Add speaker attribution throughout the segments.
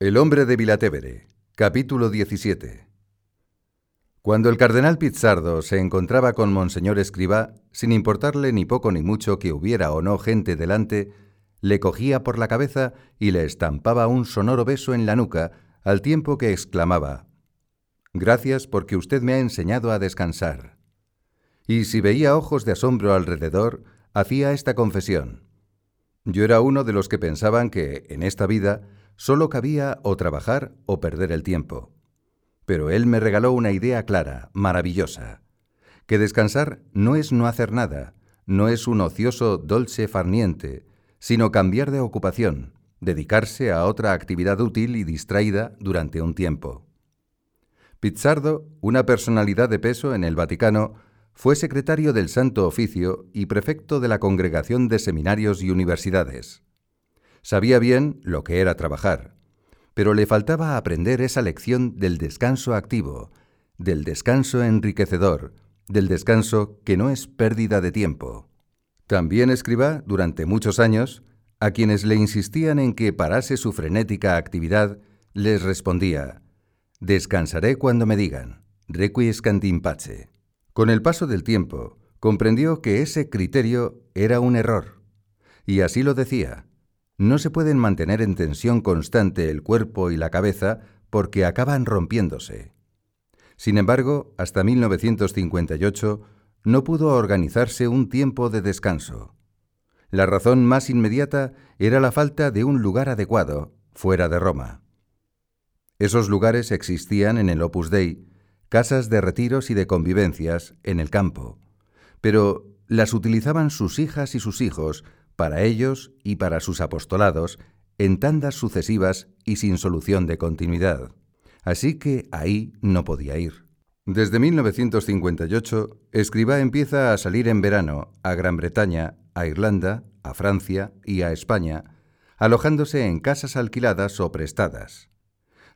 Speaker 1: El hombre de Vilatevere, capítulo 17. Cuando el cardenal Pizzardo se encontraba con Monseñor Escribá, sin importarle ni poco ni mucho que hubiera o no gente delante, le cogía por la cabeza y le estampaba un sonoro beso en la nuca, al tiempo que exclamaba Gracias porque usted me ha enseñado a descansar. Y si veía ojos de asombro alrededor, hacía esta confesión. Yo era uno de los que pensaban que, en esta vida, Solo cabía o trabajar o perder el tiempo. Pero él me regaló una idea clara, maravillosa, que descansar no es no hacer nada, no es un ocioso dolce farniente, sino cambiar de ocupación, dedicarse a otra actividad útil y distraída durante un tiempo. Pizzardo, una personalidad de peso en el Vaticano, fue secretario del Santo Oficio y prefecto de la Congregación de Seminarios y Universidades. Sabía bien lo que era trabajar, pero le faltaba aprender esa lección del descanso activo, del descanso enriquecedor, del descanso que no es pérdida de tiempo. También escriba, durante muchos años, a quienes le insistían en que parase su frenética actividad, les respondía, Descansaré cuando me digan, requiescantim pace. Con el paso del tiempo, comprendió que ese criterio era un error. Y así lo decía, no se pueden mantener en tensión constante el cuerpo y la cabeza porque acaban rompiéndose. Sin embargo, hasta 1958 no pudo organizarse un tiempo de descanso. La razón más inmediata era la falta de un lugar adecuado fuera de Roma. Esos lugares existían en el Opus Dei, casas de retiros y de convivencias en el campo, pero las utilizaban sus hijas y sus hijos para ellos y para sus apostolados, en tandas sucesivas y sin solución de continuidad. Así que ahí no podía ir. Desde 1958, Escribá empieza a salir en verano a Gran Bretaña, a Irlanda, a Francia y a España, alojándose en casas alquiladas o prestadas.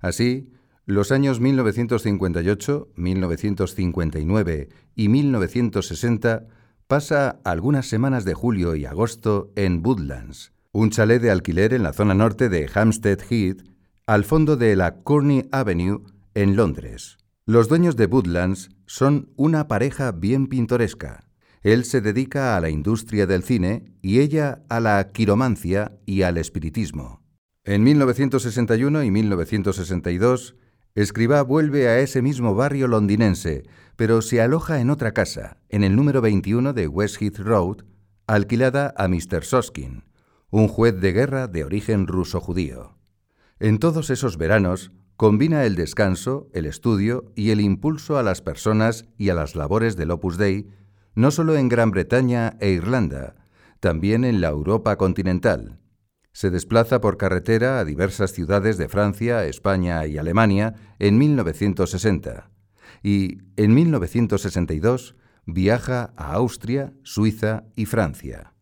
Speaker 1: Así, los años 1958, 1959 y 1960 pasa algunas semanas de julio y agosto en Woodlands, un chalet de alquiler en la zona norte de Hampstead Heath, al fondo de la Courtney Avenue, en Londres. Los dueños de Woodlands son una pareja bien pintoresca. Él se dedica a la industria del cine y ella a la quiromancia y al espiritismo. En 1961 y 1962, Escribá vuelve a ese mismo barrio londinense, pero se aloja en otra casa, en el número 21 de West Heath Road, alquilada a Mr. Soskin, un juez de guerra de origen ruso-judío. En todos esos veranos, combina el descanso, el estudio y el impulso a las personas y a las labores del Opus Dei, no solo en Gran Bretaña e Irlanda, también en la Europa continental. Se desplaza por carretera a diversas ciudades de Francia, España y Alemania en 1960 y en 1962 viaja a Austria, Suiza y Francia.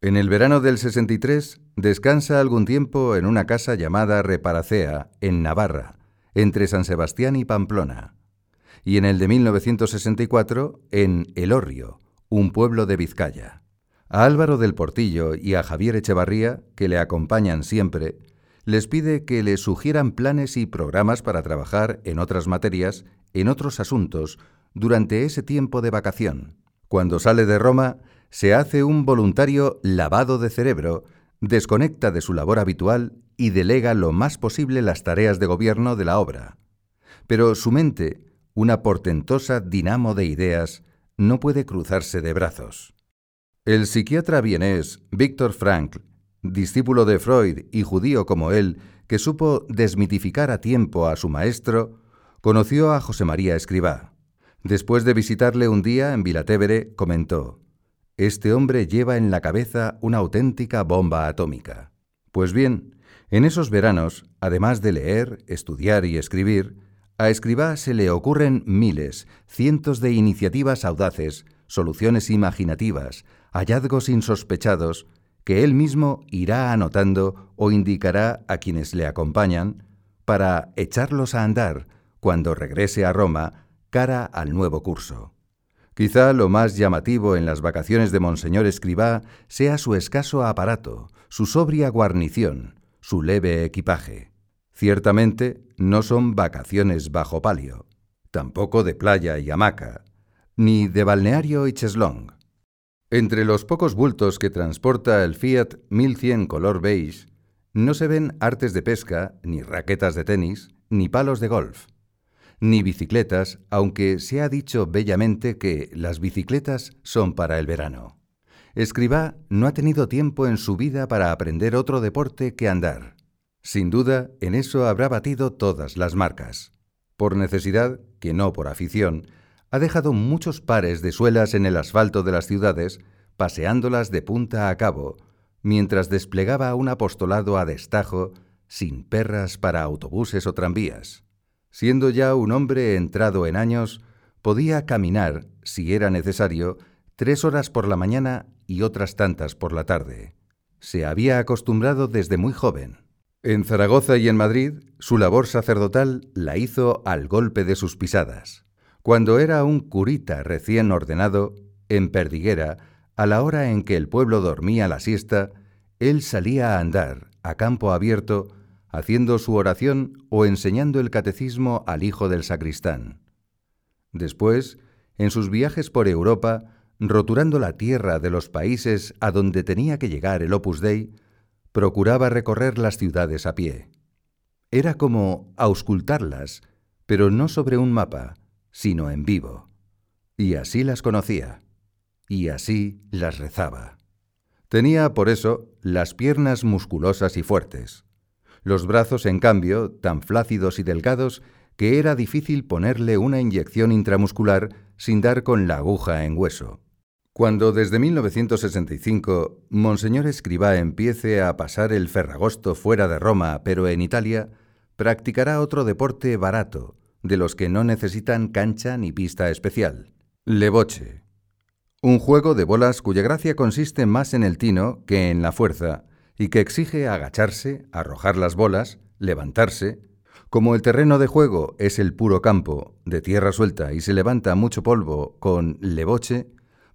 Speaker 1: En el verano del 63 descansa algún tiempo en una casa llamada Reparacea, en Navarra, entre San Sebastián y Pamplona, y en el de 1964 en Elorrio, un pueblo de Vizcaya. A Álvaro del Portillo y a Javier Echevarría, que le acompañan siempre, les pide que le sugieran planes y programas para trabajar en otras materias, en otros asuntos, durante ese tiempo de vacación. Cuando sale de Roma, se hace un voluntario lavado de cerebro, desconecta de su labor habitual y delega lo más posible las tareas de gobierno de la obra. Pero su mente, una portentosa dinamo de ideas, no puede cruzarse de brazos. El psiquiatra vienés Víctor Frankl, discípulo de Freud y judío como él, que supo desmitificar a tiempo a su maestro, conoció a José María Escribá. Después de visitarle un día en Vilatevere, comentó, Este hombre lleva en la cabeza una auténtica bomba atómica. Pues bien, en esos veranos, además de leer, estudiar y escribir, a Escribá se le ocurren miles, cientos de iniciativas audaces, soluciones imaginativas, hallazgos insospechados que él mismo irá anotando o indicará a quienes le acompañan para echarlos a andar cuando regrese a Roma cara al nuevo curso. Quizá lo más llamativo en las vacaciones de Monseñor Escribá sea su escaso aparato, su sobria guarnición, su leve equipaje. Ciertamente no son vacaciones bajo palio, tampoco de playa y hamaca, ni de balneario y cheslong. Entre los pocos bultos que transporta el Fiat 1100 color beige, no se ven artes de pesca, ni raquetas de tenis, ni palos de golf, ni bicicletas, aunque se ha dicho bellamente que las bicicletas son para el verano. Escribá no ha tenido tiempo en su vida para aprender otro deporte que andar. Sin duda, en eso habrá batido todas las marcas. Por necesidad, que no por afición, ha dejado muchos pares de suelas en el asfalto de las ciudades, paseándolas de punta a cabo, mientras desplegaba un apostolado a destajo, sin perras para autobuses o tranvías. Siendo ya un hombre entrado en años, podía caminar, si era necesario, tres horas por la mañana y otras tantas por la tarde. Se había acostumbrado desde muy joven. En Zaragoza y en Madrid, su labor sacerdotal la hizo al golpe de sus pisadas. Cuando era un curita recién ordenado, en Perdiguera, a la hora en que el pueblo dormía la siesta, él salía a andar, a campo abierto, haciendo su oración o enseñando el catecismo al hijo del sacristán. Después, en sus viajes por Europa, roturando la tierra de los países a donde tenía que llegar el Opus Dei, procuraba recorrer las ciudades a pie. Era como auscultarlas, pero no sobre un mapa, sino en vivo. Y así las conocía, y así las rezaba. Tenía, por eso, las piernas musculosas y fuertes, los brazos, en cambio, tan flácidos y delgados que era difícil ponerle una inyección intramuscular sin dar con la aguja en hueso. Cuando desde 1965 Monseñor Escribá empiece a pasar el ferragosto fuera de Roma, pero en Italia, practicará otro deporte barato, de los que no necesitan cancha ni pista especial. Leboche. Un juego de bolas cuya gracia consiste más en el tino que en la fuerza, y que exige agacharse, arrojar las bolas, levantarse. Como el terreno de juego es el puro campo, de tierra suelta y se levanta mucho polvo con leboche,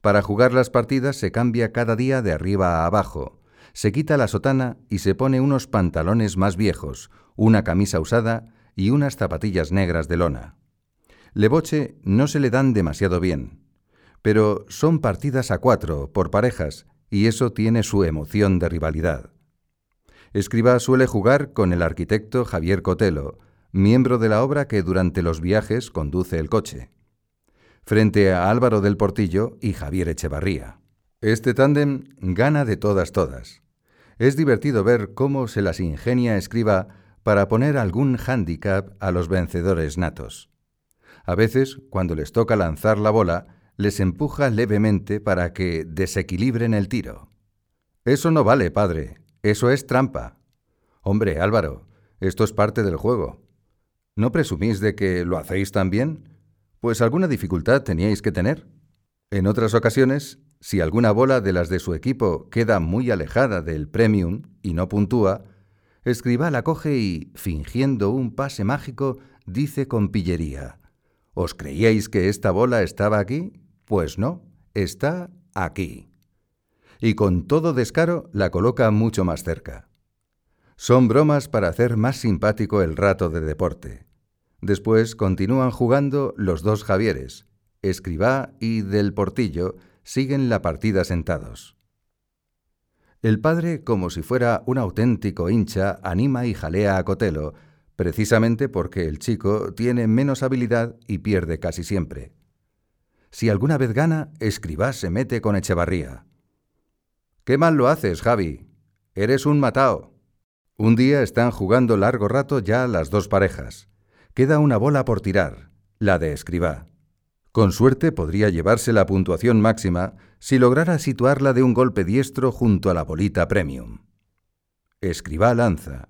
Speaker 1: para jugar las partidas se cambia cada día de arriba a abajo, se quita la sotana y se pone unos pantalones más viejos, una camisa usada y unas zapatillas negras de lona. Leboche no se le dan demasiado bien, pero son partidas a cuatro, por parejas, y eso tiene su emoción de rivalidad. Escriba suele jugar con el arquitecto Javier Cotelo, miembro de la obra que durante los viajes conduce el coche frente a Álvaro del Portillo y Javier Echevarría. Este tándem gana de todas todas. Es divertido ver cómo se las ingenia escriba para poner algún hándicap a los vencedores natos. A veces, cuando les toca lanzar la bola, les empuja levemente para que desequilibren el tiro. Eso no vale, padre. Eso es trampa. Hombre, Álvaro, esto es parte del juego. ¿No presumís de que lo hacéis tan bien? pues alguna dificultad teníais que tener. En otras ocasiones, si alguna bola de las de su equipo queda muy alejada del premium y no puntúa, Escribá la coge y, fingiendo un pase mágico, dice con pillería, ¿Os creíais que esta bola estaba aquí? Pues no, está aquí. Y con todo descaro la coloca mucho más cerca. Son bromas para hacer más simpático el rato de deporte. Después continúan jugando los dos Javieres. Escribá y Del Portillo siguen la partida sentados. El padre, como si fuera un auténtico hincha, anima y jalea a Cotelo, precisamente porque el chico tiene menos habilidad y pierde casi siempre. Si alguna vez gana, Escribá se mete con Echevarría. Qué mal lo haces, Javi. Eres un matao. Un día están jugando largo rato ya las dos parejas. Queda una bola por tirar, la de Escribá. Con suerte podría llevarse la puntuación máxima si lograra situarla de un golpe diestro junto a la bolita premium. Escribá lanza,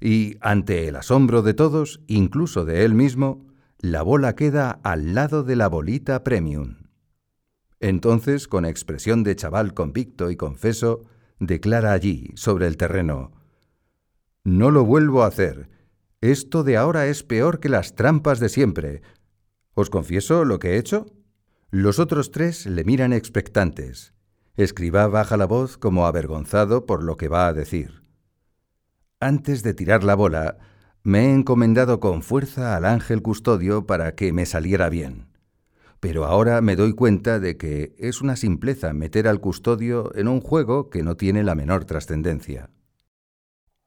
Speaker 1: y ante el asombro de todos, incluso de él mismo, la bola queda al lado de la bolita premium. Entonces, con expresión de chaval convicto y confeso, declara allí, sobre el terreno, No lo vuelvo a hacer, esto de ahora es peor que las trampas de siempre. ¿Os confieso lo que he hecho? Los otros tres le miran expectantes. Escribá baja la voz como avergonzado por lo que va a decir. Antes de tirar la bola, Me he encomendado con fuerza al ángel custodio para que me saliera bien. Pero ahora me doy cuenta de que es una simpleza meter al custodio en un juego que no tiene la menor trascendencia.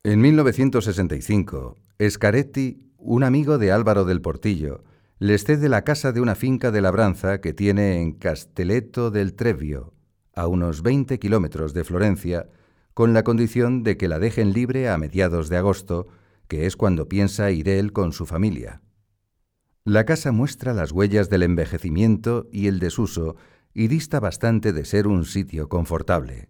Speaker 1: En 1965, Scaretti, un amigo de Álvaro del Portillo, les cede la casa de una finca de labranza que tiene en Castelletto del Trevio, a unos 20 kilómetros de Florencia, con la condición de que la dejen libre a mediados de agosto, que es cuando piensa ir él con su familia. La casa muestra las huellas del envejecimiento y el desuso y dista bastante de ser un sitio confortable.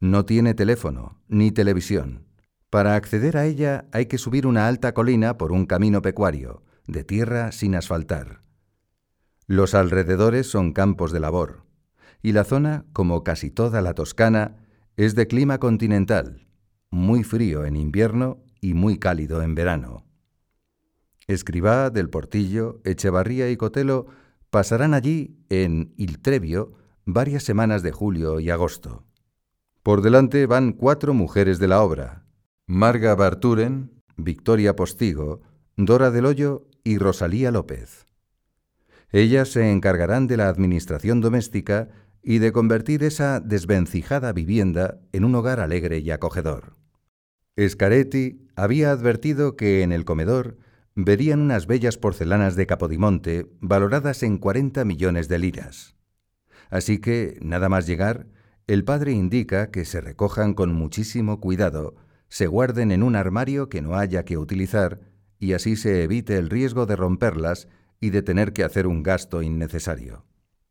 Speaker 1: No tiene teléfono ni televisión. Para acceder a ella hay que subir una alta colina por un camino pecuario, de tierra sin asfaltar. Los alrededores son campos de labor, y la zona, como casi toda la Toscana, es de clima continental, muy frío en invierno y muy cálido en verano. Escribá, del Portillo, Echevarría y Cotelo pasarán allí, en Il Trevio, varias semanas de julio y agosto. Por delante van cuatro mujeres de la obra, Marga Barturen, Victoria Postigo, Dora del Hoyo y Rosalía López. Ellas se encargarán de la administración doméstica y de convertir esa desvencijada vivienda en un hogar alegre y acogedor. Scaretti había advertido que en el comedor verían unas bellas porcelanas de Capodimonte valoradas en 40 millones de liras. Así que, nada más llegar, el padre indica que se recojan con muchísimo cuidado, se guarden en un armario que no haya que utilizar y así se evite el riesgo de romperlas y de tener que hacer un gasto innecesario.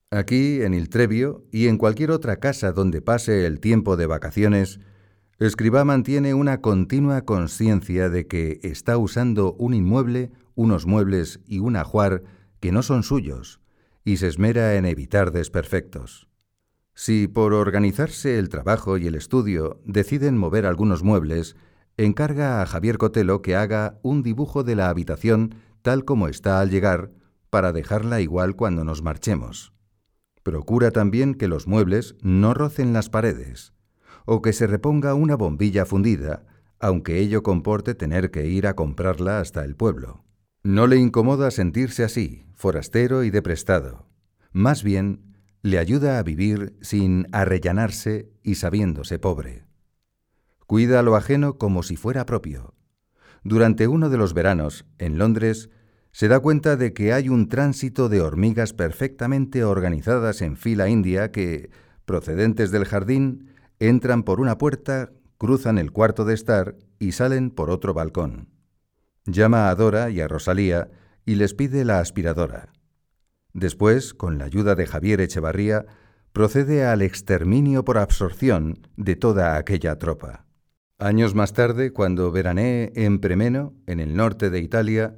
Speaker 1: Aquí, en Iltrevio y en cualquier otra casa donde pase el tiempo de vacaciones, Escribá mantiene una continua conciencia de que está usando un inmueble, unos muebles y un ajuar que no son suyos, y se esmera en evitar desperfectos. Si por organizarse el trabajo y el estudio deciden mover algunos muebles, encarga a Javier Cotelo que haga un dibujo de la habitación tal como está al llegar, para dejarla igual cuando nos marchemos. Procura también que los muebles no rocen las paredes, o que se reponga una bombilla fundida, aunque ello comporte tener que ir a comprarla hasta el pueblo. No le incomoda sentirse así, forastero y deprestado. Más bien, le ayuda a vivir sin arrellanarse y sabiéndose pobre. Cuida lo ajeno como si fuera propio. Durante uno de los veranos, en Londres, se da cuenta de que hay un tránsito de hormigas perfectamente organizadas en fila india que, procedentes del jardín, entran por una puerta, cruzan el cuarto de estar y salen por otro balcón. Llama a Dora y a Rosalía y les pide la aspiradora. Después, con la ayuda de Javier Echevarría, procede al exterminio por absorción de toda aquella tropa. Años más tarde, cuando veranee en Premeno, en el norte de Italia,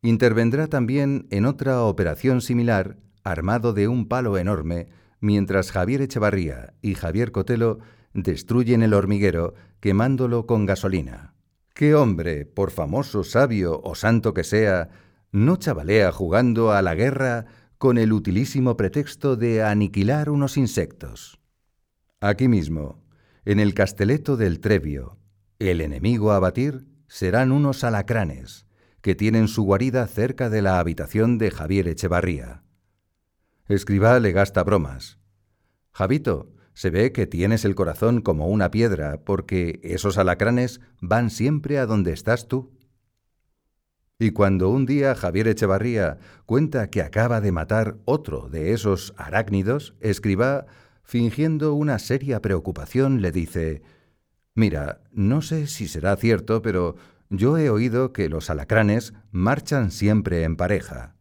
Speaker 1: intervendrá también en otra operación similar, armado de un palo enorme, mientras Javier Echevarría y Javier Cotelo destruyen el hormiguero quemándolo con gasolina. ¿Qué hombre, por famoso, sabio o santo que sea, no chavalea jugando a la guerra con el utilísimo pretexto de aniquilar unos insectos? Aquí mismo, en el casteleto del Trevio, el enemigo a batir serán unos alacranes, que tienen su guarida cerca de la habitación de Javier Echevarría. Escribá le gasta bromas. Javito, se ve que tienes el corazón como una piedra, porque esos alacranes van siempre a donde estás tú. Y cuando un día Javier Echevarría cuenta que acaba de matar otro de esos arácnidos, escriba, fingiendo una seria preocupación, le dice Mira, no sé si será cierto, pero yo he oído que los alacranes marchan siempre en pareja.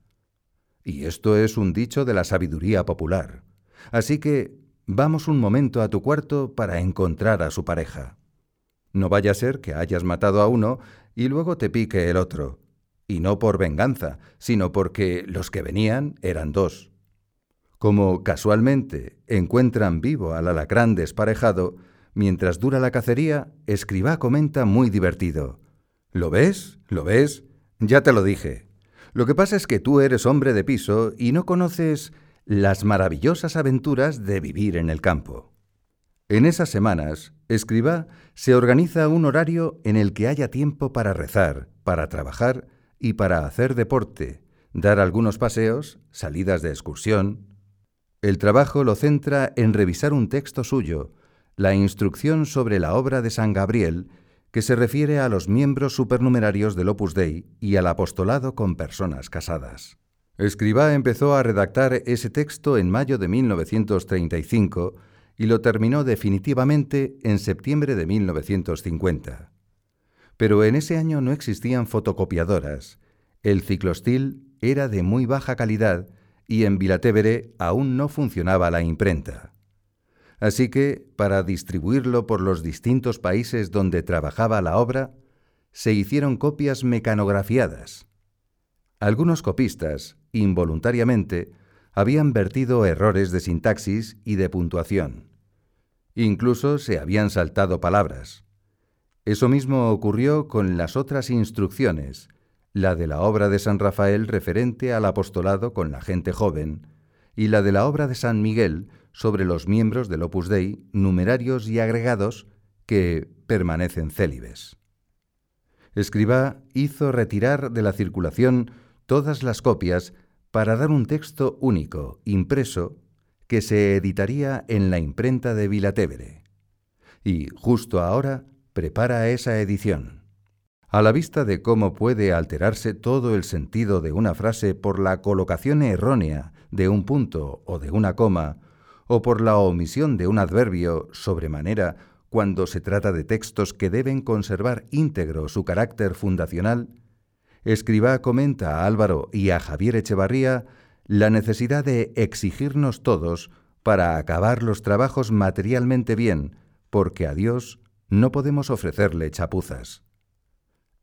Speaker 1: Y esto es un dicho de la sabiduría popular. Así que vamos un momento a tu cuarto para encontrar a su pareja. No vaya a ser que hayas matado a uno y luego te pique el otro. Y no por venganza, sino porque los que venían eran dos. Como casualmente encuentran vivo al alacrán desparejado, Mientras dura la cacería, Escribá comenta muy divertido. ¿Lo ves? ¿Lo ves? Ya te lo dije. Lo que pasa es que tú eres hombre de piso y no conoces las maravillosas aventuras de vivir en el campo. En esas semanas, escriba se organiza un horario en el que haya tiempo para rezar, para trabajar y para hacer deporte, dar algunos paseos, salidas de excursión. El trabajo lo centra en revisar un texto suyo, la instrucción sobre la obra de San Gabriel, que se refiere a los miembros supernumerarios del Opus Dei y al apostolado con personas casadas. Escribá empezó a redactar ese texto en mayo de 1935 y lo terminó definitivamente en septiembre de 1950. Pero en ese año no existían fotocopiadoras, el ciclostil era de muy baja calidad y en Vilatevere aún no funcionaba la imprenta. Así que, para distribuirlo por los distintos países donde trabajaba la obra, se hicieron copias mecanografiadas. Algunos copistas, involuntariamente, habían vertido errores de sintaxis y de puntuación. Incluso se habían saltado palabras. Eso mismo ocurrió con las otras instrucciones, la de la obra de San Rafael referente al apostolado con la gente joven, y la de la obra de San Miguel sobre los miembros del Opus Dei, numerarios y agregados, que permanecen célibes. Escribá hizo retirar de la circulación todas las copias para dar un texto único, impreso, que se editaría en la imprenta de Vilatevere. Y justo ahora prepara esa edición. A la vista de cómo puede alterarse todo el sentido de una frase por la colocación errónea de un punto o de una coma, o por la omisión de un adverbio sobremanera cuando se trata de textos que deben conservar íntegro su carácter fundacional, Escribá comenta a Álvaro y a Javier Echevarría la necesidad de exigirnos todos para acabar los trabajos materialmente bien, porque a Dios no podemos ofrecerle chapuzas.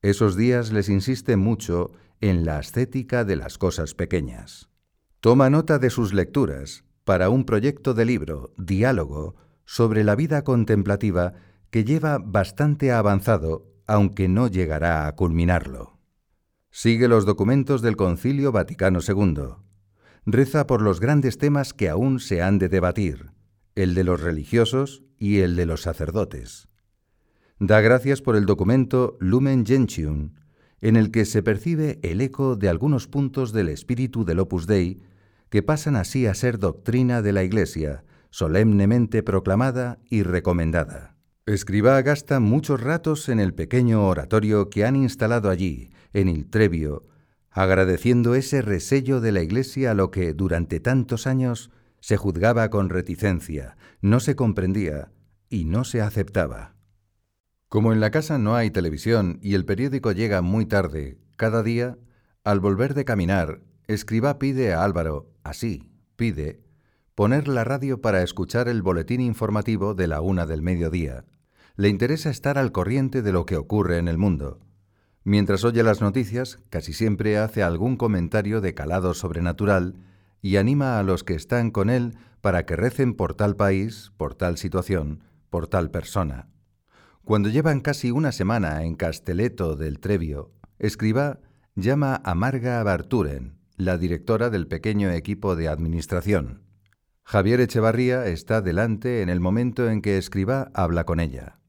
Speaker 1: Esos días les insiste mucho en la ascética de las cosas pequeñas. Toma nota de sus lecturas para un proyecto de libro, Diálogo, sobre la vida contemplativa que lleva bastante avanzado, aunque no llegará a culminarlo. Sigue los documentos del Concilio Vaticano II. Reza por los grandes temas que aún se han de debatir, el de los religiosos y el de los sacerdotes. Da gracias por el documento Lumen Gentium, en el que se percibe el eco de algunos puntos del espíritu del Opus Dei que pasan así a ser doctrina de la Iglesia, solemnemente proclamada y recomendada. Escriba gasta muchos ratos en el pequeño oratorio que han instalado allí, en Il Trevio, agradeciendo ese resello de la Iglesia a lo que durante tantos años se juzgaba con reticencia, no se comprendía y no se aceptaba. Como en la casa no hay televisión y el periódico llega muy tarde, cada día, al volver de caminar, Escriba pide a Álvaro, así, pide, poner la radio para escuchar el boletín informativo de la una del mediodía. Le interesa estar al corriente de lo que ocurre en el mundo. Mientras oye las noticias, casi siempre hace algún comentario de calado sobrenatural y anima a los que están con él para que recen por tal país, por tal situación, por tal persona. Cuando llevan casi una semana en Castelletto del Trevio, escriba llama a Marga Barturen, la directora del pequeño equipo de administración. Javier Echevarría está delante en el momento en que Escribá habla con ella.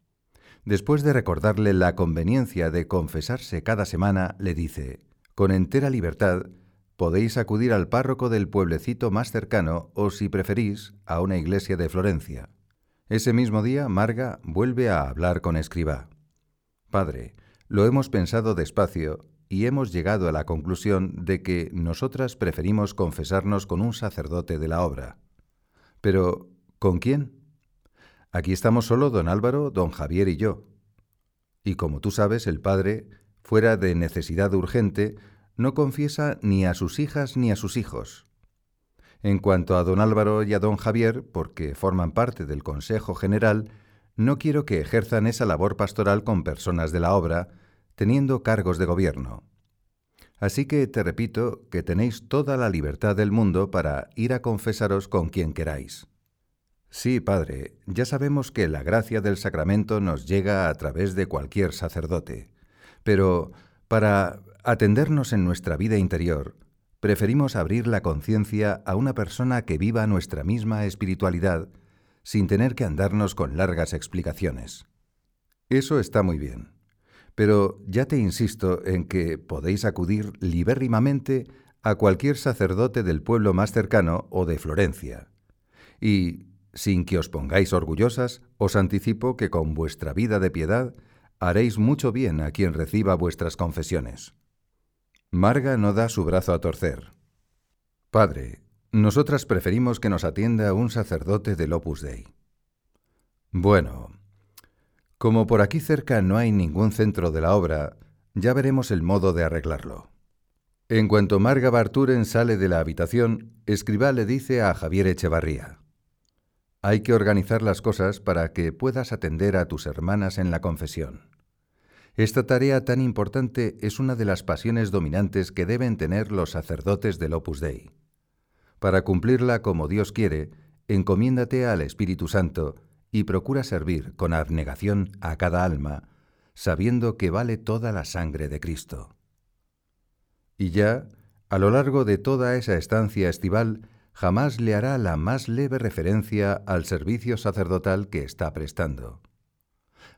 Speaker 1: Después de recordarle la conveniencia de confesarse cada semana, le dice, con entera libertad, podéis acudir al párroco del pueblecito más cercano o, si preferís, a una iglesia de Florencia. Ese mismo día, Marga vuelve a hablar con Escribá. Padre, lo hemos pensado despacio y hemos llegado a la conclusión de que nosotras preferimos confesarnos con un sacerdote de la obra. Pero, ¿con quién? Aquí estamos solo don Álvaro, don Javier y yo. Y como tú sabes, el padre, fuera de necesidad urgente, no confiesa ni a sus hijas ni a sus hijos. En cuanto a don Álvaro y a don Javier, porque forman parte del Consejo General, no quiero que ejerzan esa labor pastoral con personas de la obra, teniendo cargos de gobierno. Así que te repito que tenéis toda la libertad del mundo para ir a confesaros con quien queráis. Sí, Padre, ya sabemos que la gracia del sacramento nos llega a través de cualquier sacerdote, pero para atendernos en nuestra vida interior, preferimos abrir la conciencia a una persona que viva nuestra misma espiritualidad, sin tener que andarnos con largas explicaciones. Eso está muy bien. Pero ya te insisto en que podéis acudir libérrimamente a cualquier sacerdote del pueblo más cercano o de Florencia. Y, sin que os pongáis orgullosas, os anticipo que con vuestra vida de piedad haréis mucho bien a quien reciba vuestras confesiones. Marga no da su brazo a torcer. Padre, nosotras preferimos que nos atienda un sacerdote del Opus Dei. Bueno, como por aquí cerca no hay ningún centro de la obra, ya veremos el modo de arreglarlo. En cuanto Marga Barturen sale de la habitación, Escribá le dice a Javier Echevarría, Hay que organizar las cosas para que puedas atender a tus hermanas en la confesión. Esta tarea tan importante es una de las pasiones dominantes que deben tener los sacerdotes del Opus Dei. Para cumplirla como Dios quiere, encomiéndate al Espíritu Santo y procura servir con abnegación a cada alma, sabiendo que vale toda la sangre de Cristo. Y ya, a lo largo de toda esa estancia estival, jamás le hará la más leve referencia al servicio sacerdotal que está prestando.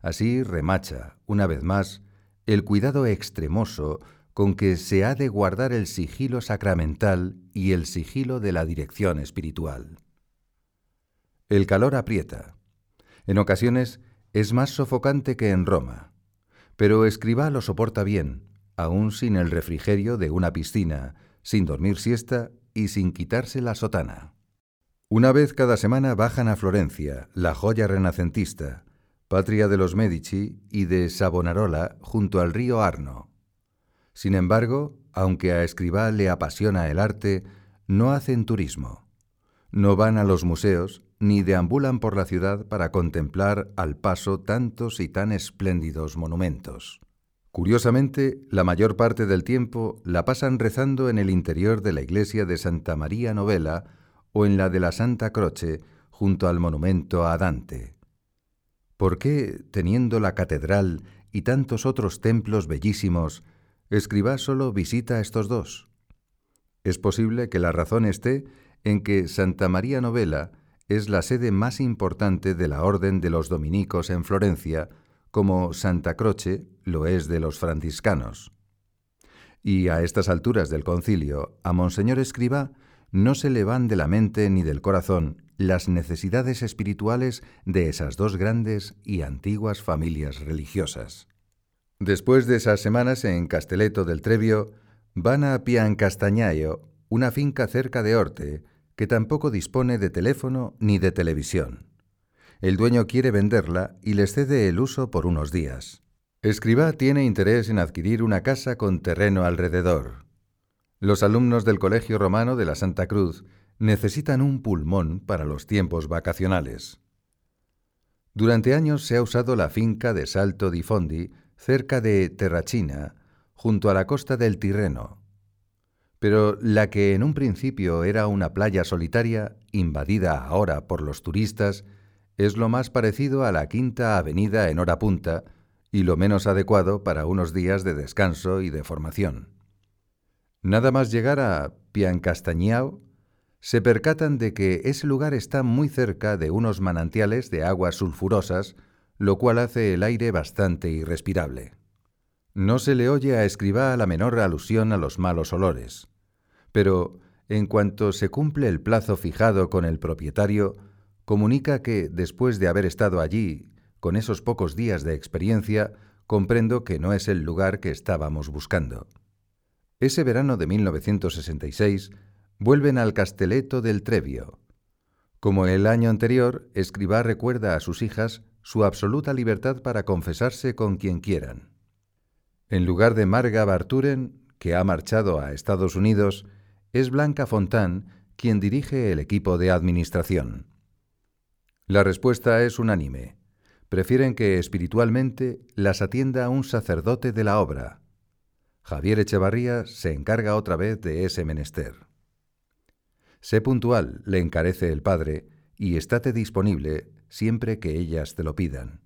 Speaker 1: Así remacha, una vez más, el cuidado extremoso con que se ha de guardar el sigilo sacramental y el sigilo de la dirección espiritual. El calor aprieta. En ocasiones es más sofocante que en Roma, pero Escribá lo soporta bien, aún sin el refrigerio de una piscina, sin dormir siesta y sin quitarse la sotana. Una vez cada semana bajan a Florencia, la joya renacentista, patria de los Medici y de Savonarola junto al río Arno. Sin embargo, aunque a Escribá le apasiona el arte, no hacen turismo. No van a los museos ni deambulan por la ciudad para contemplar al paso tantos y tan espléndidos monumentos. Curiosamente, la mayor parte del tiempo la pasan rezando en el interior de la iglesia de Santa María Novella o en la de la Santa Croce, junto al monumento a Dante. ¿Por qué, teniendo la catedral y tantos otros templos bellísimos, Escribá solo visita estos dos? Es posible que la razón esté en que Santa María Novella es la sede más importante de la Orden de los Dominicos en Florencia, como Santa Croce lo es de los franciscanos. Y a estas alturas del concilio, a Monseñor Escribá no se le van de la mente ni del corazón las necesidades espirituales de esas dos grandes y antiguas familias religiosas. Después de esas semanas en Casteleto del Trevio, van a Piancastañaio, una finca cerca de Orte, que tampoco dispone de teléfono ni de televisión. El dueño quiere venderla y les cede el uso por unos días. Escribá tiene interés en adquirir una casa con terreno alrededor. Los alumnos del Colegio Romano de la Santa Cruz necesitan un pulmón para los tiempos vacacionales. Durante años se ha usado la finca de Salto di Fondi, cerca de Terrachina, junto a la costa del Tirreno. Pero la que en un principio era una playa solitaria, invadida ahora por los turistas, es lo más parecido a la Quinta Avenida en hora punta y lo menos adecuado para unos días de descanso y de formación. Nada más llegar a Piancastañao, se percatan de que ese lugar está muy cerca de unos manantiales de aguas sulfurosas, lo cual hace el aire bastante irrespirable. No se le oye a Escribá la menor alusión a los malos olores, pero en cuanto se cumple el plazo fijado con el propietario, comunica que, después de haber estado allí, con esos pocos días de experiencia, comprendo que no es el lugar que estábamos buscando. Ese verano de 1966, vuelven al Casteleto del Trevio. Como el año anterior, Escribá recuerda a sus hijas su absoluta libertad para confesarse con quien quieran. En lugar de Marga Barturen, que ha marchado a Estados Unidos, es Blanca Fontán quien dirige el equipo de administración. La respuesta es unánime. Prefieren que espiritualmente las atienda un sacerdote de la obra. Javier Echevarría se encarga otra vez de ese menester. Sé puntual, le encarece el padre, y estate disponible siempre que ellas te lo pidan.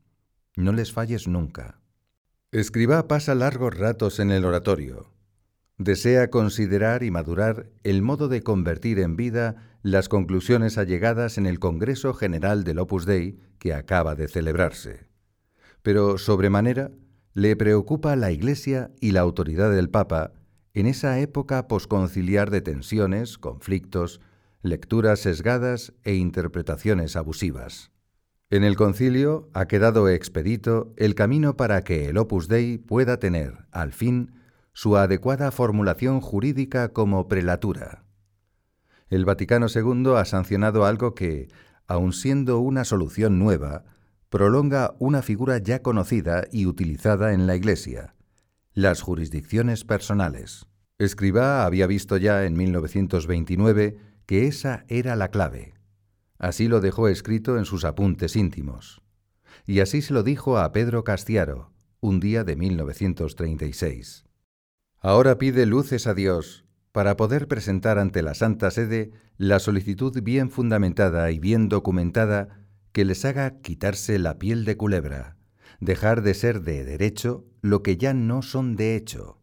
Speaker 1: No les falles nunca. Escribá pasa largos ratos en el oratorio. Desea considerar y madurar el modo de convertir en vida las conclusiones allegadas en el Congreso General del Opus Dei que acaba de celebrarse. Pero sobremanera le preocupa la Iglesia y la autoridad del Papa en esa época posconciliar de tensiones, conflictos, lecturas sesgadas e interpretaciones abusivas. En el concilio ha quedado expedito el camino para que el Opus Dei pueda tener, al fin, su adecuada formulación jurídica como prelatura. El Vaticano II ha sancionado algo que, aun siendo una solución nueva, prolonga una figura ya conocida y utilizada en la Iglesia, las jurisdicciones personales. Escribá había visto ya en 1929 que esa era la clave. Así lo dejó escrito en sus apuntes íntimos. Y así se lo dijo a Pedro Castiaro, un día de 1936. Ahora pide luces a Dios para poder presentar ante la Santa Sede la solicitud bien fundamentada y bien documentada que les haga quitarse la piel de culebra, dejar de ser de derecho lo que ya no son de hecho,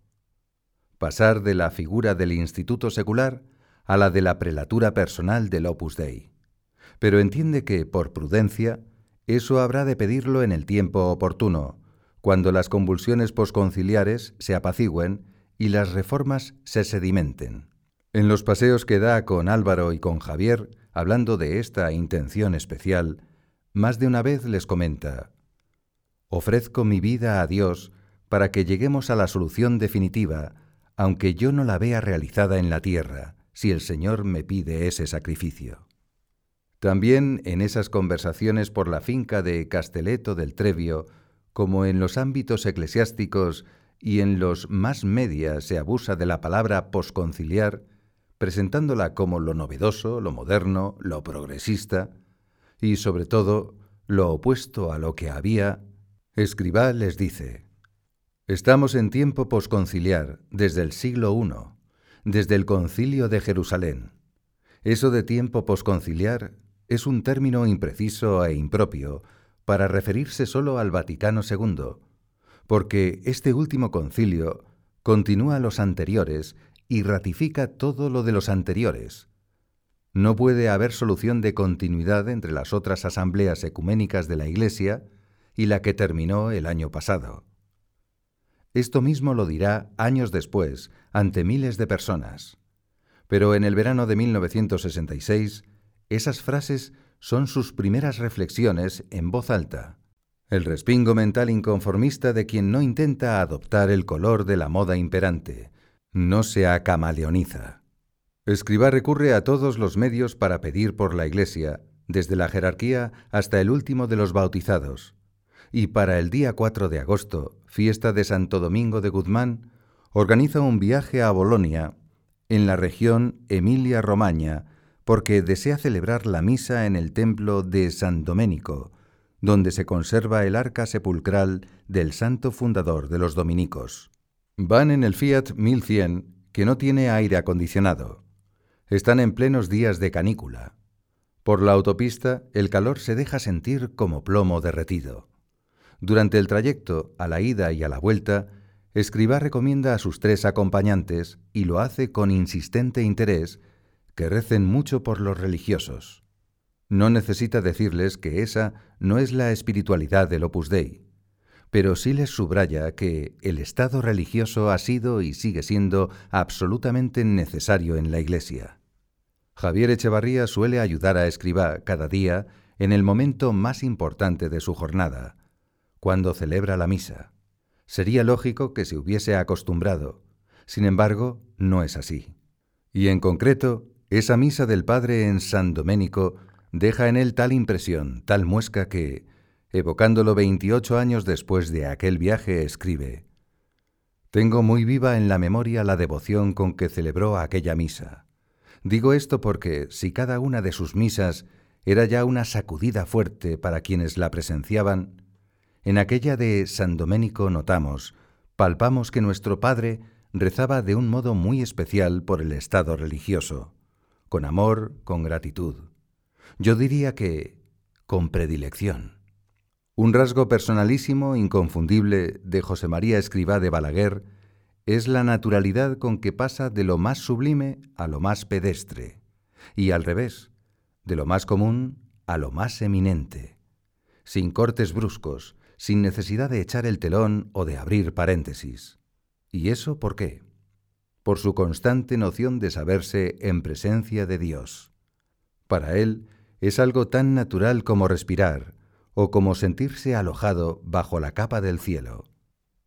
Speaker 1: pasar de la figura del instituto secular a la de la prelatura personal del Opus Dei. Pero entiende que, por prudencia, eso habrá de pedirlo en el tiempo oportuno, cuando las convulsiones posconciliares se apacigüen y las reformas se sedimenten. En los paseos que da con Álvaro y con Javier, hablando de esta intención especial, más de una vez les comenta, Ofrezco mi vida a Dios para que lleguemos a la solución definitiva, aunque yo no la vea realizada en la tierra, si el Señor me pide ese sacrificio. También en esas conversaciones por la finca de Casteleto del Trevio, como en los ámbitos eclesiásticos y en los más media se abusa de la palabra posconciliar, presentándola como lo novedoso, lo moderno, lo progresista, y sobre todo lo opuesto a lo que había, Escribá les dice, Estamos en tiempo posconciliar desde el siglo I, desde el concilio de Jerusalén. Eso de tiempo posconciliar es un término impreciso e impropio para referirse solo al Vaticano II, porque este último concilio continúa los anteriores y ratifica todo lo de los anteriores. No puede haber solución de continuidad entre las otras asambleas ecuménicas de la Iglesia y la que terminó el año pasado. Esto mismo lo dirá años después, ante miles de personas. Pero en el verano de 1966, esas frases son sus primeras reflexiones en voz alta. El respingo mental inconformista de quien no intenta adoptar el color de la moda imperante, no se acamaleoniza. Escriba recurre a todos los medios para pedir por la Iglesia, desde la jerarquía hasta el último de los bautizados, y para el día 4 de agosto, fiesta de Santo Domingo de Guzmán, organiza un viaje a Bolonia, en la región Emilia-Romagna, porque desea celebrar la misa en el templo de San Doménico, donde se conserva el arca sepulcral del santo fundador de los dominicos. Van en el Fiat 1100, que no tiene aire acondicionado. Están en plenos días de canícula. Por la autopista el calor se deja sentir como plomo derretido. Durante el trayecto, a la ida y a la vuelta, Escribá recomienda a sus tres acompañantes, y lo hace con insistente interés, que recen mucho por los religiosos. No necesita decirles que esa no es la espiritualidad del Opus Dei, pero sí les subraya que el estado religioso ha sido y sigue siendo absolutamente necesario en la Iglesia. Javier Echevarría suele ayudar a Escribá cada día en el momento más importante de su jornada, cuando celebra la misa. Sería lógico que se hubiese acostumbrado. Sin embargo, no es así. Y en concreto, esa misa del Padre en San Doménico deja en él tal impresión, tal muesca que, evocándolo 28 años después de aquel viaje, escribe, Tengo muy viva en la memoria la devoción con que celebró aquella misa. Digo esto porque si cada una de sus misas era ya una sacudida fuerte para quienes la presenciaban, en aquella de San Doménico notamos, palpamos que nuestro Padre rezaba de un modo muy especial por el estado religioso, con amor, con gratitud. Yo diría que con predilección. Un rasgo personalísimo, inconfundible, de José María Escribá de Balaguer es la naturalidad con que pasa de lo más sublime a lo más pedestre, y al revés, de lo más común a lo más eminente, sin cortes bruscos, sin necesidad de echar el telón o de abrir paréntesis. ¿Y eso por qué? Por su constante noción de saberse en presencia de Dios. Para él es algo tan natural como respirar o como sentirse alojado bajo la capa del cielo.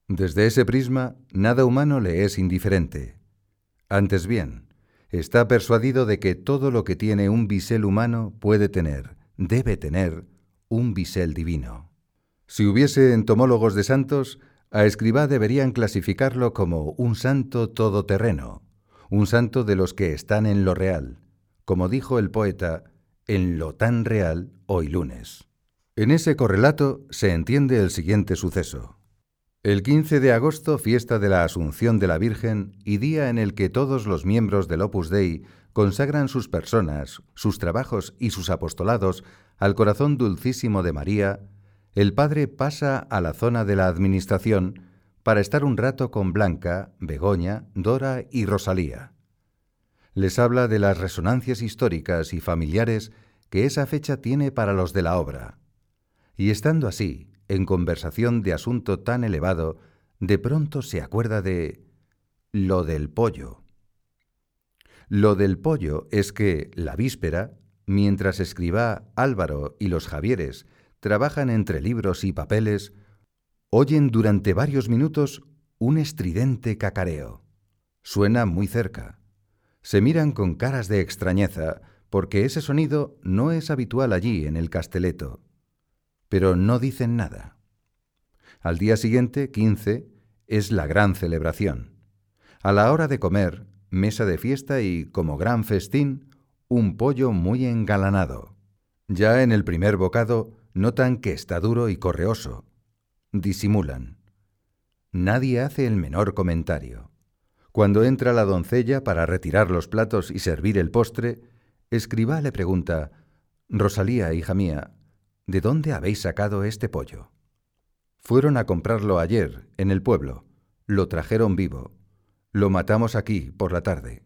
Speaker 1: Desde ese prisma, nada humano le es indiferente. Antes bien, está persuadido de que todo lo que tiene un bisel humano puede tener, debe tener, un bisel divino. Si hubiese entomólogos de santos, a Escribá deberían clasificarlo como un santo todoterreno, un santo de los que están en lo real, como dijo el poeta, en lo tan real hoy lunes. En ese correlato se entiende el siguiente suceso. El 15 de agosto, fiesta de la Asunción de la Virgen y día en el que todos los miembros del Opus Dei consagran sus personas, sus trabajos y sus apostolados al corazón dulcísimo de María, el Padre pasa a la zona de la Administración para estar un rato con Blanca, Begoña, Dora y Rosalía. Les habla de las resonancias históricas y familiares que esa fecha tiene para los de la obra. Y estando así, en conversación de asunto tan elevado, de pronto se acuerda de lo del pollo. Lo del pollo es que, la víspera, mientras escriba Álvaro y los Javieres trabajan entre libros y papeles, oyen durante varios minutos un estridente cacareo. Suena muy cerca. Se miran con caras de extrañeza, porque ese sonido no es habitual allí en el casteleto pero no dicen nada. Al día siguiente, 15, es la gran celebración. A la hora de comer, mesa de fiesta y, como gran festín, un pollo muy engalanado. Ya en el primer bocado notan que está duro y correoso. Disimulan. Nadie hace el menor comentario. Cuando entra la doncella para retirar los platos y servir el postre, Escribá le pregunta, Rosalía, hija mía, ¿De dónde habéis sacado este pollo? Fueron a comprarlo ayer, en el pueblo. Lo trajeron vivo. Lo matamos aquí, por la tarde.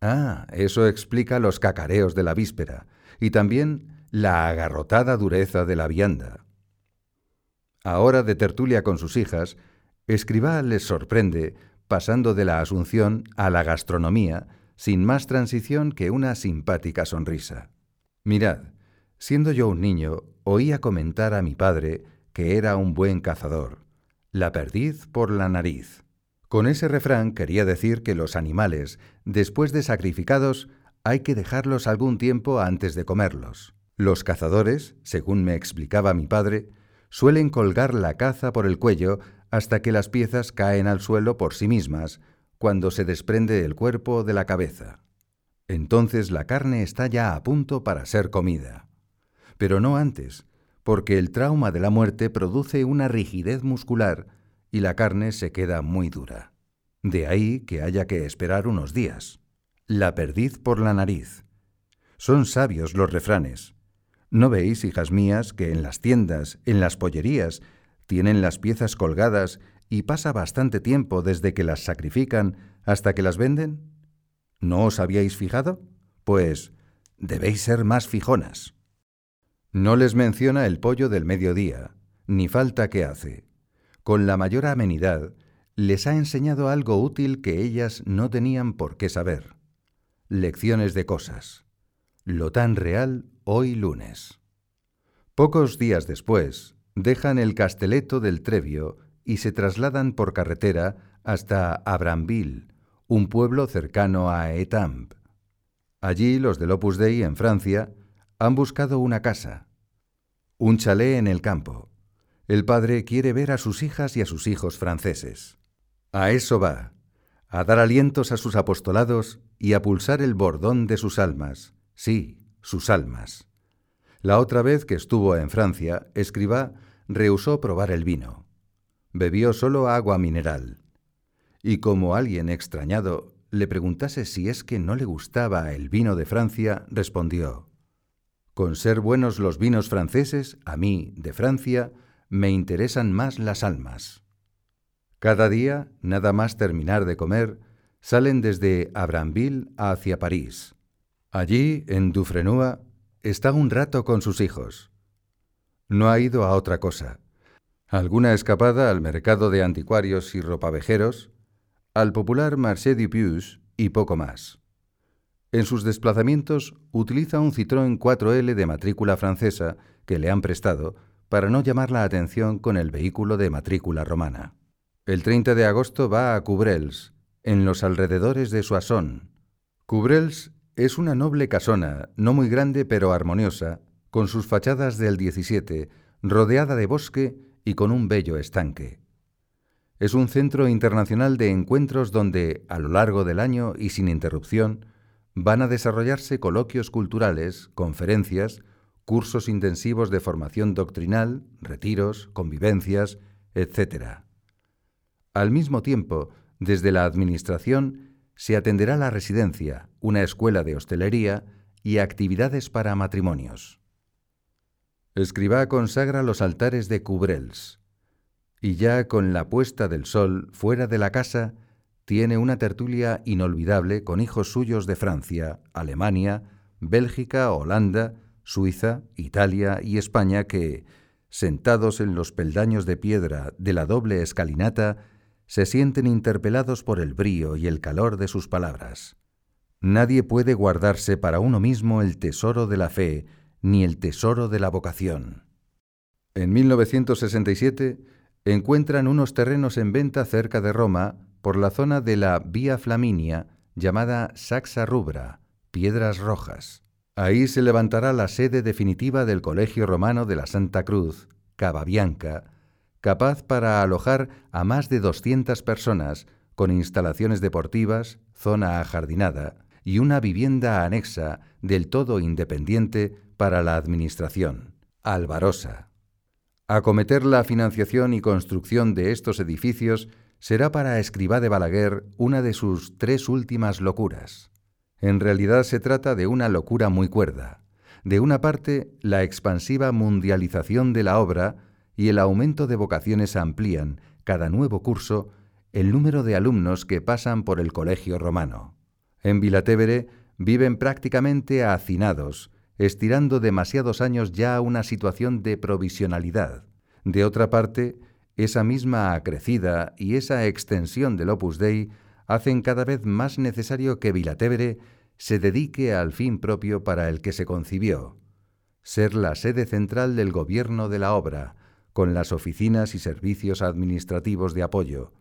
Speaker 1: Ah, eso explica los cacareos de la víspera y también la agarrotada dureza de la vianda. Ahora de tertulia con sus hijas, Escribá les sorprende pasando de la asunción a la gastronomía sin más transición que una simpática sonrisa. Mirad, Siendo yo un niño, oía comentar a mi padre que era un buen cazador. La perdiz por la nariz. Con ese refrán quería decir que los animales, después de sacrificados, hay que dejarlos algún tiempo antes de comerlos. Los cazadores, según me explicaba mi padre, suelen colgar la caza por el cuello hasta que las piezas caen al suelo por sí mismas, cuando se desprende el cuerpo de la cabeza. Entonces la carne está ya a punto para ser comida pero no antes, porque el trauma de la muerte produce una rigidez muscular y la carne se queda muy dura. De ahí que haya que esperar unos días. La perdiz por la nariz. Son sabios los refranes. ¿No veis, hijas mías, que en las tiendas, en las pollerías, tienen las piezas colgadas y pasa bastante tiempo desde que las sacrifican hasta que las venden? ¿No os habíais fijado? Pues debéis ser más fijonas. No les menciona el pollo del mediodía, ni falta que hace. Con la mayor amenidad, les ha enseñado algo útil que ellas no tenían por qué saber. Lecciones de cosas. Lo tan real hoy lunes. Pocos días después, dejan el casteleto del Trevio y se trasladan por carretera hasta Abranville, un pueblo cercano a Étampes. Allí los del Opus Dei en Francia han buscado una casa, un chalet en el campo. El padre quiere ver a sus hijas y a sus hijos franceses. A eso va, a dar alientos a sus apostolados y a pulsar el bordón de sus almas, sí, sus almas. La otra vez que estuvo en Francia, Escribá rehusó probar el vino. Bebió solo agua mineral. Y como alguien extrañado le preguntase si es que no le gustaba el vino de Francia, respondió, con ser buenos los vinos franceses, a mí, de Francia, me interesan más las almas. Cada día, nada más terminar de comer, salen desde Abranville hacia París. Allí, en Dufrenua, está un rato con sus hijos. No ha ido a otra cosa. Alguna escapada al mercado de anticuarios y ropavejeros, al popular Marché du Puys y poco más. En sus desplazamientos utiliza un Citroën 4L de matrícula francesa que le han prestado para no llamar la atención con el vehículo de matrícula romana. El 30 de agosto va a Cubrels, en los alrededores de Soissons. Cubrels es una noble casona, no muy grande pero armoniosa, con sus fachadas del 17, rodeada de bosque y con un bello estanque. Es un centro internacional de encuentros donde, a lo largo del año y sin interrupción, van a desarrollarse coloquios culturales, conferencias, cursos intensivos de formación doctrinal, retiros, convivencias, etc. Al mismo tiempo, desde la Administración se atenderá la residencia, una escuela de hostelería y actividades para matrimonios. Escribá consagra los altares de Cubrels, y ya con la puesta del sol fuera de la casa, tiene una tertulia inolvidable con hijos suyos de Francia, Alemania, Bélgica, Holanda, Suiza, Italia y España que, sentados en los peldaños de piedra de la doble escalinata, se sienten interpelados por el brío y el calor de sus palabras. Nadie puede guardarse para uno mismo el tesoro de la fe ni el tesoro de la vocación. En 1967 encuentran unos terrenos en venta cerca de Roma por la zona de la Vía Flaminia llamada Saxa Rubra, Piedras Rojas. Ahí se levantará la sede definitiva del Colegio Romano de la Santa Cruz, Cavabianca, capaz para alojar a más de 200 personas, con instalaciones deportivas, zona ajardinada y una vivienda anexa del todo independiente para la administración, Alvarosa. Acometer la financiación y construcción de estos edificios será para Escribá de Balaguer una de sus tres últimas locuras. En realidad se trata de una locura muy cuerda. De una parte, la expansiva mundialización de la obra y el aumento de vocaciones amplían, cada nuevo curso, el número de alumnos que pasan por el colegio romano. En Vilatevere viven prácticamente hacinados, estirando demasiados años ya una situación de provisionalidad. De otra parte, esa misma acrecida y esa extensión del Opus Dei hacen cada vez más necesario que Vilatevere se dedique al fin propio para el que se concibió, ser la sede central del gobierno de la obra, con las oficinas y servicios administrativos de apoyo,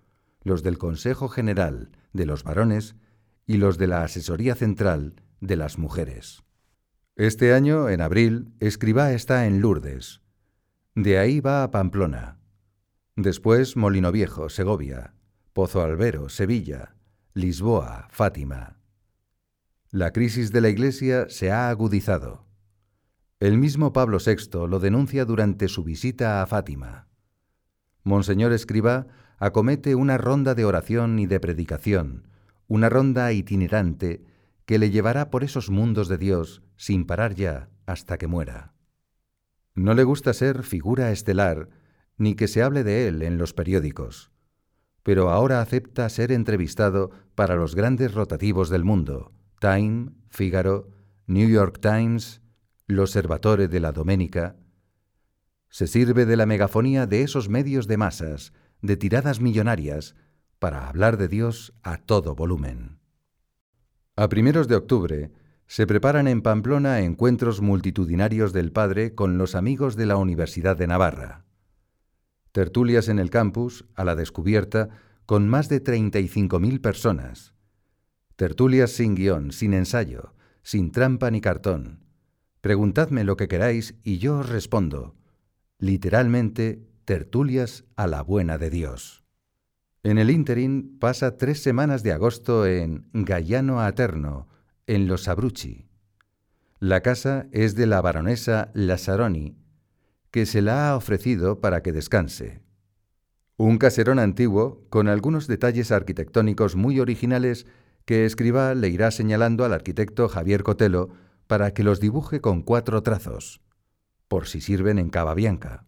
Speaker 1: los del Consejo General de los varones y los de la Asesoría Central de las mujeres. Este año, en abril, Escribá está en Lourdes. De ahí va a Pamplona. Después Molino Viejo, Segovia, Pozo Albero, Sevilla, Lisboa, Fátima. La crisis de la Iglesia se ha agudizado. El mismo Pablo VI lo denuncia durante su visita a Fátima. Monseñor Escribá acomete una ronda de oración y de predicación, una ronda itinerante que le llevará por esos mundos de Dios sin parar ya hasta que muera. No le gusta ser figura estelar ni que se hable de él en los periódicos, pero ahora acepta ser entrevistado para los grandes rotativos del mundo, Time, Figaro, New York Times, L'Osservatore de la Domenica. Se sirve de la megafonía de esos medios de masas, de tiradas millonarias, para hablar de Dios a todo volumen. A primeros de octubre se preparan en Pamplona encuentros multitudinarios del Padre con los amigos de la Universidad de Navarra tertulias en el campus, a la descubierta, con más de 35.000 personas. Tertulias sin guion, sin ensayo, sin trampa ni cartón. Preguntadme lo que queráis y yo os respondo. Literalmente, tertulias a la buena de Dios. En el ínterin pasa tres semanas de agosto en Gallano Aterno, en Los Abruzzi. La casa es de la baronesa Lazzaroni, que se la ha ofrecido para que descanse. Un caserón antiguo, con algunos detalles arquitectónicos muy originales que Escribá le irá señalando al arquitecto Javier Cotelo para que los dibuje con cuatro trazos, por si sirven en cava bianca.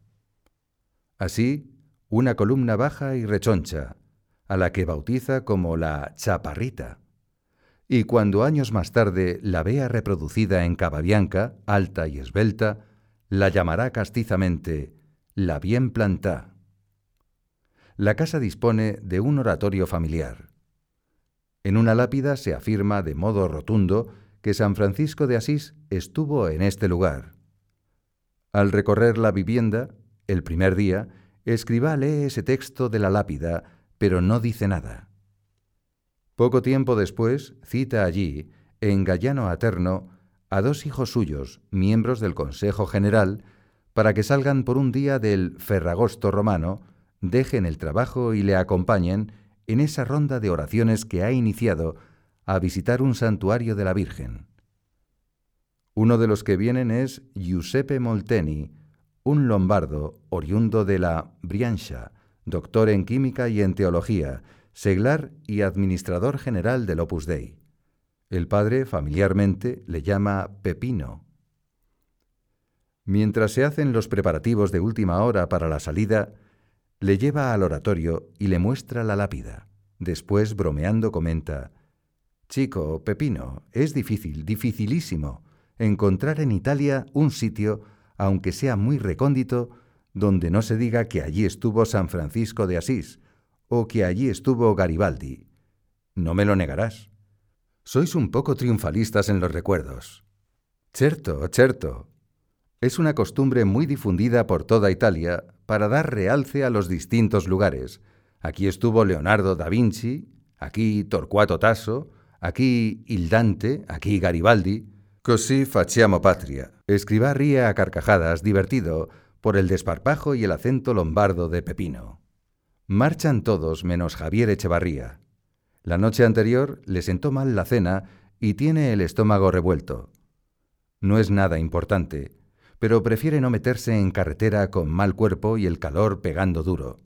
Speaker 1: Así, una columna baja y rechoncha, a la que bautiza como la chaparrita. Y cuando años más tarde la vea reproducida en Cababianca, alta y esbelta, la llamará castizamente la bien plantá. La casa dispone de un oratorio familiar. En una lápida se afirma de modo rotundo que San Francisco de Asís estuvo en este lugar. Al recorrer la vivienda, el primer día, Escriba lee ese texto de la lápida, pero no dice nada. Poco tiempo después cita allí, en Gallano Aterno, a dos hijos suyos, miembros del Consejo General, para que salgan por un día del Ferragosto romano, dejen el trabajo y le acompañen en esa ronda de oraciones que ha iniciado a visitar un santuario de la Virgen. Uno de los que vienen es Giuseppe Molteni, un lombardo oriundo de la Brianza, doctor en química y en teología, seglar y administrador general del Opus Dei. El padre familiarmente le llama Pepino. Mientras se hacen los preparativos de última hora para la salida, le lleva al oratorio y le muestra la lápida. Después, bromeando, comenta, Chico, Pepino, es difícil, dificilísimo, encontrar en Italia un sitio aunque sea muy recóndito, donde no se diga que allí estuvo San Francisco de Asís o que allí estuvo Garibaldi. No me lo negarás. Sois un poco triunfalistas en los recuerdos. Certo, certo. Es una costumbre muy difundida por toda Italia para dar realce a los distintos lugares. Aquí estuvo Leonardo da Vinci, aquí Torcuato Tasso, aquí Hildante, aquí Garibaldi. Così facciamo patria. Escribá ríe a carcajadas, divertido, por el desparpajo y el acento lombardo de Pepino. Marchan todos menos Javier Echevarría. La noche anterior le sentó mal la cena y tiene el estómago revuelto. No es nada importante, pero prefiere no meterse en carretera con mal cuerpo y el calor pegando duro.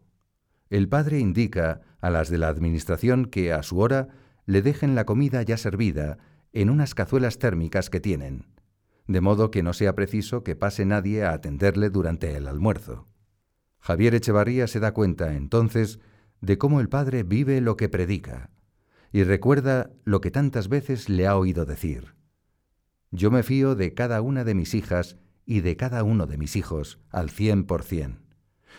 Speaker 1: El padre indica a las de la administración que a su hora le dejen la comida ya servida en unas cazuelas térmicas que tienen, de modo que no sea preciso que pase nadie a atenderle durante el almuerzo. Javier Echevarría se da cuenta entonces de cómo el Padre vive lo que predica, y recuerda lo que tantas veces le ha oído decir. Yo me fío de cada una de mis hijas y de cada uno de mis hijos al cien por cien,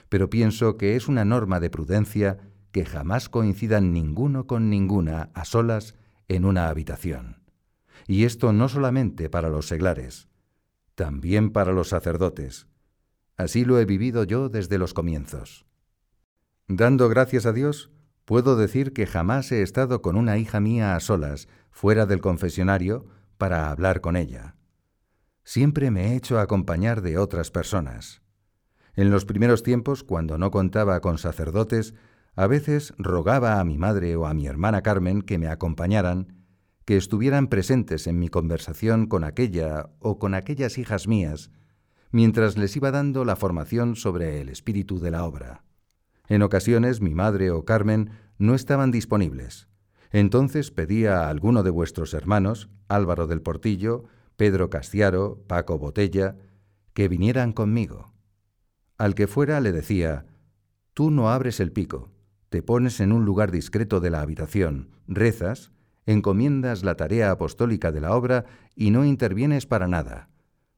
Speaker 1: pero pienso que es una norma de prudencia que jamás coincidan ninguno con ninguna a solas en una habitación y esto no solamente para los seglares, también para los sacerdotes. Así lo he vivido yo desde los comienzos. Dando gracias a Dios, puedo decir que jamás he estado con una hija mía a solas, fuera del confesionario, para hablar con ella. Siempre me he hecho acompañar de otras personas. En los primeros tiempos, cuando no contaba con sacerdotes, a veces rogaba a mi madre o a mi hermana Carmen que me acompañaran que estuvieran presentes en mi conversación con aquella o con aquellas hijas mías, mientras les iba dando la formación sobre el espíritu de la obra. En ocasiones mi madre o Carmen no estaban disponibles. Entonces pedía a alguno de vuestros hermanos, Álvaro del Portillo, Pedro Castiaro, Paco Botella, que vinieran conmigo. Al que fuera le decía, Tú no abres el pico, te pones en un lugar discreto de la habitación, rezas, encomiendas la tarea apostólica de la obra y no intervienes para nada,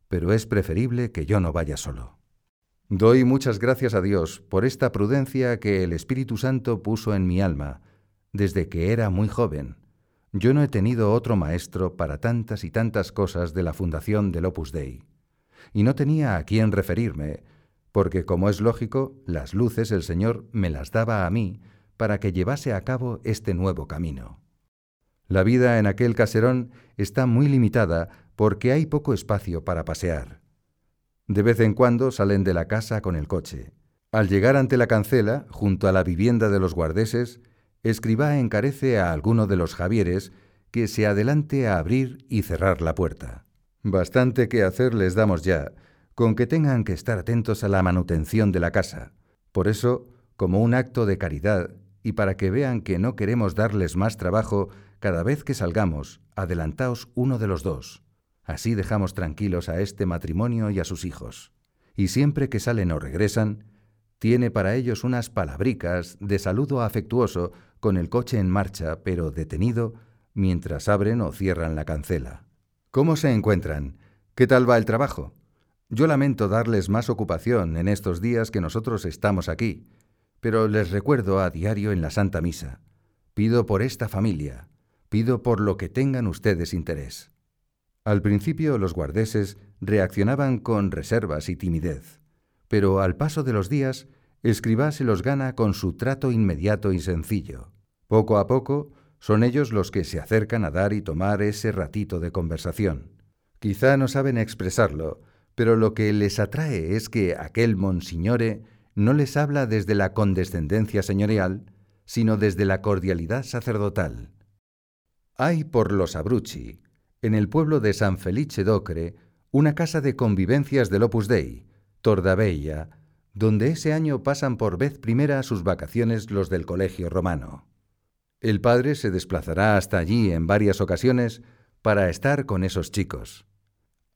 Speaker 1: pero es preferible que yo no vaya solo. Doy muchas gracias a Dios por esta prudencia que el Espíritu Santo puso en mi alma desde que era muy joven. Yo no he tenido otro maestro para tantas y tantas cosas de la fundación del Opus Dei, y no tenía a quién referirme, porque como es lógico, las luces el Señor me las daba a mí para que llevase a cabo este nuevo camino. La vida en aquel caserón está muy limitada porque hay poco espacio para pasear. De vez en cuando salen de la casa con el coche. Al llegar ante la cancela, junto a la vivienda de los guardeses, Escribá encarece a alguno de los Javieres que se adelante a abrir y cerrar la puerta. Bastante que hacer les damos ya, con que tengan que estar atentos a la manutención de la casa. Por eso, como un acto de caridad y para que vean que no queremos darles más trabajo, cada vez que salgamos, adelantaos uno de los dos. Así dejamos tranquilos a este matrimonio y a sus hijos. Y siempre que salen o regresan, tiene para ellos unas palabricas de saludo afectuoso con el coche en marcha, pero detenido, mientras abren o cierran la cancela. ¿Cómo se encuentran? ¿Qué tal va el trabajo? Yo lamento darles más ocupación en estos días que nosotros estamos aquí, pero les recuerdo a diario en la Santa Misa. Pido por esta familia, por lo que tengan ustedes interés. Al principio los guardeses reaccionaban con reservas y timidez, pero al paso de los días, Escribá se los gana con su trato inmediato y sencillo. Poco a poco, son ellos los que se acercan a dar y tomar ese ratito de conversación. Quizá no saben expresarlo, pero lo que les atrae es que aquel monsignore no les habla desde la condescendencia señorial, sino desde la cordialidad sacerdotal. Hay por los Abruzzi, en el pueblo de San Felice d'Ocre, una casa de convivencias del Opus Dei, Tordabella, donde ese año pasan por vez primera sus vacaciones los del Colegio Romano. El padre se desplazará hasta allí en varias ocasiones para estar con esos chicos.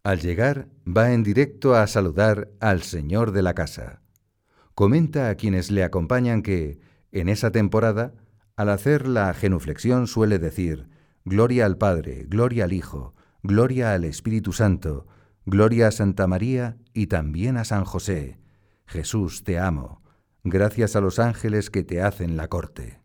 Speaker 1: Al llegar, va en directo a saludar al señor de la casa. Comenta a quienes le acompañan que, en esa temporada, al hacer la genuflexión suele decir, Gloria al Padre, gloria al Hijo, gloria al Espíritu Santo, gloria a Santa María y también a San José. Jesús, te amo. Gracias a los ángeles que te hacen la corte.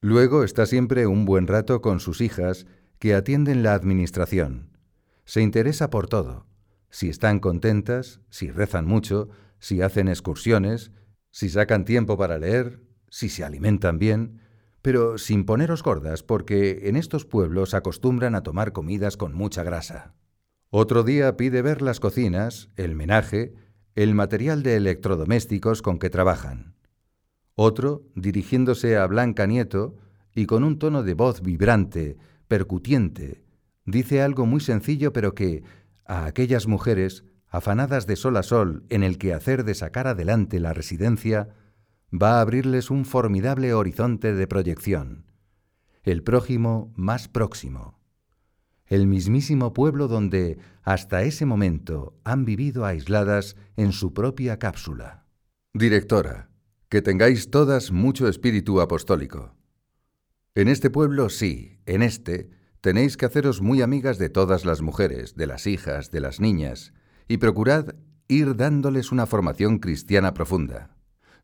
Speaker 1: Luego está siempre un buen rato con sus hijas que atienden la administración. Se interesa por todo. Si están contentas, si rezan mucho, si hacen excursiones, si sacan tiempo para leer, si se alimentan bien, pero sin poneros gordas porque en estos pueblos acostumbran a tomar comidas con mucha grasa. Otro día pide ver las cocinas, el menaje, el material de electrodomésticos con que trabajan. Otro, dirigiéndose a Blanca Nieto, y con un tono de voz vibrante, percutiente, dice algo muy sencillo pero que, a aquellas mujeres, afanadas de sol a sol en el quehacer de sacar adelante la residencia, va a abrirles un formidable horizonte de proyección. El prójimo más próximo. El mismísimo pueblo donde, hasta ese momento, han vivido aisladas en su propia cápsula. Directora, que tengáis todas mucho espíritu apostólico. En este pueblo sí, en este, tenéis que haceros muy amigas de todas las mujeres, de las hijas, de las niñas, y procurad ir dándoles una formación cristiana profunda.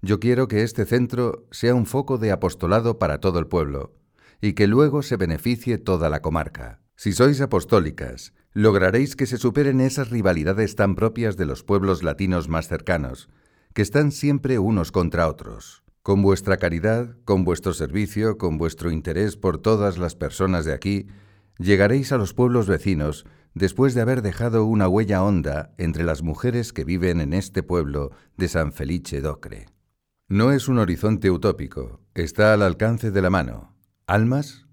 Speaker 1: Yo quiero que este centro sea un foco de apostolado para todo el pueblo, y que luego se beneficie toda la comarca. Si sois apostólicas, lograréis que se superen esas rivalidades tan propias de los pueblos latinos más cercanos, que están siempre unos contra otros. Con vuestra caridad, con vuestro servicio, con vuestro interés por todas las personas de aquí, llegaréis a los pueblos vecinos después de haber dejado una huella honda entre las mujeres que viven en este pueblo de San Felice d'Ocre. No es un horizonte utópico, está al alcance de la mano. ¿Almas?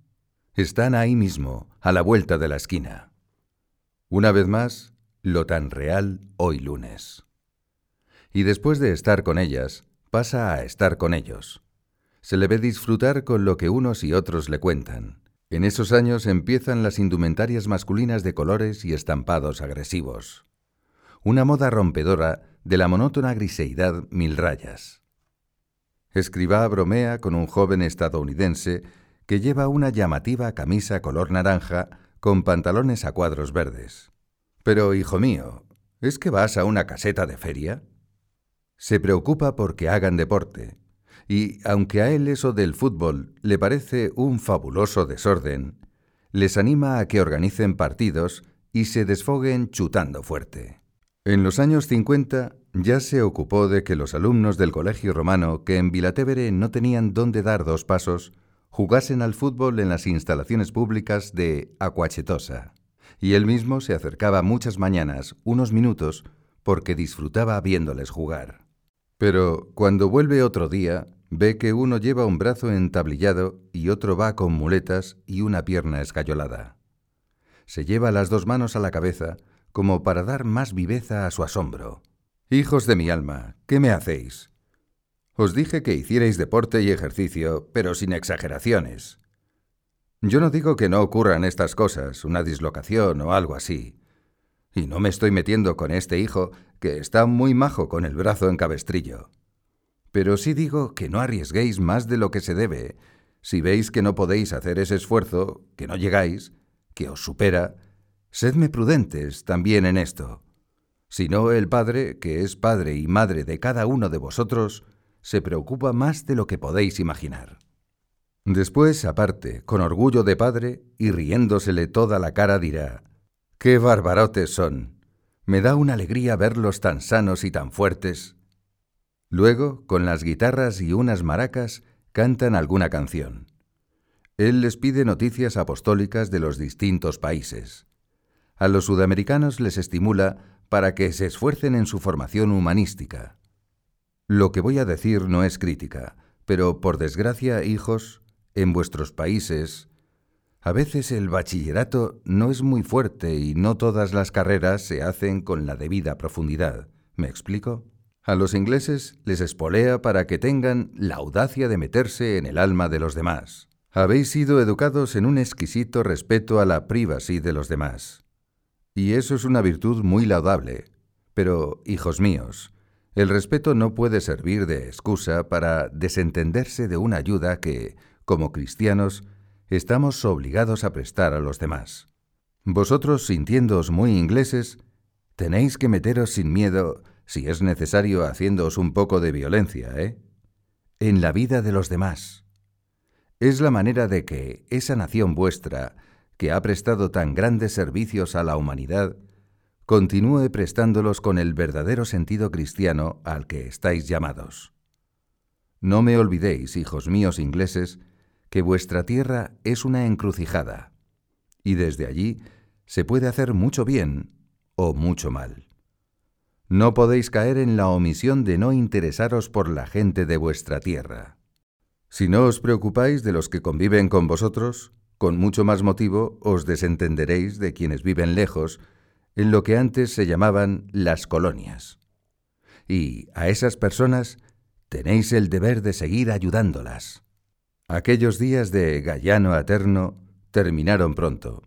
Speaker 1: Están ahí mismo, a la vuelta de la esquina. Una vez más, lo tan real hoy lunes y después de estar con ellas, pasa a estar con ellos. Se le ve disfrutar con lo que unos y otros le cuentan. En esos años empiezan las indumentarias masculinas de colores y estampados agresivos. Una moda rompedora de la monótona griseidad mil rayas. Escribá bromea con un joven estadounidense que lleva una llamativa camisa color naranja con pantalones a cuadros verdes. Pero, hijo mío, ¿es que vas a una caseta de feria? Se preocupa porque hagan deporte, y aunque a él eso del fútbol le parece un fabuloso desorden, les anima a que organicen partidos y se desfoguen chutando fuerte. En los años 50 ya se ocupó de que los alumnos del colegio romano que en Vilatevere no tenían dónde dar dos pasos, jugasen al fútbol en las instalaciones públicas de Acuachetosa, y él mismo se acercaba muchas mañanas, unos minutos, porque disfrutaba viéndoles jugar. Pero cuando vuelve otro día, ve que uno lleva un brazo entablillado y otro va con muletas y una pierna escayolada. Se lleva las dos manos a la cabeza como para dar más viveza a su asombro. Hijos de mi alma, ¿qué me hacéis? Os dije que hicierais deporte y ejercicio, pero sin exageraciones. Yo no digo que no ocurran estas cosas, una dislocación o algo así. Y no me estoy metiendo con este hijo, que está muy majo con el brazo en cabestrillo. Pero sí digo que no arriesguéis más de lo que se debe. Si veis que no podéis hacer ese esfuerzo, que no llegáis, que os supera, sedme prudentes también en esto. Si no, el Padre, que es Padre y Madre de cada uno de vosotros, se preocupa más de lo que podéis imaginar. Después, aparte, con orgullo de padre y riéndosele toda la cara, dirá, ¡Qué barbarotes son! Me da una alegría verlos tan sanos y tan fuertes. Luego, con las guitarras y unas maracas, cantan alguna canción. Él les pide noticias apostólicas de los distintos países. A los sudamericanos les estimula para que se esfuercen en su formación humanística. Lo que voy a decir no es crítica, pero por desgracia, hijos, en vuestros países, a veces el bachillerato no es muy fuerte y no todas las carreras se hacen con la debida profundidad. ¿Me explico? A los ingleses les espolea para que tengan la audacia de meterse en el alma de los demás. Habéis sido educados en un exquisito respeto a la privacy de los demás. Y eso es una virtud muy laudable. Pero, hijos míos, el respeto no puede servir de excusa para desentenderse de una ayuda que, como cristianos, estamos obligados a prestar a los demás. Vosotros, sintiéndoos muy ingleses, tenéis que meteros sin miedo, si es necesario haciéndoos un poco de violencia, ¿eh? En la vida de los demás. Es la manera de que esa nación vuestra, que ha prestado tan grandes servicios a la humanidad, continúe prestándolos con el verdadero sentido cristiano al que estáis llamados. No me olvidéis, hijos míos ingleses, que vuestra tierra es una encrucijada, y desde allí se puede hacer mucho bien o mucho mal. No podéis caer en la omisión de no interesaros por la gente de vuestra tierra. Si no os preocupáis de los que conviven con vosotros, con mucho más motivo os desentenderéis de quienes viven lejos, en lo que antes se llamaban las colonias. Y a esas personas tenéis el deber de seguir ayudándolas. Aquellos días de Gallano Aterno terminaron pronto.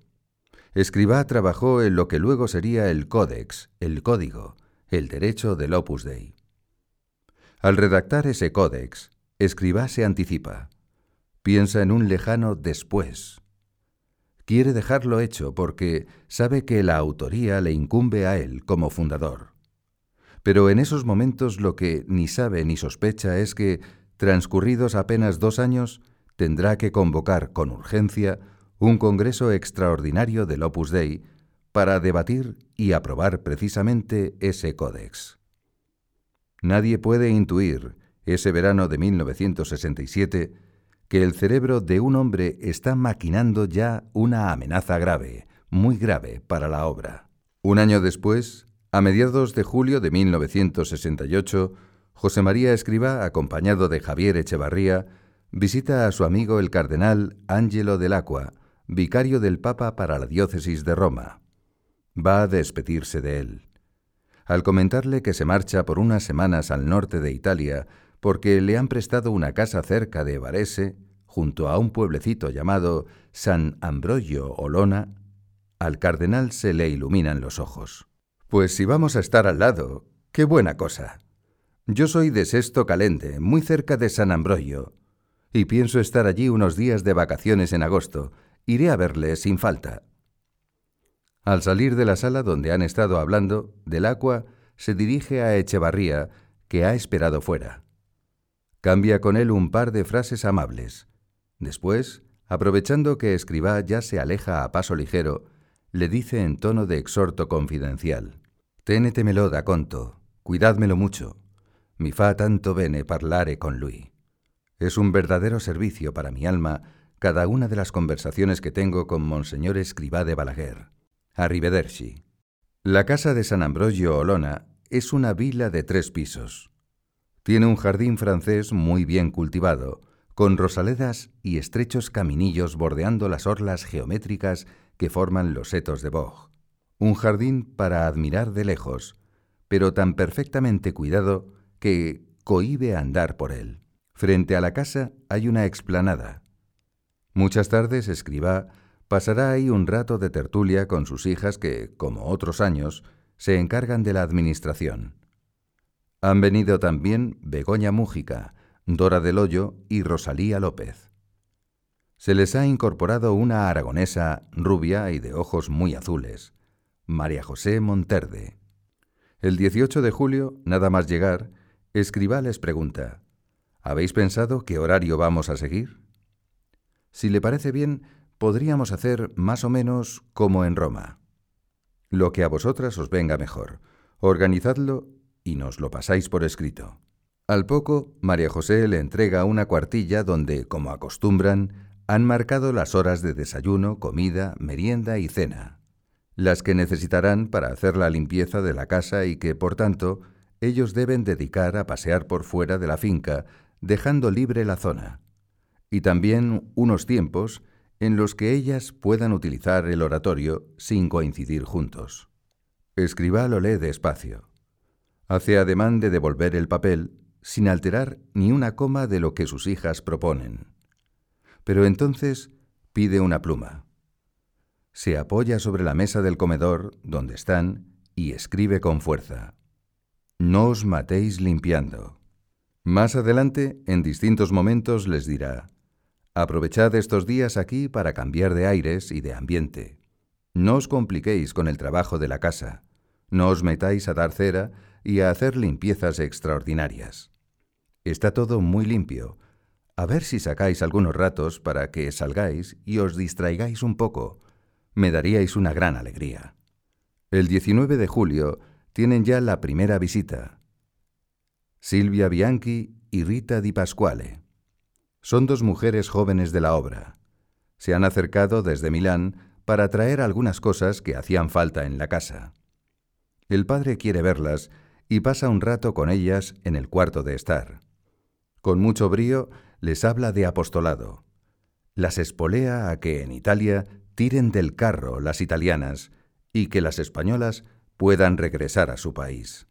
Speaker 1: Escribá trabajó en lo que luego sería el Códex, el Código, el derecho del Opus Dei. Al redactar ese Códex, Escribá se anticipa. Piensa en un lejano después. Quiere dejarlo hecho porque sabe que la autoría le incumbe a él como fundador. Pero en esos momentos lo que ni sabe ni sospecha es que, transcurridos apenas dos años, tendrá que convocar con urgencia un Congreso extraordinario del Opus Dei para debatir y aprobar precisamente ese códex. Nadie puede intuir, ese verano de 1967, que el cerebro de un hombre está maquinando ya una amenaza grave, muy grave para la obra. Un año después, a mediados de julio de 1968, José María Escriba, acompañado de Javier Echevarría, visita a su amigo el cardenal Angelo Acqua, vicario del Papa para la diócesis de Roma. Va a despedirse de él. Al comentarle que se marcha por unas semanas al norte de Italia porque le han prestado una casa cerca de Varese, junto a un pueblecito llamado San Ambrogio Olona, al cardenal se le iluminan los ojos. Pues si vamos a estar al lado, qué buena cosa. Yo soy de Sesto Calende, muy cerca de San Ambrogio, y pienso estar allí unos días de vacaciones en agosto. Iré a verle sin falta. Al salir de la sala donde han estado hablando, del agua se dirige a Echevarría, que ha esperado fuera. Cambia con él un par de frases amables. Después, aprovechando que Escribá ya se aleja a paso ligero, le dice en tono de exhorto confidencial: Ténetemelo da conto, cuidádmelo mucho. Mi fa tanto bene parlare con lui. Es un verdadero servicio para mi alma cada una de las conversaciones que tengo con Monseñor Escribá de Balaguer. Arrivederci. La casa de San Ambrogio Olona es una vila de tres pisos. Tiene un jardín francés muy bien cultivado, con rosaledas y estrechos caminillos bordeando las orlas geométricas que forman los setos de boj. Un jardín para admirar de lejos, pero tan perfectamente cuidado que cohíbe andar por él. Frente a la casa hay una explanada. Muchas tardes escriba pasará ahí un rato de tertulia con sus hijas que, como otros años, se encargan de la administración. Han venido también Begoña Mújica, Dora del Hoyo y Rosalía López. Se les ha incorporado una aragonesa rubia y de ojos muy azules, María José Monterde. El 18 de julio, nada más llegar, Escribá les pregunta, ¿Habéis pensado qué horario vamos a seguir? Si le parece bien, podríamos hacer más o menos como en Roma. Lo que a vosotras os venga mejor. Organizadlo y nos lo pasáis por escrito. Al poco, María José le entrega una cuartilla donde, como acostumbran, han marcado las horas de desayuno, comida, merienda y cena, las que necesitarán para hacer la limpieza de la casa y que, por tanto, ellos deben dedicar a pasear por fuera de la finca, dejando libre la zona, y también unos tiempos en los que ellas puedan utilizar el oratorio sin coincidir juntos. Escriba lo lee despacio. Hace ademán de devolver el papel sin alterar ni una coma de lo que sus hijas proponen. Pero entonces pide una pluma. Se apoya sobre la mesa del comedor donde están y escribe con fuerza. No os matéis limpiando. Más adelante, en distintos momentos, les dirá, aprovechad estos días aquí para cambiar de aires y de ambiente. No os compliquéis con el trabajo de la casa. No os metáis a dar cera y a hacer limpiezas extraordinarias. Está todo muy limpio. A ver si sacáis algunos ratos para que salgáis y os distraigáis un poco. Me daríais una gran alegría. El 19 de julio tienen ya la primera visita. Silvia Bianchi y Rita Di Pasquale. Son dos mujeres jóvenes de la obra. Se han acercado desde Milán para traer algunas cosas que hacían falta en la casa. El padre quiere verlas y pasa un rato con ellas en el cuarto de estar. Con mucho brío les habla de apostolado. Las espolea a que en Italia tiren del carro las italianas y que las españolas puedan regresar a su país.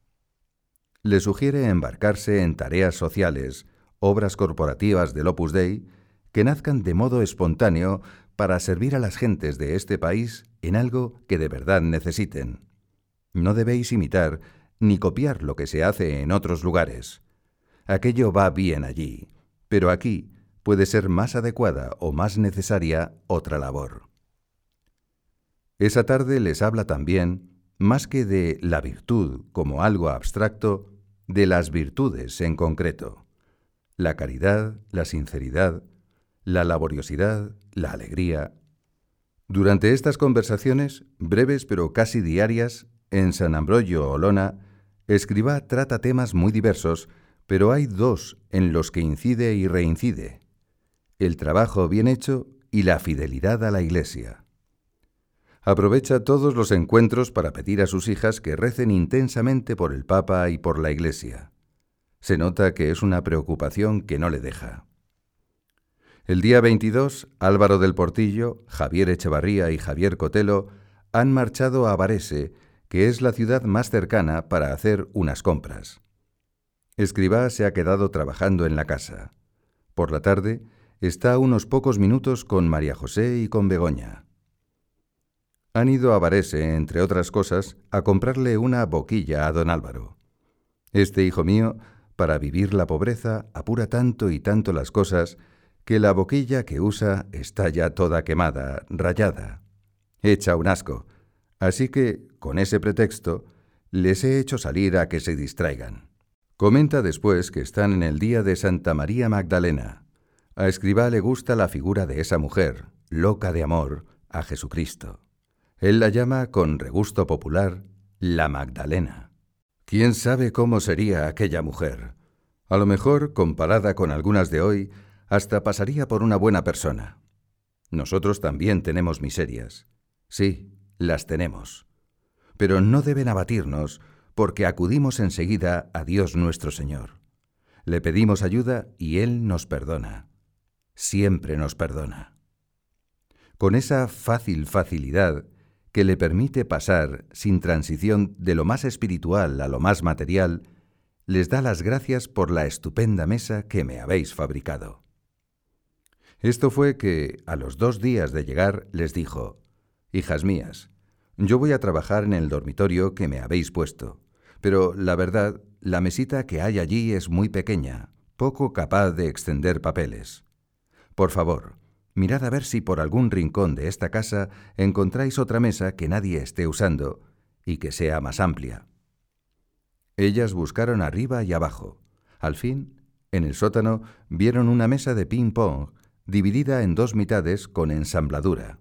Speaker 1: Le sugiere embarcarse en tareas sociales, obras corporativas del Opus Dei, que nazcan de modo espontáneo para servir a las gentes de este país en algo que de verdad necesiten. No debéis imitar ni copiar lo que se hace en otros lugares. Aquello va bien allí, pero aquí puede ser más adecuada o más necesaria otra labor. Esa tarde les habla también, más que de la virtud como algo abstracto, de las virtudes en concreto. La caridad, la sinceridad, la laboriosidad, la alegría. Durante estas conversaciones, breves pero casi diarias, en San Ambrogio Olona, Escribá trata temas muy diversos, pero hay dos en los que incide y reincide, el trabajo bien hecho y la fidelidad a la Iglesia. Aprovecha todos los encuentros para pedir a sus hijas que recen intensamente por el Papa y por la Iglesia. Se nota que es una preocupación que no le deja. El día 22, Álvaro del Portillo, Javier Echevarría y Javier Cotelo han marchado a Varese que es la ciudad más cercana para hacer unas compras. Escribá se ha quedado trabajando en la casa. Por la tarde está unos pocos minutos con María José y con Begoña. Han ido a Varese, entre otras cosas, a comprarle una boquilla a don Álvaro. Este hijo mío, para vivir la pobreza, apura tanto y tanto las cosas que la boquilla que usa está ya toda quemada, rayada. Echa un asco, Así que, con ese pretexto, les he hecho salir a que se distraigan. Comenta después que están en el día de Santa María Magdalena. A Escribá le gusta la figura de esa mujer, loca de amor, a Jesucristo. Él la llama, con regusto popular, la Magdalena. ¿Quién sabe cómo sería aquella mujer? A lo mejor, comparada con algunas de hoy, hasta pasaría por una buena persona. Nosotros también tenemos miserias. Sí, las tenemos. Pero no deben abatirnos porque acudimos enseguida a Dios nuestro Señor. Le pedimos ayuda y Él nos perdona. Siempre nos perdona. Con esa fácil facilidad que le permite pasar sin transición de lo más espiritual a lo más material, les da las gracias por la estupenda mesa que me habéis fabricado. Esto fue que, a los dos días de llegar, les dijo, Hijas mías, yo voy a trabajar en el dormitorio que me habéis puesto, pero la verdad, la mesita que hay allí es muy pequeña, poco capaz de extender papeles. Por favor, mirad a ver si por algún rincón de esta casa encontráis otra mesa que nadie esté usando y que sea más amplia. Ellas buscaron arriba y abajo. Al fin, en el sótano, vieron una mesa de ping-pong dividida en dos mitades con ensambladura.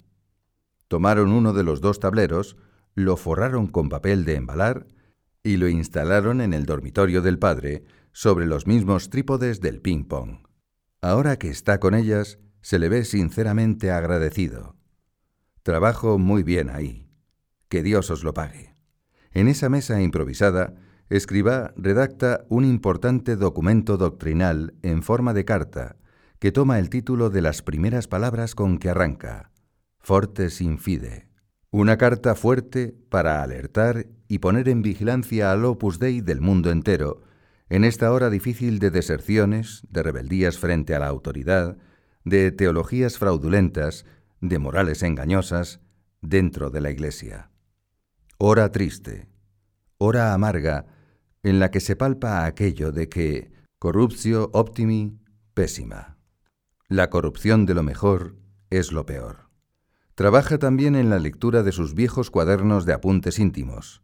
Speaker 1: Tomaron uno de los dos tableros, lo forraron con papel de embalar y lo instalaron en el dormitorio del padre sobre los mismos trípodes del ping-pong. Ahora que está con ellas, se le ve sinceramente agradecido. Trabajo muy bien ahí. Que Dios os lo pague. En esa mesa improvisada, Escribá redacta un importante documento doctrinal en forma de carta que toma el título de las primeras palabras con que arranca, Fortes Infide. Una carta fuerte para alertar y poner en vigilancia al Opus Dei del mundo entero en esta hora difícil de deserciones, de rebeldías frente a la autoridad, de teologías fraudulentas, de morales engañosas dentro de la Iglesia. Hora triste, hora amarga, en la que se palpa aquello de que corruptio optimi pésima. La corrupción de lo mejor es lo peor. Trabaja también en la lectura de sus viejos cuadernos de apuntes íntimos,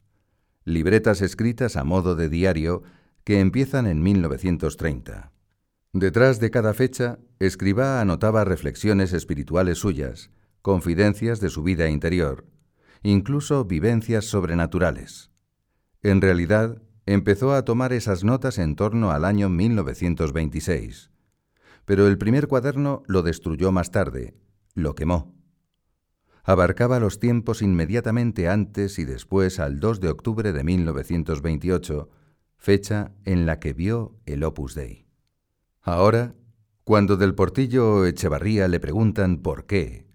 Speaker 1: libretas escritas a modo de diario que empiezan en 1930. Detrás de cada fecha, Escribá anotaba reflexiones espirituales suyas, confidencias de su vida interior, incluso vivencias sobrenaturales. En realidad, empezó a tomar esas notas en torno al año 1926. Pero el primer cuaderno lo destruyó más tarde, lo quemó. Abarcaba los tiempos inmediatamente antes y después al 2 de octubre de 1928, fecha en la que vio el Opus Dei. Ahora, cuando del Portillo Echevarría le preguntan por qué,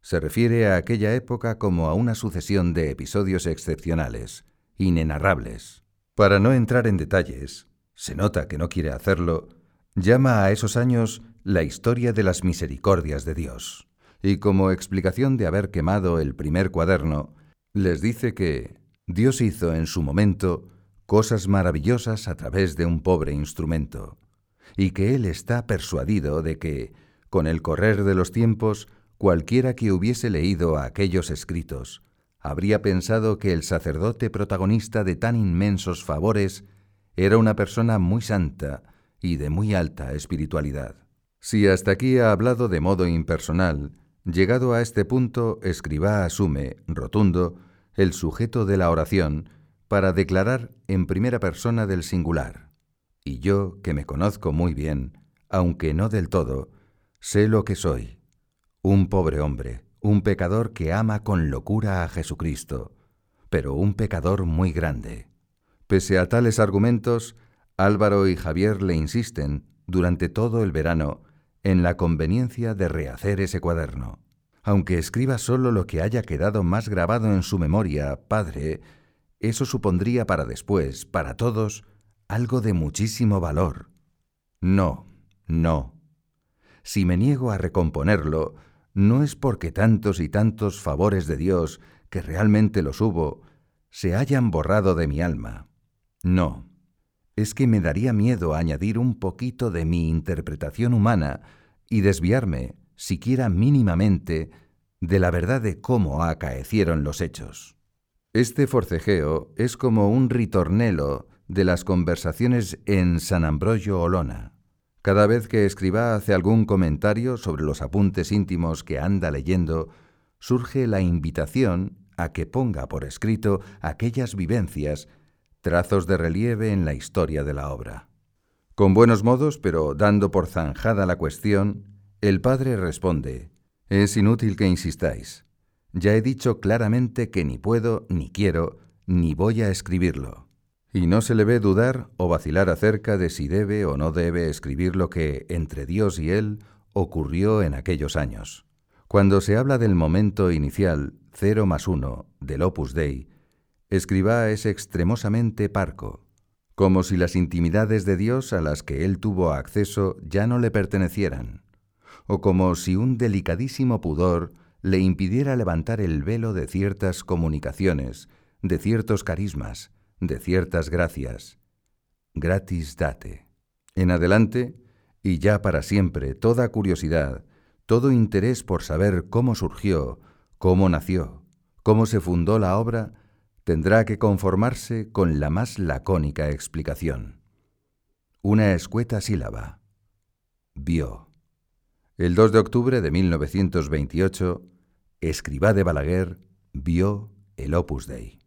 Speaker 1: se refiere a aquella época como a una sucesión de episodios excepcionales, inenarrables. Para no entrar en detalles, se nota que no quiere hacerlo, llama a esos años la historia de las misericordias de Dios. Y como explicación de haber quemado el primer cuaderno, les dice que Dios hizo en su momento cosas maravillosas a través de un pobre instrumento, y que Él está persuadido de que, con el correr de los tiempos, cualquiera que hubiese leído aquellos escritos, habría pensado que el sacerdote protagonista de tan inmensos favores era una persona muy santa y de muy alta espiritualidad. Si hasta aquí ha hablado de modo impersonal, llegado a este punto, escriba asume, rotundo, el sujeto de la oración para declarar en primera persona del singular. Y yo, que me conozco muy bien, aunque no del todo, sé lo que soy, un pobre hombre, un pecador que ama con locura a Jesucristo, pero un pecador muy grande. Pese a tales argumentos, Álvaro y Javier le insisten, durante todo el verano, en la conveniencia de rehacer ese cuaderno. Aunque escriba solo lo que haya quedado más grabado en su memoria, padre, eso supondría para después, para todos, algo de muchísimo valor. No, no. Si me niego a recomponerlo, no es porque tantos y tantos favores de Dios, que realmente los hubo, se hayan borrado de mi alma. No, es que me daría miedo añadir un poquito de mi interpretación humana y desviarme, siquiera mínimamente, de la verdad de cómo acaecieron los hechos. Este forcejeo es como un ritornelo de las conversaciones en San Ambrogio Olona. Cada vez que escriba hace algún comentario sobre los apuntes íntimos que anda leyendo, surge la invitación a que ponga por escrito aquellas vivencias, trazos de relieve en la historia de la obra. Con buenos modos, pero dando por zanjada la cuestión, el padre responde, Es inútil que insistáis. Ya he dicho claramente que ni puedo, ni quiero, ni voy a escribirlo y no se le ve dudar o vacilar acerca de si debe o no debe escribir lo que, entre Dios y él, ocurrió en aquellos años. Cuando se habla del momento inicial, cero más uno, del Opus Dei, escriba es extremosamente parco, como si las intimidades de Dios a las que él tuvo acceso ya no le pertenecieran, o como si un delicadísimo pudor le impidiera levantar el velo de ciertas comunicaciones, de ciertos carismas, de ciertas gracias, gratis date. En adelante, y ya para siempre, toda curiosidad, todo interés por saber cómo surgió, cómo nació, cómo se fundó la obra, tendrá que conformarse con la más lacónica explicación. Una escueta sílaba. Vio. El 2 de octubre de 1928, Escribá de Balaguer vio el Opus Dei.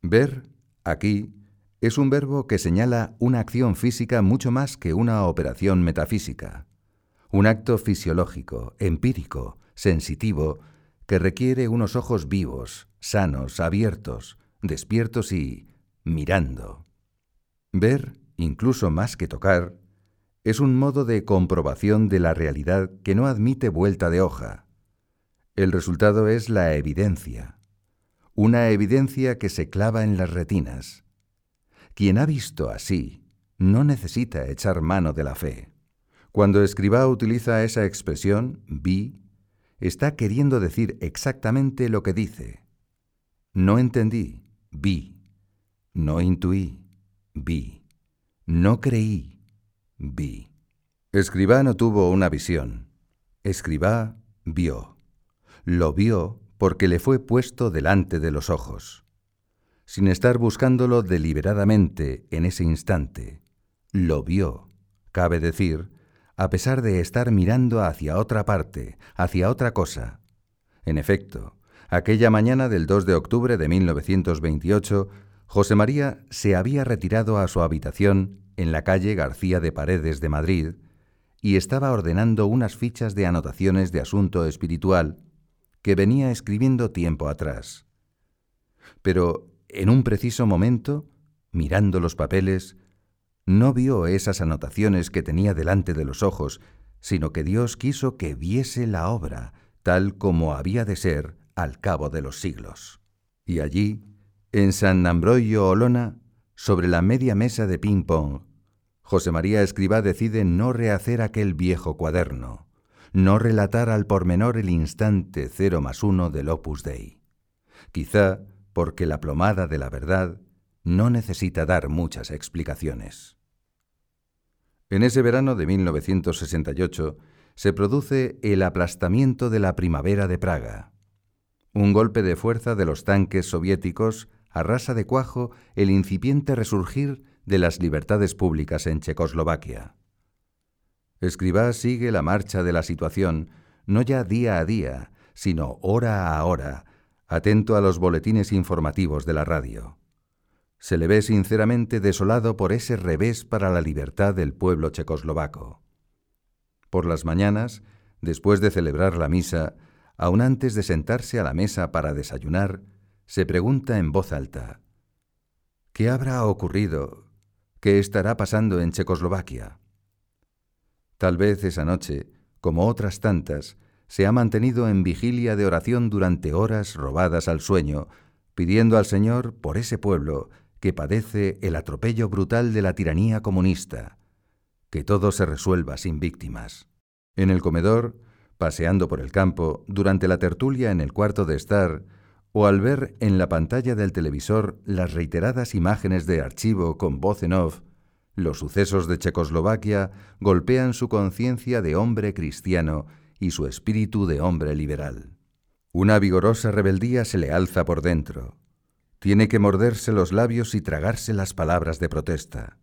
Speaker 1: Ver, aquí, es un verbo que señala una acción física mucho más que una operación metafísica, un acto fisiológico, empírico, sensitivo, que requiere unos ojos vivos, sanos, abiertos, despiertos y mirando. Ver, incluso más que tocar, es un modo de comprobación de la realidad que no admite vuelta de hoja. El resultado es la evidencia, una evidencia que se clava en las retinas. Quien ha visto así no necesita echar mano de la fe. Cuando Escribá utiliza esa expresión, vi, está queriendo decir exactamente lo que dice. No entendí, vi. No intuí, vi. No creí, vi. Escribá no tuvo una visión. Escribá vio. Lo vio porque le fue puesto delante de los ojos, sin estar buscándolo deliberadamente en ese instante. Lo vio, cabe decir, a pesar de estar mirando hacia otra parte, hacia otra cosa. En efecto, aquella mañana del 2 de octubre de 1928, José María se había retirado a su habitación en la calle García de Paredes de Madrid y estaba ordenando unas fichas de anotaciones de asunto espiritual que venía escribiendo tiempo atrás. Pero en un preciso momento, mirando los papeles, no vio esas anotaciones que tenía delante de los ojos, sino que Dios quiso que viese la obra tal como había de ser al cabo de los siglos. Y allí, en San Ambroyo Olona, sobre la media mesa de ping-pong, José María Escribá decide no rehacer aquel viejo cuaderno no relatar al pormenor el instante cero más uno del opus dei. Quizá porque la plomada de la verdad no necesita dar muchas explicaciones. En ese verano de 1968 se produce el aplastamiento de la primavera de Praga. Un golpe de fuerza de los tanques soviéticos arrasa de cuajo el incipiente resurgir de las libertades públicas en Checoslovaquia. Escribá sigue la marcha de la situación, no ya día a día, sino hora a hora, atento a los boletines informativos de la radio. Se le ve sinceramente desolado por ese revés para la libertad del pueblo checoslovaco. Por las mañanas, después de celebrar la misa, aun antes de sentarse a la mesa para desayunar, se pregunta en voz alta, ¿qué habrá ocurrido? ¿Qué estará pasando en Checoslovaquia? Tal vez esa noche, como otras tantas, se ha mantenido en vigilia de oración durante horas robadas al sueño, pidiendo al Señor por ese pueblo que padece el atropello brutal de la tiranía comunista, que todo se resuelva sin víctimas. En el comedor, paseando por el campo, durante la tertulia en el cuarto de estar, o al ver en la pantalla del televisor las reiteradas imágenes de archivo con voz en off los sucesos de Checoslovaquia golpean su conciencia de hombre cristiano y su espíritu de hombre liberal. Una vigorosa rebeldía se le alza por dentro. Tiene que morderse los labios y tragarse las palabras de protesta.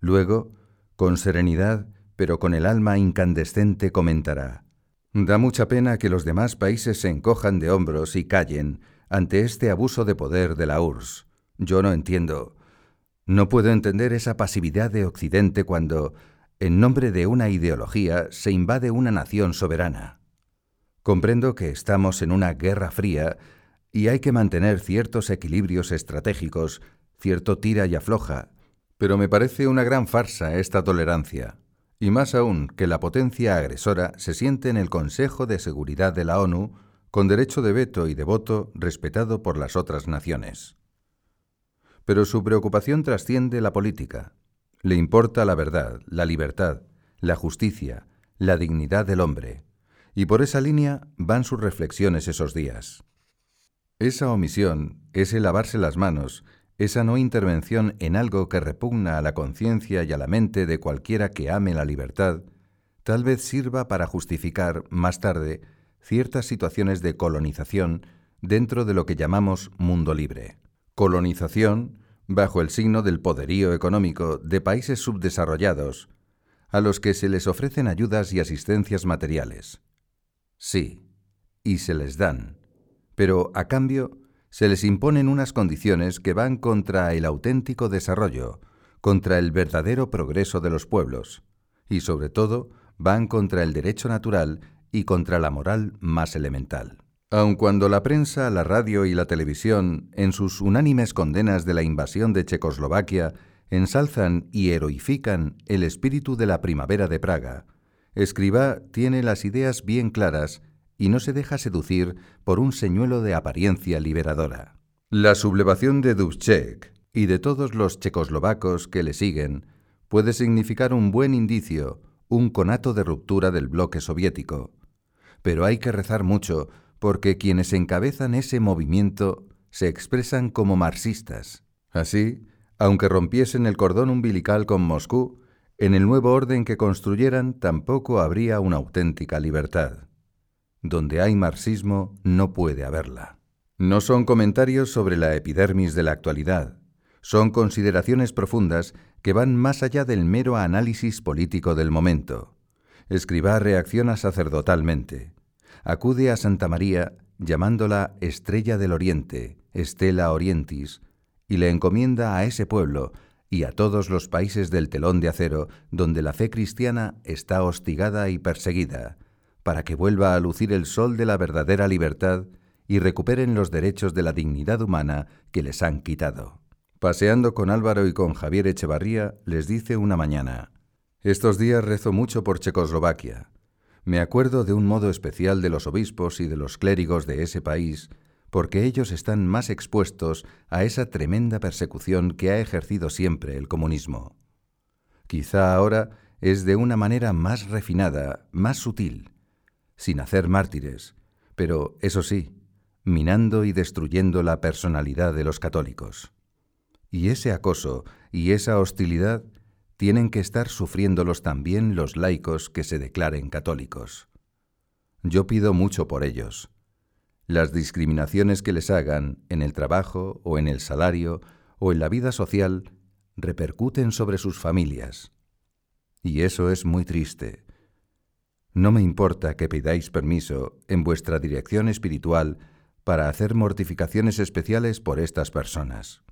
Speaker 1: Luego, con serenidad, pero con el alma incandescente, comentará, Da mucha pena que los demás países se encojan de hombros y callen ante este abuso de poder de la URSS. Yo no entiendo. No puedo entender esa pasividad de Occidente cuando, en nombre de una ideología, se invade una nación soberana. Comprendo que estamos en una guerra fría y hay que mantener ciertos equilibrios estratégicos, cierto tira y afloja, pero me parece una gran farsa esta tolerancia, y más aún que la potencia agresora se siente en el Consejo de Seguridad de la ONU con derecho de veto y de voto respetado por las otras naciones. Pero su preocupación trasciende la política. Le importa la verdad, la libertad, la justicia, la dignidad del hombre. Y por esa línea van sus reflexiones esos días. Esa omisión, ese lavarse las manos, esa no intervención en algo que repugna a la conciencia y a la mente de cualquiera que ame la libertad, tal vez sirva para justificar, más tarde, ciertas situaciones de colonización dentro de lo que llamamos mundo libre. Colonización bajo el signo del poderío económico de países subdesarrollados, a los que se les ofrecen ayudas y asistencias materiales. Sí, y se les dan, pero a cambio se les imponen unas condiciones que van contra el auténtico desarrollo, contra el verdadero progreso de los pueblos, y sobre todo van contra el derecho natural y contra la moral más elemental. Aun cuando la prensa, la radio y la televisión, en sus unánimes condenas de la invasión de Checoslovaquia, ensalzan y heroifican el espíritu de la primavera de Praga, Escribá tiene las ideas bien claras y no se deja seducir por un señuelo de apariencia liberadora. La sublevación de Dubček y de todos los checoslovacos que le siguen puede significar un buen indicio, un conato de ruptura del bloque soviético. Pero hay que rezar mucho porque quienes encabezan ese movimiento se expresan como marxistas. Así, aunque rompiesen el cordón umbilical con Moscú, en el nuevo orden que construyeran tampoco habría una auténtica libertad. Donde hay marxismo no puede haberla. No son comentarios sobre la epidermis de la actualidad, son consideraciones profundas que van más allá del mero análisis político del momento. Escribá reacciona sacerdotalmente. Acude a Santa María llamándola Estrella del Oriente, Estela Orientis, y le encomienda a ese pueblo y a todos los países del telón de acero donde la fe cristiana está hostigada y perseguida, para que vuelva a lucir el sol de la verdadera libertad y recuperen los derechos de la dignidad humana que les han quitado. Paseando con Álvaro y con Javier Echevarría, les dice una mañana, Estos días rezo mucho por Checoslovaquia. Me acuerdo de un modo especial de los obispos y de los clérigos de ese país, porque ellos están más expuestos a esa tremenda persecución que ha ejercido siempre el comunismo. Quizá ahora es de una manera más refinada, más sutil, sin hacer mártires, pero eso sí, minando y destruyendo la personalidad de los católicos. Y ese acoso y esa hostilidad tienen que estar sufriéndolos también los laicos que se declaren católicos. Yo pido mucho por ellos, las discriminaciones que les hagan en el trabajo o en el salario o en la vida social repercuten sobre sus familias. Y eso es muy triste. No me importa que pidáis permiso en vuestra dirección espiritual para hacer mortificaciones especiales por estas personas.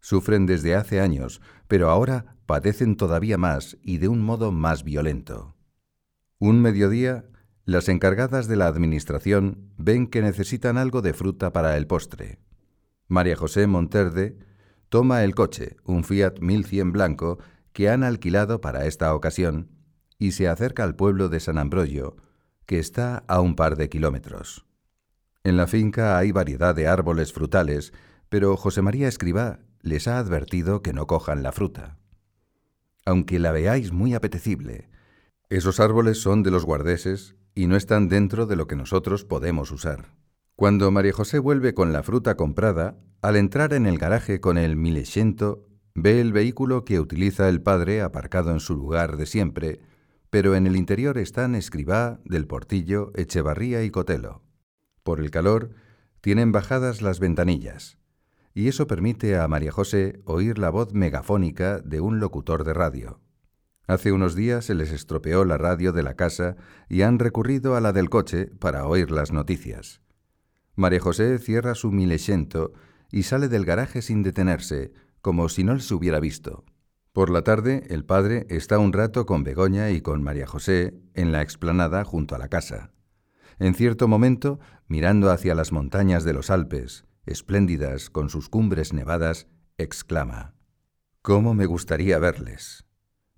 Speaker 1: Sufren desde hace años, pero ahora padecen todavía más y de un modo más violento. Un mediodía las encargadas de la administración ven que necesitan algo de fruta para el postre. María José Monterde toma el coche, un Fiat 1100 blanco, que han alquilado para esta ocasión, y se acerca al pueblo de San Ambrogio, que está a un par de kilómetros. En la finca hay variedad de árboles frutales, pero José María Escribá les ha advertido que no cojan la fruta. Aunque la veáis muy apetecible, esos árboles son de los guardeses y no están dentro de lo que nosotros podemos usar. Cuando María José vuelve con la fruta comprada, al entrar en el garaje con el milesiento, ve el vehículo que utiliza el padre aparcado en su lugar de siempre, pero en el interior están Escribá, Del Portillo, Echevarría y Cotelo. Por el calor, tienen bajadas las ventanillas, y eso permite a María José oír la voz megafónica de un locutor de radio. Hace unos días se les estropeó la radio de la casa y han recurrido a la del coche para oír las noticias. María José cierra su milesiento y sale del garaje sin detenerse, como si no les hubiera visto. Por la tarde, el padre está un rato con Begoña y con María José en la explanada junto a la casa. En cierto momento, mirando hacia las montañas de los Alpes, espléndidas con sus cumbres nevadas, exclama, ¿Cómo me gustaría verles?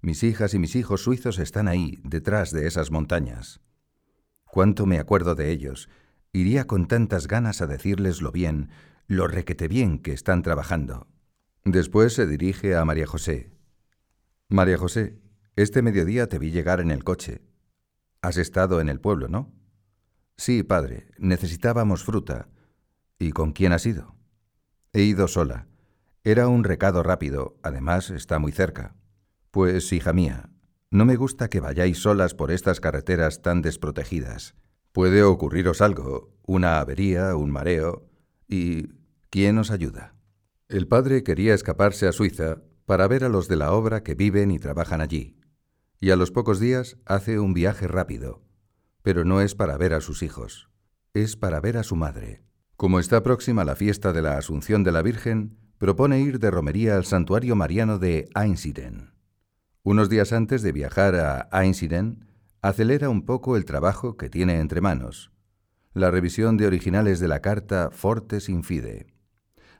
Speaker 1: Mis hijas y mis hijos suizos están ahí, detrás de esas montañas. Cuánto me acuerdo de ellos. Iría con tantas ganas a decirles lo bien, lo requete bien que están trabajando. Después se dirige a María José. María José, este mediodía te vi llegar en el coche. Has estado en el pueblo, ¿no? Sí, padre, necesitábamos fruta. ¿Y con quién has ido? He ido sola. Era un recado rápido, además está muy cerca. Pues, hija mía, no me gusta que vayáis solas por estas carreteras tan desprotegidas. Puede ocurriros algo, una avería, un mareo, y ¿quién os ayuda? El padre quería escaparse a Suiza para ver a los de la obra que viven y trabajan allí, y a los pocos días hace un viaje rápido, pero no es para ver a sus hijos, es para ver a su madre. Como está próxima la fiesta de la Asunción de la Virgen, propone ir de romería al santuario mariano de Einsiedeln. Unos días antes de viajar a Einsiedeln, acelera un poco el trabajo que tiene entre manos, la revisión de originales de la carta Fortes Infide.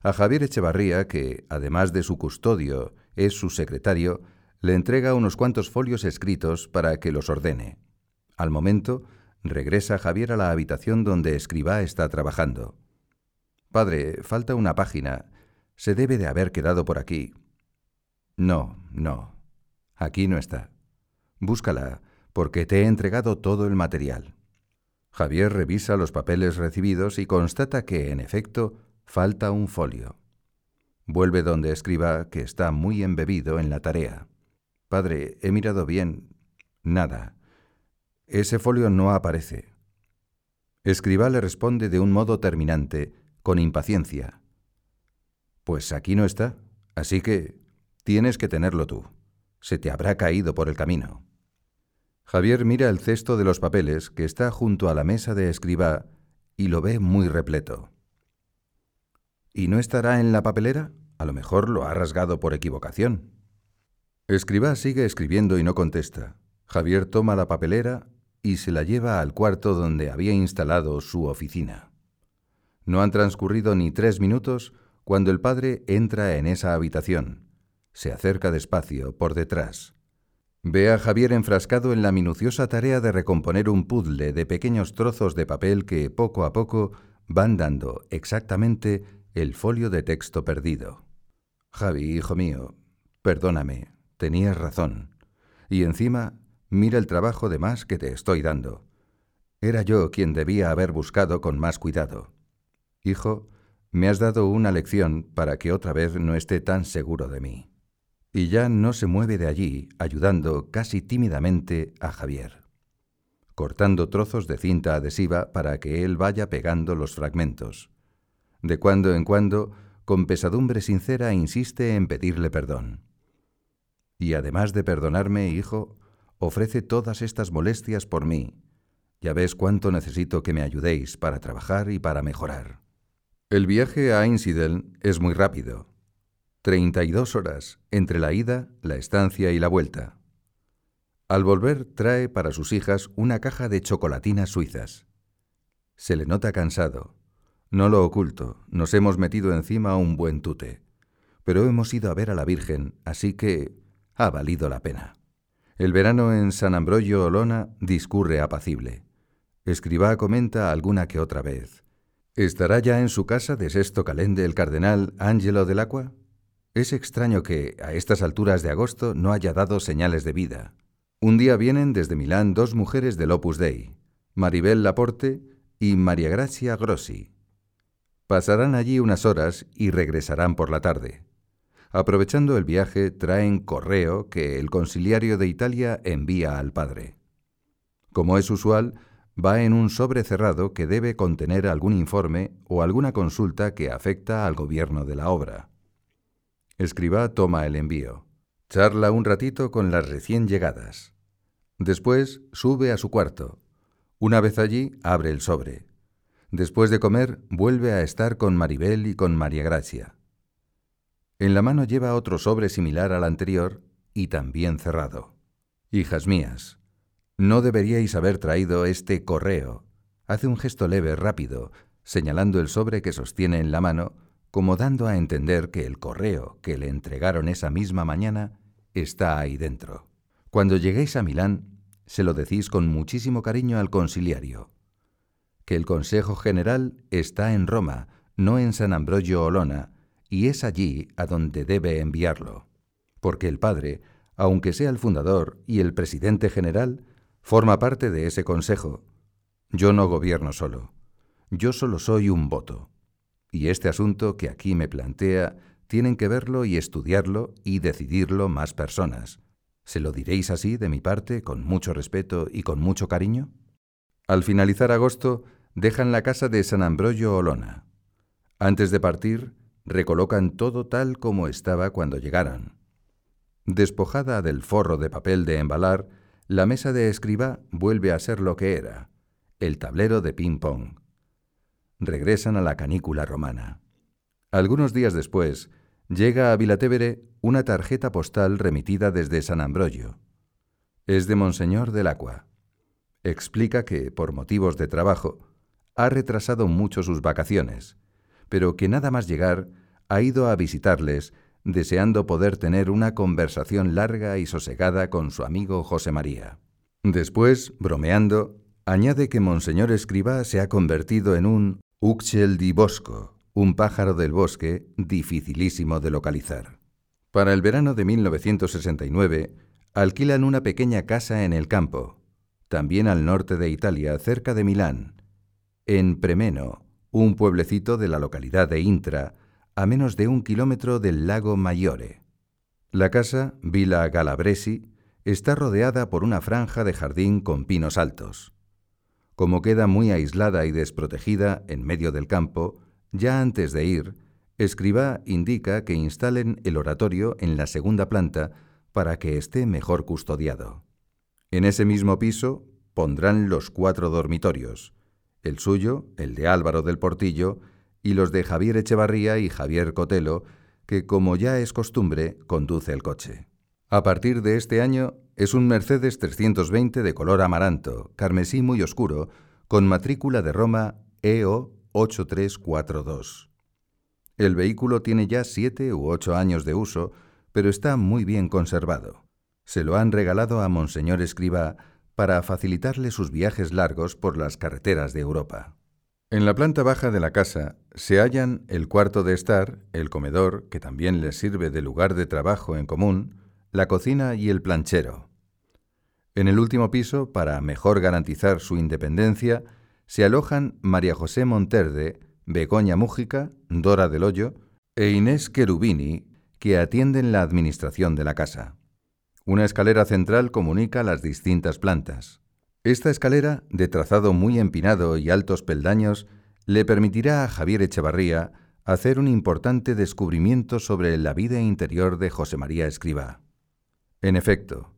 Speaker 1: A Javier Echevarría, que, además de su custodio, es su secretario, le entrega unos cuantos folios escritos para que los ordene. Al momento, regresa Javier a la habitación donde Escribá está trabajando. Padre, falta una página. Se debe de haber quedado por aquí. No, no, Aquí no está. Búscala, porque te he entregado todo el material. Javier revisa los papeles recibidos y constata que, en efecto, falta un folio. Vuelve donde escriba que está muy embebido en la tarea. Padre, he mirado bien. Nada. Ese folio no aparece. Escriba le responde de un modo terminante, con impaciencia. Pues aquí no está, así que tienes que tenerlo tú se te habrá caído por el camino. Javier mira el cesto de los papeles que está junto a la mesa de escriba y lo ve muy repleto. ¿Y no estará en la papelera? A lo mejor lo ha rasgado por equivocación. Escriba sigue escribiendo y no contesta. Javier toma la papelera y se la lleva al cuarto donde había instalado su oficina. No han transcurrido ni tres minutos cuando el padre entra en esa habitación se acerca despacio, por detrás. Ve a Javier enfrascado en la minuciosa tarea de recomponer un puzzle de pequeños trozos de papel que, poco a poco, van dando exactamente el folio de texto perdido. Javi, hijo mío, perdóname, tenías razón. Y encima, mira el trabajo de más que te estoy dando. Era yo quien debía haber buscado con más cuidado. Hijo, me has dado una lección para que otra vez no esté tan seguro de mí y ya no se mueve de allí, ayudando casi tímidamente a Javier, cortando trozos de cinta adhesiva para que él vaya pegando los fragmentos. De cuando en cuando, con pesadumbre sincera, insiste en pedirle perdón. Y además de perdonarme, hijo, ofrece todas estas molestias por mí. Ya ves cuánto necesito que me ayudéis para trabajar y para mejorar. El viaje a Einsiedeln es muy rápido. 32 horas entre la ida, la estancia y la vuelta. Al volver trae para sus hijas una caja de chocolatinas suizas. Se le nota cansado. No lo oculto, nos hemos metido encima un buen tute. Pero hemos ido a ver a la Virgen, así que ha valido la pena. El verano en San Ambrogio Olona discurre apacible. Escribá comenta alguna que otra vez. ¿Estará ya en su casa de Sesto Calende el cardenal Ángelo del Agua? Es extraño que, a estas alturas de agosto, no haya dado señales de vida. Un día vienen desde Milán dos mujeres del Opus Dei, Maribel Laporte y María Gracia Grossi. Pasarán allí unas horas y regresarán por la tarde. Aprovechando el viaje, traen correo que el conciliario de Italia envía al padre. Como es usual, va en un sobre cerrado que debe contener algún informe o alguna consulta que afecta al gobierno de la obra. Escriba toma el envío. Charla un ratito con las recién llegadas. Después sube a su cuarto. Una vez allí, abre el sobre. Después de comer, vuelve a estar con Maribel y con María Gracia. En la mano lleva otro sobre similar al anterior y también cerrado. Hijas mías, no deberíais haber traído este correo. Hace un gesto leve, rápido, señalando el sobre que sostiene en la mano como dando a entender que el correo que le entregaron esa misma mañana está ahí dentro. Cuando lleguéis a Milán, se lo decís con muchísimo cariño al conciliario, que el Consejo General está en Roma, no en San Ambrogio Olona, y es allí a donde debe enviarlo, porque el padre, aunque sea el fundador y el presidente general, forma parte de ese consejo. Yo no gobierno solo, yo solo soy un voto y este asunto que aquí me plantea tienen que verlo y estudiarlo y decidirlo más personas. ¿Se lo diréis así de mi parte, con mucho respeto y con mucho cariño? Al finalizar agosto, dejan la casa de San Ambrogio Olona. Antes de partir, recolocan todo tal como estaba cuando llegaron. Despojada del forro de papel de embalar, la mesa de escriba vuelve a ser lo que era, el tablero de ping-pong. Regresan a la canícula romana. Algunos días después, llega a Vilatevere una tarjeta postal remitida desde San Ambrogio. Es de Monseñor del Agua. Explica que, por motivos de trabajo, ha retrasado mucho sus vacaciones, pero que nada más llegar ha ido a visitarles deseando poder tener una conversación larga y sosegada con su amigo José María. Después, bromeando, añade que Monseñor Escribá se ha convertido en un Uxel di Bosco, un pájaro del bosque dificilísimo de localizar. Para el verano de 1969, alquilan una pequeña casa en el campo, también al norte de Italia, cerca de Milán, en Premeno, un pueblecito de la localidad de Intra, a menos de un kilómetro del lago Maggiore. La casa, Villa Galabresi, está rodeada por una franja de jardín con pinos altos. Como queda muy aislada y desprotegida en medio del campo, ya antes de ir, Escribá indica que instalen el oratorio en la segunda planta para que esté mejor custodiado. En ese mismo piso pondrán los cuatro dormitorios, el suyo, el de Álvaro del Portillo y los de Javier Echevarría y Javier Cotelo, que como ya es costumbre, conduce el coche. A partir de este año es un Mercedes 320 de color amaranto, carmesí muy oscuro, con matrícula de Roma EO 8342. El vehículo tiene ya siete u ocho años de uso, pero está muy bien conservado. Se lo han regalado a Monseñor Escriba para facilitarle sus viajes largos por las carreteras de Europa. En la planta baja de la casa se hallan el cuarto de estar, el comedor, que también les sirve de lugar de trabajo en común, la cocina y el planchero. En el último piso, para mejor garantizar su independencia, se alojan María José Monterde, Begoña Mújica, Dora del Hoyo e Inés Cherubini, que atienden la administración de la casa. Una escalera central comunica las distintas plantas. Esta escalera, de trazado muy empinado y altos peldaños, le permitirá a Javier Echevarría hacer un importante descubrimiento sobre la vida interior de José María Escriba. En efecto,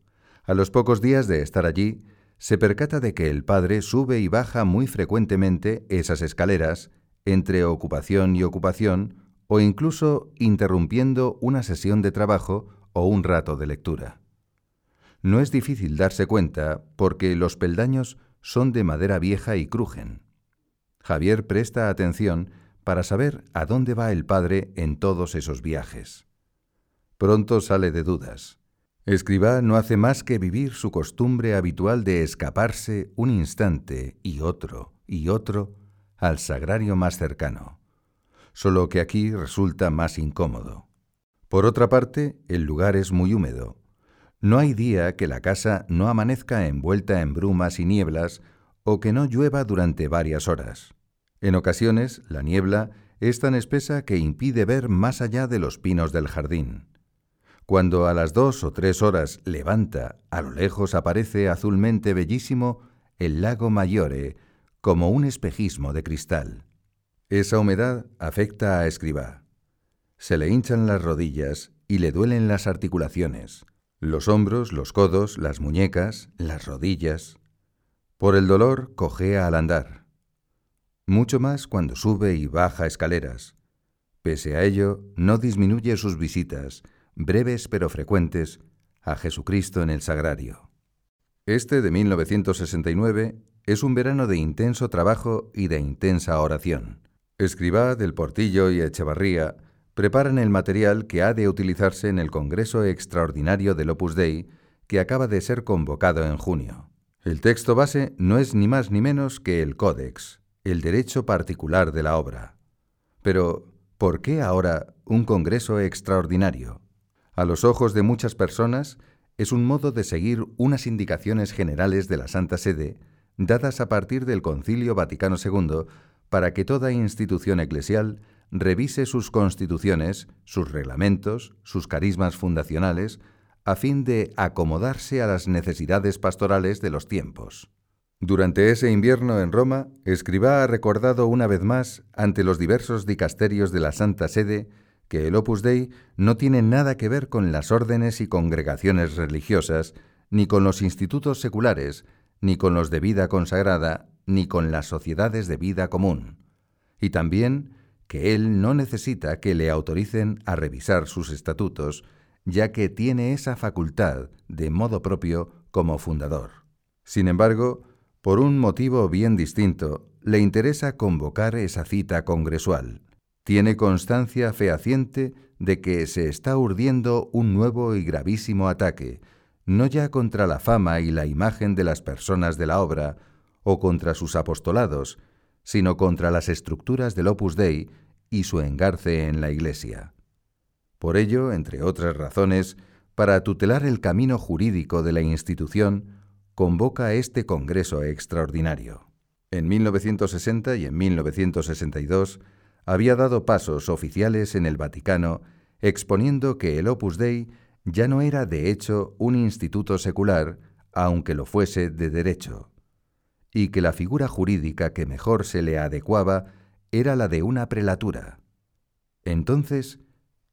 Speaker 1: a los pocos días de estar allí, se percata de que el padre sube y baja muy frecuentemente esas escaleras, entre ocupación y ocupación, o incluso interrumpiendo una sesión de trabajo o un rato de lectura no es difícil darse cuenta porque los peldaños son de madera vieja y crujen. Javier presta atención para saber a dónde va el padre en todos esos viajes. Pronto sale de dudas. Escribá no hace más que vivir su costumbre habitual de escaparse un instante y otro y otro al sagrario más cercano, solo que aquí resulta más incómodo. Por otra parte, el lugar es muy húmedo, no hay día que la casa no amanezca envuelta en brumas y nieblas o que no llueva durante varias horas. En ocasiones, la niebla es tan espesa que impide ver más allá de los pinos del jardín. Cuando a las dos o tres horas levanta, a lo lejos aparece azulmente bellísimo el lago Mayore, como un espejismo de cristal. Esa humedad afecta a Escribá. Se le hinchan las rodillas y le duelen las articulaciones los hombros, los codos, las muñecas, las rodillas. Por el dolor cojea al andar. Mucho más cuando sube y baja escaleras. Pese a ello, no disminuye sus visitas, breves pero frecuentes, a Jesucristo en el Sagrario. Este de 1969 es un verano de intenso trabajo y de intensa oración. Escribá del Portillo y Echevarría preparan el material que ha de utilizarse en el Congreso Extraordinario del Opus Dei que acaba de ser convocado en junio. El texto base no es ni más ni menos que el Códex, el derecho particular de la obra. Pero, ¿por qué ahora un Congreso Extraordinario? A los ojos de muchas personas, es un modo de seguir unas indicaciones generales de la Santa Sede dadas a partir del Concilio Vaticano II para que toda institución eclesial revise sus constituciones, sus reglamentos, sus carismas fundacionales, a fin de acomodarse a las necesidades pastorales de los tiempos. Durante ese invierno en Roma, Escribá ha recordado una vez más ante los diversos dicasterios de la Santa Sede que el Opus Dei no tiene nada que ver con las órdenes y congregaciones religiosas, ni con los institutos seculares, ni con los de vida consagrada, ni con las sociedades de vida común. Y también que él no necesita que le autoricen a revisar sus estatutos, ya que tiene esa facultad de modo propio como fundador. Sin embargo, por un motivo bien distinto, le interesa convocar esa cita congresual. Tiene constancia fehaciente de que se está urdiendo un nuevo y gravísimo ataque, no ya contra la fama y la imagen de las personas de la obra, o contra sus apostolados, sino contra las estructuras del Opus Dei y su engarce en la Iglesia. Por ello, entre otras razones, para tutelar el camino jurídico de la institución, convoca este Congreso Extraordinario. En 1960 y en 1962 había dado pasos oficiales en el Vaticano exponiendo que el Opus Dei ya no era de hecho un instituto secular, aunque lo fuese de derecho, y que la figura jurídica que mejor se le adecuaba era la de una prelatura. Entonces,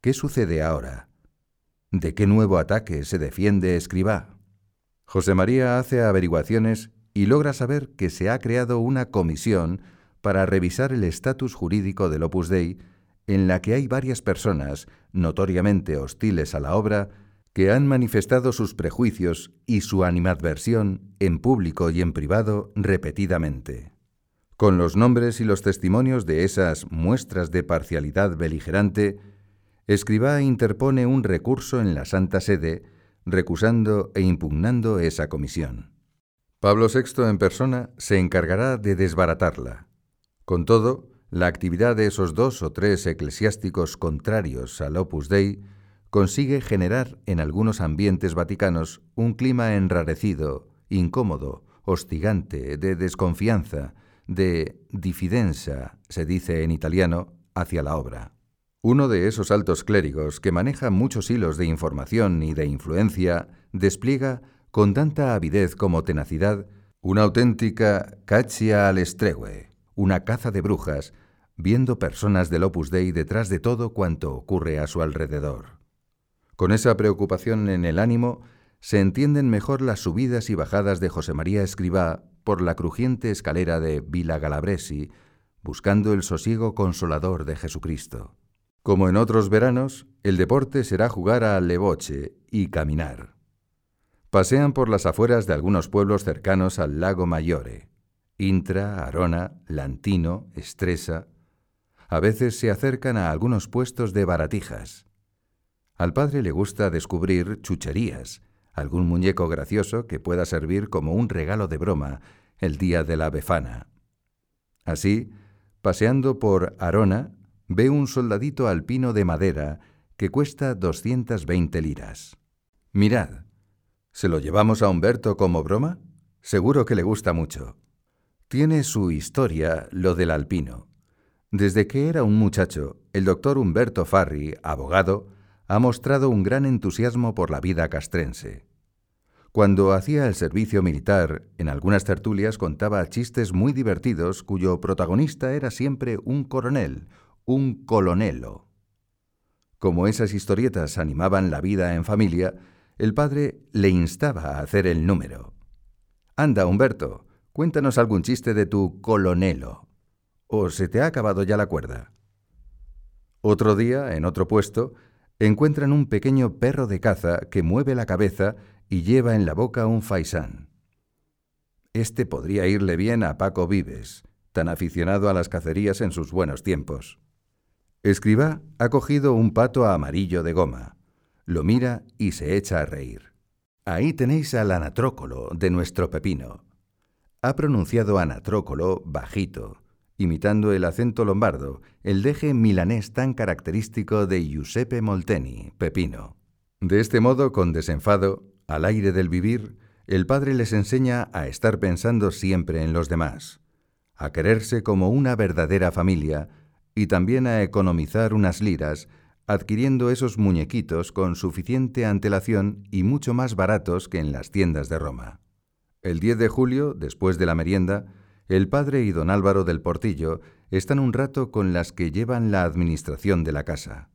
Speaker 1: ¿qué sucede ahora? ¿De qué nuevo ataque se defiende Escribá? José María hace averiguaciones y logra saber que se ha creado una comisión para revisar el estatus jurídico del Opus Dei en la que hay varias personas notoriamente hostiles a la obra que han manifestado sus prejuicios y su animadversión en público y en privado repetidamente. Con los nombres y los testimonios de esas muestras de parcialidad beligerante, Escribá interpone un recurso en la Santa Sede, recusando e impugnando esa comisión. Pablo VI en persona se encargará de desbaratarla. Con todo, la actividad de esos dos o tres eclesiásticos contrarios al Opus Dei consigue generar en algunos ambientes vaticanos un clima enrarecido, incómodo, hostigante, de desconfianza, de difidenza, se dice en italiano, hacia la obra. Uno de esos altos clérigos que maneja muchos hilos de información y de influencia despliega, con tanta avidez como tenacidad, una auténtica caccia al estregue, una caza de brujas, viendo personas del Opus Dei detrás de todo cuanto ocurre a su alrededor. Con esa preocupación en el ánimo, se entienden mejor las subidas y bajadas de José María Escribá por la crujiente escalera de Villa Galabresi, buscando el sosiego consolador de Jesucristo. Como en otros veranos, el deporte será jugar al leboche y caminar. Pasean por las afueras de algunos pueblos cercanos al lago Mayore. Intra, Arona, Lantino, Estresa. A veces se acercan a algunos puestos de baratijas. Al padre le gusta descubrir chucherías, algún muñeco gracioso que pueda servir como un regalo de broma el día de la befana. Así, paseando por Arona, ve un soldadito alpino de madera que cuesta 220 liras. Mirad, ¿se lo llevamos a Humberto como broma? Seguro que le gusta mucho. Tiene su historia lo del alpino. Desde que era un muchacho, el doctor Humberto Farri, abogado, ha mostrado un gran entusiasmo por la vida castrense. Cuando hacía el servicio militar, en algunas tertulias contaba chistes muy divertidos cuyo protagonista era siempre un coronel, un colonelo. Como esas historietas animaban la vida en familia, el padre le instaba a hacer el número. Anda, Humberto, Cuéntanos algún chiste de tu colonelo. ¿O se te ha acabado ya la cuerda? Otro día, en otro puesto, encuentran un pequeño perro de caza que mueve la cabeza y lleva en la boca un faisán. Este podría irle bien a Paco Vives, tan aficionado a las cacerías en sus buenos tiempos. Escribá ha cogido un pato amarillo de goma, lo mira y se echa a reír. Ahí tenéis al anatrócolo de nuestro pepino. Ha pronunciado Anatrócolo bajito, imitando el acento lombardo, el deje milanés tan característico de Giuseppe Molteni, Pepino. De este modo, con desenfado, al aire del vivir, el padre les enseña a estar pensando siempre en los demás, a quererse como una verdadera familia y también a economizar unas liras, adquiriendo esos muñequitos con suficiente antelación y mucho más baratos que en las tiendas de Roma. El 10 de julio, después de la merienda, el padre y don Álvaro del Portillo están un rato con las que llevan la administración de la casa.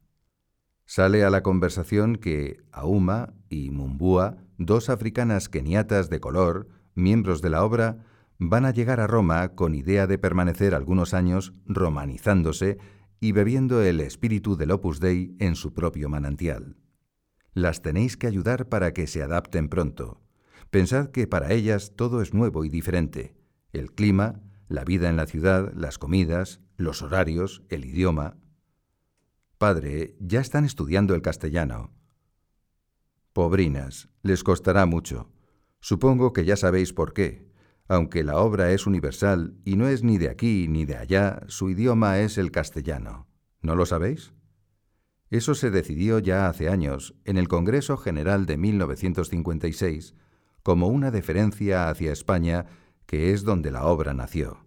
Speaker 1: Sale a la conversación que Auma y Mumbúa, dos africanas keniatas de color, miembros de la obra, van a llegar a Roma con idea de permanecer algunos años romanizándose y bebiendo el espíritu del Opus Dei en su propio manantial. Las tenéis que ayudar para que se adapten pronto. Pensad que para ellas todo es nuevo y diferente. El clima, la vida en la ciudad, las comidas, los horarios, el idioma. Padre, ya están estudiando el castellano. Pobrinas, les costará mucho. Supongo que ya sabéis por qué. Aunque la obra es universal y no es ni de aquí ni de allá, su idioma es el castellano. ¿No lo sabéis? Eso se decidió ya hace años, en el Congreso General de 1956, como una deferencia hacia España, que es donde la obra nació.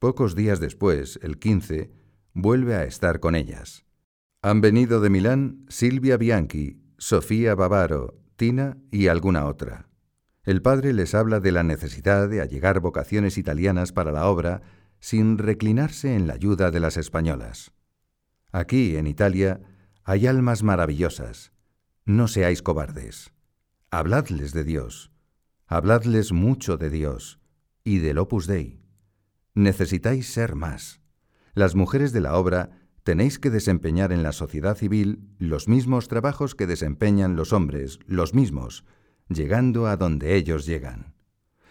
Speaker 1: Pocos días después, el 15, vuelve a estar con ellas. Han venido de Milán Silvia Bianchi, Sofía Bavaro, Tina y alguna otra. El padre les habla de la necesidad de allegar vocaciones italianas para la obra sin reclinarse en la ayuda de las españolas. Aquí, en Italia, hay almas maravillosas. No seáis cobardes. Habladles de Dios. Habladles mucho de Dios y del Opus Dei. Necesitáis ser más. Las mujeres de la obra tenéis que desempeñar en la sociedad civil los mismos trabajos que desempeñan los hombres, los mismos, llegando a donde ellos llegan.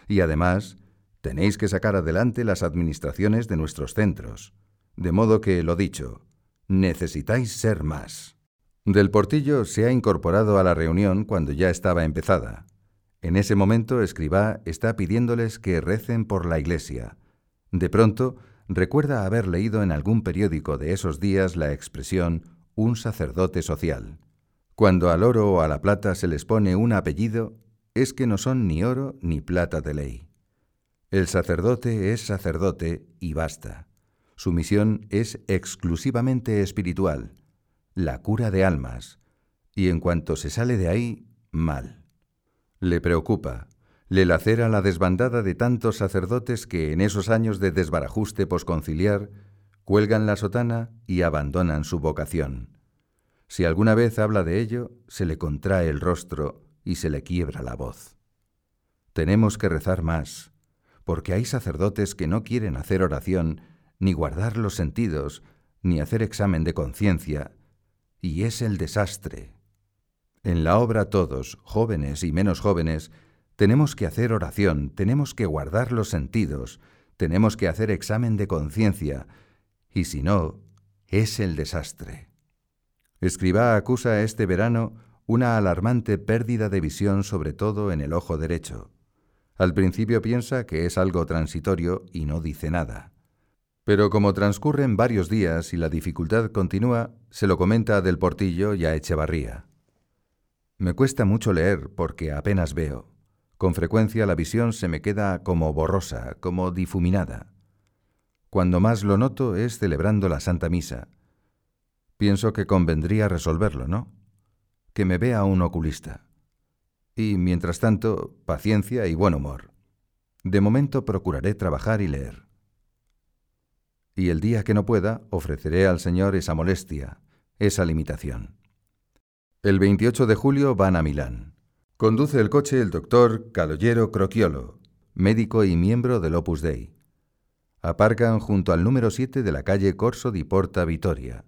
Speaker 1: Y además, tenéis que sacar adelante las administraciones de nuestros centros. De modo que, lo dicho, necesitáis ser más. Del Portillo se ha incorporado a la reunión cuando ya estaba empezada. En ese momento, Escribá está pidiéndoles que recen por la iglesia. De pronto, recuerda haber leído en algún periódico de esos días la expresión un sacerdote social. Cuando al oro o a la plata se les pone un apellido, es que no son ni oro ni plata de ley. El sacerdote es sacerdote y basta. Su misión es exclusivamente espiritual, la cura de almas, y en cuanto se sale de ahí, mal. Le preocupa, le lacera la desbandada de tantos sacerdotes que en esos años de desbarajuste posconciliar cuelgan la sotana y abandonan su vocación. Si alguna vez habla de ello, se le contrae el rostro y se le quiebra la voz. Tenemos que rezar más, porque hay sacerdotes que no quieren hacer oración, ni guardar los sentidos, ni hacer examen de conciencia, y es el desastre. En la obra todos, jóvenes y menos jóvenes, tenemos que hacer oración, tenemos que guardar los sentidos, tenemos que hacer examen de conciencia, y si no, es el desastre. Escribá acusa este verano una alarmante pérdida de visión sobre todo en el ojo derecho. Al principio piensa que es algo transitorio y no dice nada. Pero como transcurren varios días y la dificultad continúa, se lo comenta del Portillo y a Echevarría. Me cuesta mucho leer porque apenas veo. Con frecuencia la visión se me queda como borrosa, como difuminada. Cuando más lo noto es celebrando la Santa Misa, Pienso que convendría resolverlo, ¿no? Que me vea un oculista. Y, mientras tanto, paciencia y buen humor. De momento procuraré trabajar y leer. Y el día que no pueda, ofreceré al Señor esa molestia, esa limitación. El 28 de julio van a Milán. Conduce el coche el doctor Caloyero Crocchiolo, médico y miembro del Opus Dei. Aparcan junto al número 7 de la calle Corso di Porta Vittoria.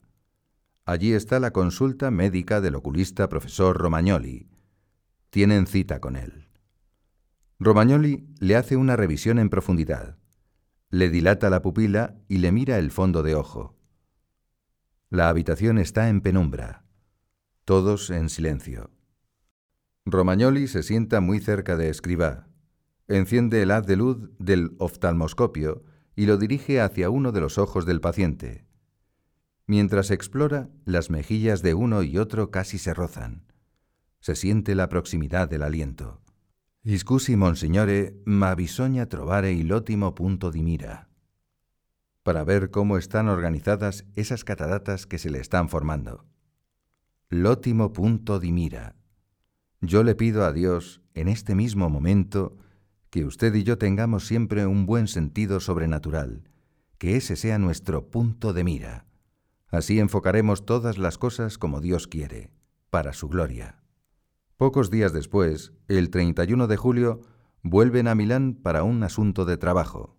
Speaker 1: Allí está la consulta médica del oculista profesor Romagnoli. Tienen cita con él. Romagnoli le hace una revisión en profundidad. Le dilata la pupila y le mira el fondo de ojo. La habitación está en penumbra. Todos en silencio. Romagnoli se sienta muy cerca de Escribá. Enciende el haz de luz del oftalmoscopio y lo dirige hacia uno de los ojos del paciente. Mientras explora, las mejillas de uno y otro casi se rozan. Se siente la proximidad del aliento. Iscusi, monsignore, ma bisogna trovare il ottimo punto di mira. para ver cómo están organizadas esas cataratas que se le están formando. Lótimo punto di mira. Yo le pido a Dios, en este mismo momento, que usted y yo tengamos siempre un buen sentido sobrenatural, que ese sea nuestro punto de mira. Así enfocaremos todas las cosas como Dios quiere, para su gloria. Pocos días después, el 31 de julio, vuelven a Milán para un asunto de trabajo.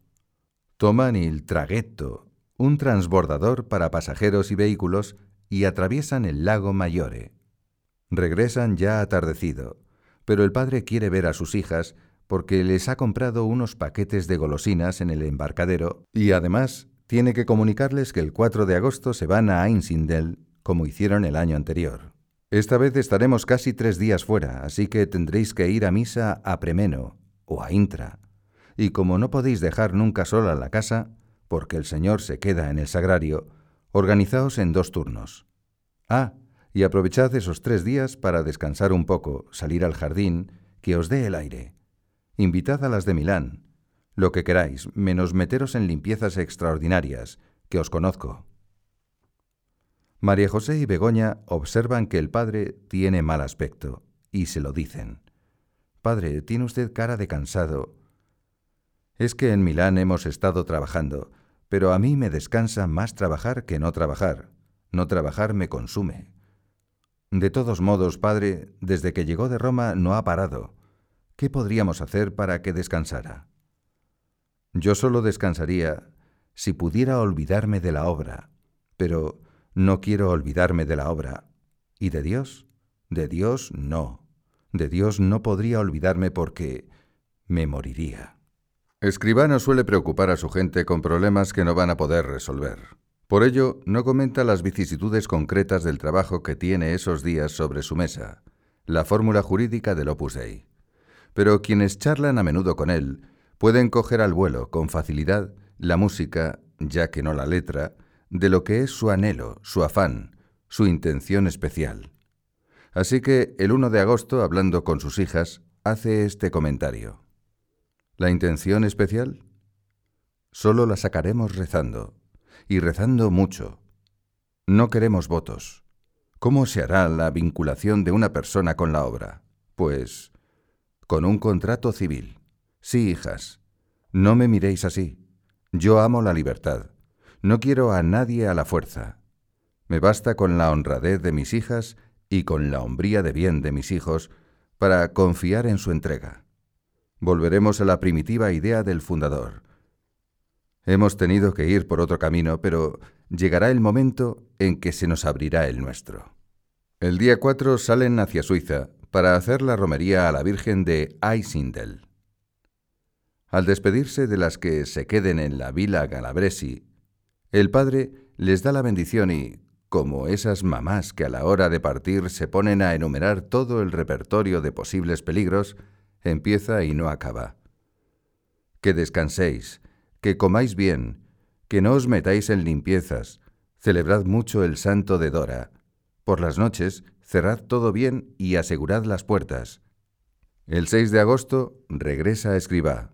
Speaker 1: Toman el traghetto, un transbordador para pasajeros y vehículos, y atraviesan el lago Maggiore. Regresan ya atardecido, pero el padre quiere ver a sus hijas porque les ha comprado unos paquetes de golosinas en el embarcadero y además tiene que comunicarles que el 4 de agosto se van a Einsindel, como hicieron el año anterior. Esta vez estaremos casi tres días fuera, así que tendréis que ir a misa a Premeno o a Intra. Y como no podéis dejar nunca sola la casa, porque el Señor se queda en el sagrario, organizaos en dos turnos. Ah, y aprovechad esos tres días para descansar un poco, salir al jardín, que os dé el aire. Invitad a las de Milán, lo que queráis, menos meteros en limpiezas extraordinarias, que os conozco. María José y Begoña observan que el padre tiene mal aspecto, y se lo dicen. Padre, tiene usted cara de cansado. Es que en Milán hemos estado trabajando, pero a mí me descansa más trabajar que no trabajar. No trabajar me consume. De todos modos, padre, desde que llegó de Roma no ha parado. ¿Qué podríamos hacer para que descansara? Yo solo descansaría si pudiera olvidarme de la obra, pero no quiero olvidarme de la obra. ¿Y de Dios? De Dios no. De Dios no podría olvidarme porque me moriría. Escribano suele preocupar a su gente con problemas que no van a poder resolver. Por ello, no comenta las vicisitudes concretas del trabajo que tiene esos días sobre su mesa, la fórmula jurídica del Opus Dei. Pero quienes charlan a menudo con él pueden coger al vuelo con facilidad la música, ya que no la letra, de lo que es su anhelo, su afán, su intención especial. Así que el 1 de agosto, hablando con sus hijas, hace este comentario. ¿La intención especial? Solo la sacaremos rezando, y rezando mucho. No queremos votos. ¿Cómo se hará la vinculación de una persona con la obra? Pues con un contrato civil. Sí, hijas, no me miréis así. Yo amo la libertad. No quiero a nadie a la fuerza. Me basta con la honradez de mis hijas y con la hombría de bien de mis hijos para confiar en su entrega. Volveremos a la primitiva idea del fundador, Hemos tenido que ir por otro camino, pero llegará el momento en que se nos abrirá el nuestro. El día 4 salen hacia Suiza para hacer la romería a la Virgen de Eisindel. Al despedirse de las que se queden en la Villa Galabresi, el padre les da la bendición y, como esas mamás que a la hora de partir se ponen a enumerar todo el repertorio de posibles peligros, empieza y no acaba. Que descanséis, que comáis bien, que no os metáis en limpiezas, celebrad mucho el santo de Dora. Por las noches, cerrad todo bien y asegurad las puertas. El 6 de agosto regresa a Escribá.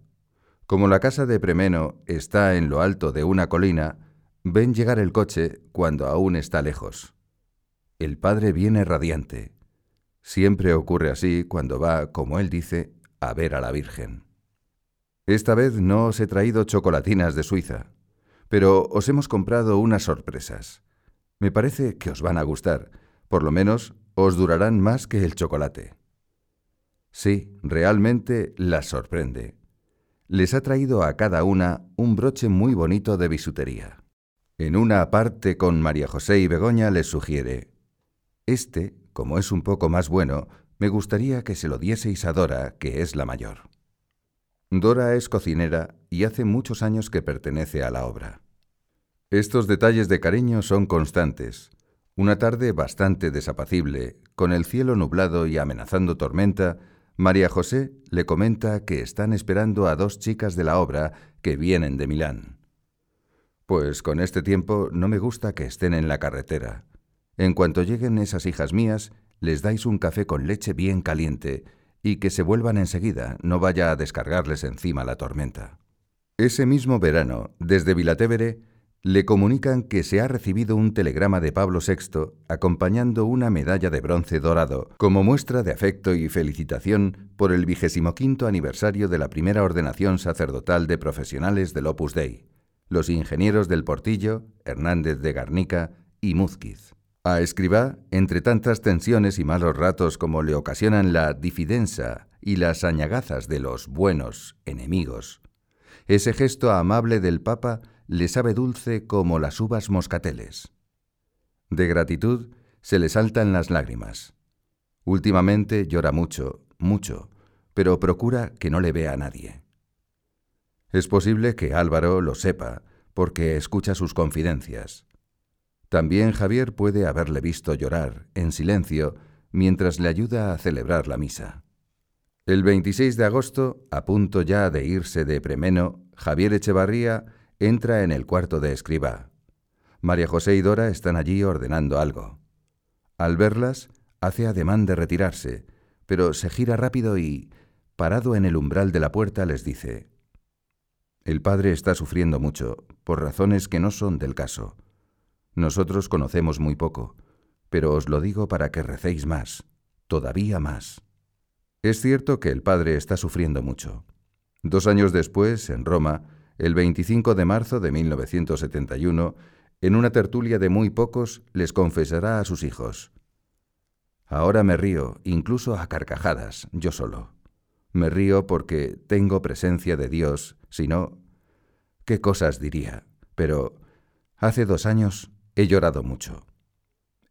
Speaker 1: Como la casa de Premeno está en lo alto de una colina, ven llegar el coche cuando aún está lejos. El padre viene radiante. Siempre ocurre así cuando va, como él dice, a ver a la Virgen. Esta vez no os he traído chocolatinas de Suiza, pero os hemos comprado unas sorpresas. Me parece que os van a gustar, por lo menos os durarán más que el chocolate. Sí, realmente las sorprende. Les ha traído a cada una un broche muy bonito de bisutería. En una parte con María José y Begoña les sugiere, Este, como es un poco más bueno, me gustaría que se lo dieseis a Dora, que es la mayor. Dora es cocinera y hace muchos años que pertenece a la obra. Estos detalles de cariño son constantes. Una tarde bastante desapacible, con el cielo nublado y amenazando tormenta, María José le comenta que están esperando a dos chicas de la obra que vienen de Milán. Pues con este tiempo no me gusta que estén en la carretera. En cuanto lleguen esas hijas mías, les dais un café con leche bien caliente y que se vuelvan enseguida, no vaya a descargarles encima la tormenta. Ese mismo verano, desde Vilatevere, le comunican que se ha recibido un telegrama de Pablo VI acompañando una medalla de bronce dorado como muestra de afecto y felicitación por el vigésimo quinto aniversario de la primera ordenación sacerdotal de profesionales del Opus Dei, los ingenieros del Portillo, Hernández de Garnica y Múzquiz. A Escribá, entre tantas tensiones y malos ratos como le ocasionan la difidenza y las añagazas de los buenos enemigos, ese gesto amable del Papa le sabe dulce como las uvas moscateles. De gratitud se le saltan las lágrimas. Últimamente llora mucho, mucho, pero procura que no le vea a nadie. Es posible que Álvaro lo sepa, porque escucha sus confidencias. También Javier puede haberle visto llorar, en silencio, mientras le ayuda a celebrar la misa. El 26 de agosto, a punto ya de irse de Premeno, Javier Echevarría Entra en el cuarto de escriba. María José y Dora están allí ordenando algo. Al verlas, hace ademán de retirarse, pero se gira rápido y, parado en el umbral de la puerta, les dice, El padre está sufriendo mucho, por razones que no son del caso. Nosotros conocemos muy poco, pero os lo digo para que recéis más, todavía más. Es cierto que el padre está sufriendo mucho. Dos años después, en Roma, el 25 de marzo de 1971, en una tertulia de muy pocos, les confesará a sus hijos. Ahora me río, incluso a carcajadas, yo solo. Me río porque tengo presencia de Dios, si no... ¿Qué cosas diría? Pero hace dos años he llorado mucho.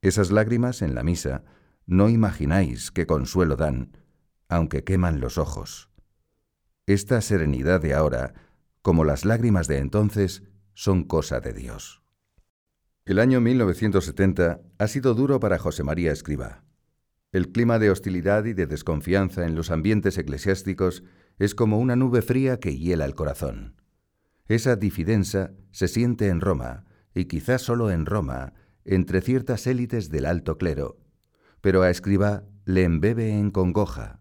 Speaker 1: Esas lágrimas en la misa no imagináis qué consuelo dan, aunque queman los ojos. Esta serenidad de ahora como las lágrimas de entonces, son cosa de Dios. El año 1970 ha sido duro para José María Escriba. El clima de hostilidad y de desconfianza en los ambientes eclesiásticos es como una nube fría que hiela el corazón. Esa difidenza se siente en Roma, y quizás solo en Roma, entre ciertas élites del alto clero, pero a Escriba le embebe en congoja.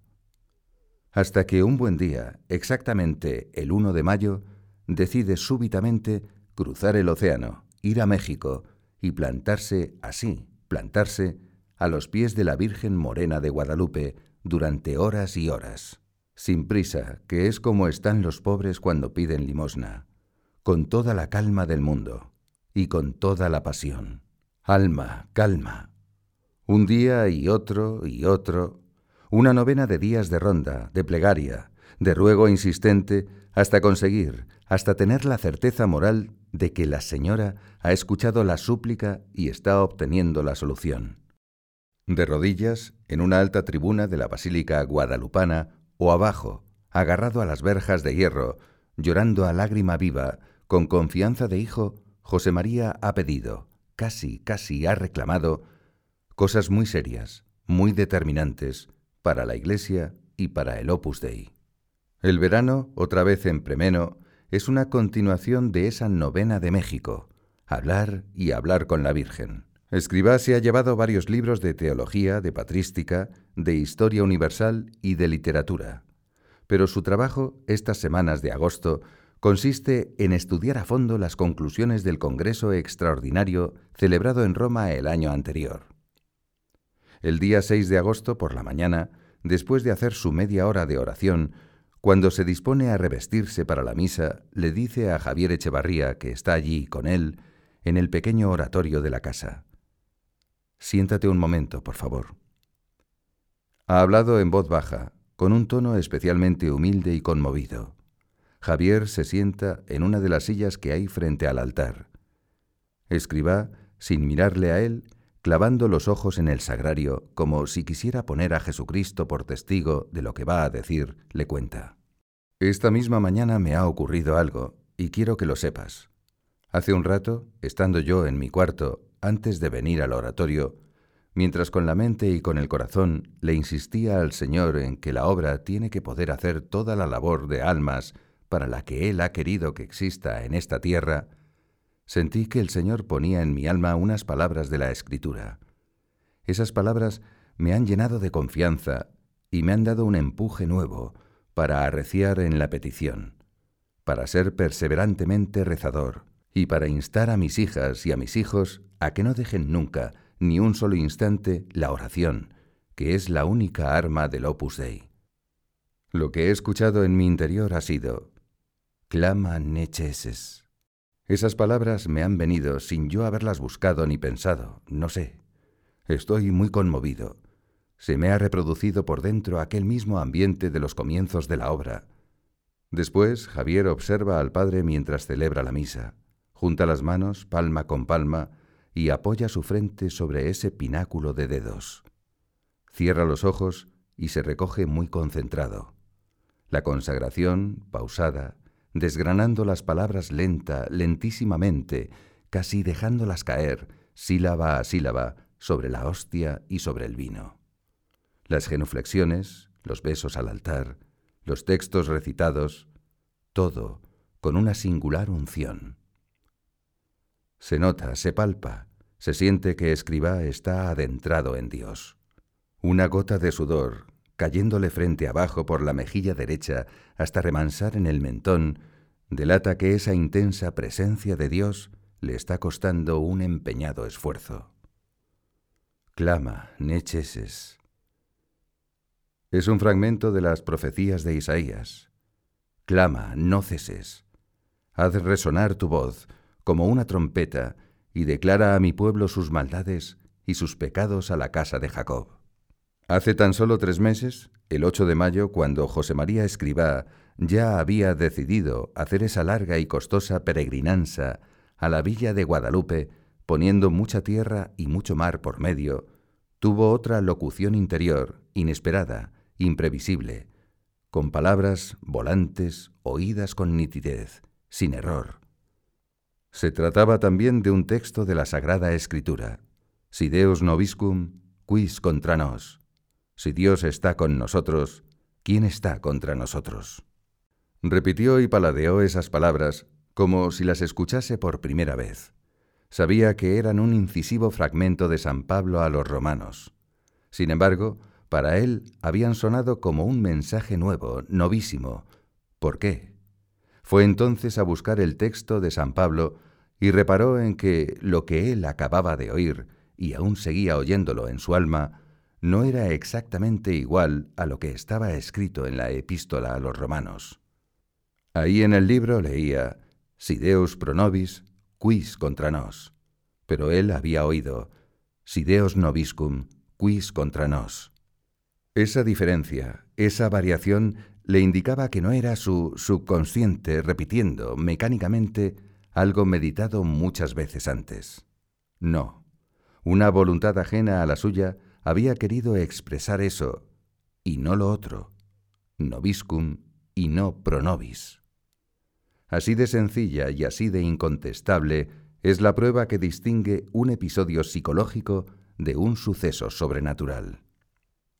Speaker 1: Hasta que un buen día, exactamente el 1 de mayo, decide súbitamente cruzar el océano, ir a México y plantarse así, plantarse a los pies de la Virgen Morena de Guadalupe durante horas y horas, sin prisa, que es como están los pobres cuando piden limosna, con toda la calma del mundo y con toda la pasión. Alma, calma. Un día y otro y otro, una novena de días de ronda, de plegaria, de ruego insistente, hasta conseguir, hasta tener la certeza moral de que la señora ha escuchado la súplica y está obteniendo la solución. De rodillas, en una alta tribuna de la Basílica Guadalupana, o abajo, agarrado a las verjas de hierro, llorando a lágrima viva, con confianza de hijo, José María ha pedido, casi, casi ha reclamado, cosas muy serias, muy determinantes, para la Iglesia y para el Opus Dei. El verano, otra vez en Premeno, es una continuación de esa novena de México, hablar y hablar con la Virgen. Escribá se ha llevado varios libros de teología, de patrística, de historia universal y de literatura. Pero su trabajo, estas semanas de agosto, consiste en estudiar a fondo las conclusiones del Congreso Extraordinario celebrado en Roma el año anterior. El día 6 de agosto por la mañana, después de hacer su media hora de oración, cuando se dispone a revestirse para la misa, le dice a Javier Echevarría, que está allí con él, en el pequeño oratorio de la casa. Siéntate un momento, por favor. Ha hablado en voz baja, con un tono especialmente humilde y conmovido. Javier se sienta en una de las sillas que hay frente al altar. Escriba, sin mirarle a él, clavando los ojos en el sagrario, como si quisiera poner a Jesucristo por testigo de lo que va a decir, le cuenta. Esta misma mañana me ha ocurrido algo, y quiero que lo sepas. Hace un rato, estando yo en mi cuarto, antes de venir al oratorio, mientras con la mente y con el corazón le insistía al Señor en que la obra tiene que poder hacer toda la labor de almas para la que Él ha querido que exista en esta tierra, Sentí que el Señor ponía en mi alma unas palabras de la Escritura. Esas palabras me han llenado de confianza y me han dado un empuje nuevo para arreciar en la petición, para ser perseverantemente rezador y para instar a mis hijas y a mis hijos a que no dejen nunca, ni un solo instante, la oración, que es la única arma del Opus Dei. Lo que he escuchado en mi interior ha sido, clama necheses. Esas palabras me han venido sin yo haberlas buscado ni pensado, no sé. Estoy muy conmovido. Se me ha reproducido por dentro aquel mismo ambiente de los comienzos de la obra. Después, Javier observa al padre mientras celebra la misa, junta las manos palma con palma y apoya su frente sobre ese pináculo de dedos. Cierra los ojos y se recoge muy concentrado. La consagración, pausada, desgranando las palabras lenta, lentísimamente, casi dejándolas caer, sílaba a sílaba, sobre la hostia y sobre el vino. Las genuflexiones, los besos al altar, los textos recitados, todo con una singular unción. Se nota, se palpa, se siente que escriba está adentrado en Dios. Una gota de sudor, cayéndole frente abajo por la mejilla derecha hasta remansar en el mentón, delata que esa intensa presencia de Dios le está costando un empeñado esfuerzo. Clama, necheses. Es un fragmento de las profecías de Isaías. Clama, no ceses. Haz resonar tu voz como una trompeta y declara a mi pueblo sus maldades y sus pecados a la casa de Jacob. Hace tan solo tres meses, el 8 de mayo, cuando José María Escribá ya había decidido hacer esa larga y costosa peregrinanza a la villa de Guadalupe, poniendo mucha tierra y mucho mar por medio, tuvo otra locución interior, inesperada, imprevisible, con palabras volantes, oídas con nitidez, sin error. Se trataba también de un texto de la Sagrada Escritura. Si Deus noviscum, quis contra nos. Si Dios está con nosotros, ¿quién está contra nosotros? Repitió y paladeó esas palabras como si las escuchase por primera vez. Sabía que eran un incisivo fragmento de San Pablo a los romanos. Sin embargo, para él habían sonado como un mensaje nuevo, novísimo. ¿Por qué? Fue entonces a buscar el texto de San Pablo y reparó en que lo que él acababa de oír, y aún seguía oyéndolo en su alma, no era exactamente igual a lo que estaba escrito en la epístola a los romanos. Ahí en el libro leía, Si Deus pro nobis, quis contra nos. Pero él había oído, Si Deus nobiscum, quis contra nos. Esa diferencia, esa variación, le indicaba que no era su subconsciente repitiendo mecánicamente algo meditado muchas veces antes. No, una voluntad ajena a la suya había querido expresar eso, y no lo otro, nobiscum y no pro nobis. Así de sencilla y así de incontestable es la prueba que distingue un episodio psicológico de un suceso sobrenatural.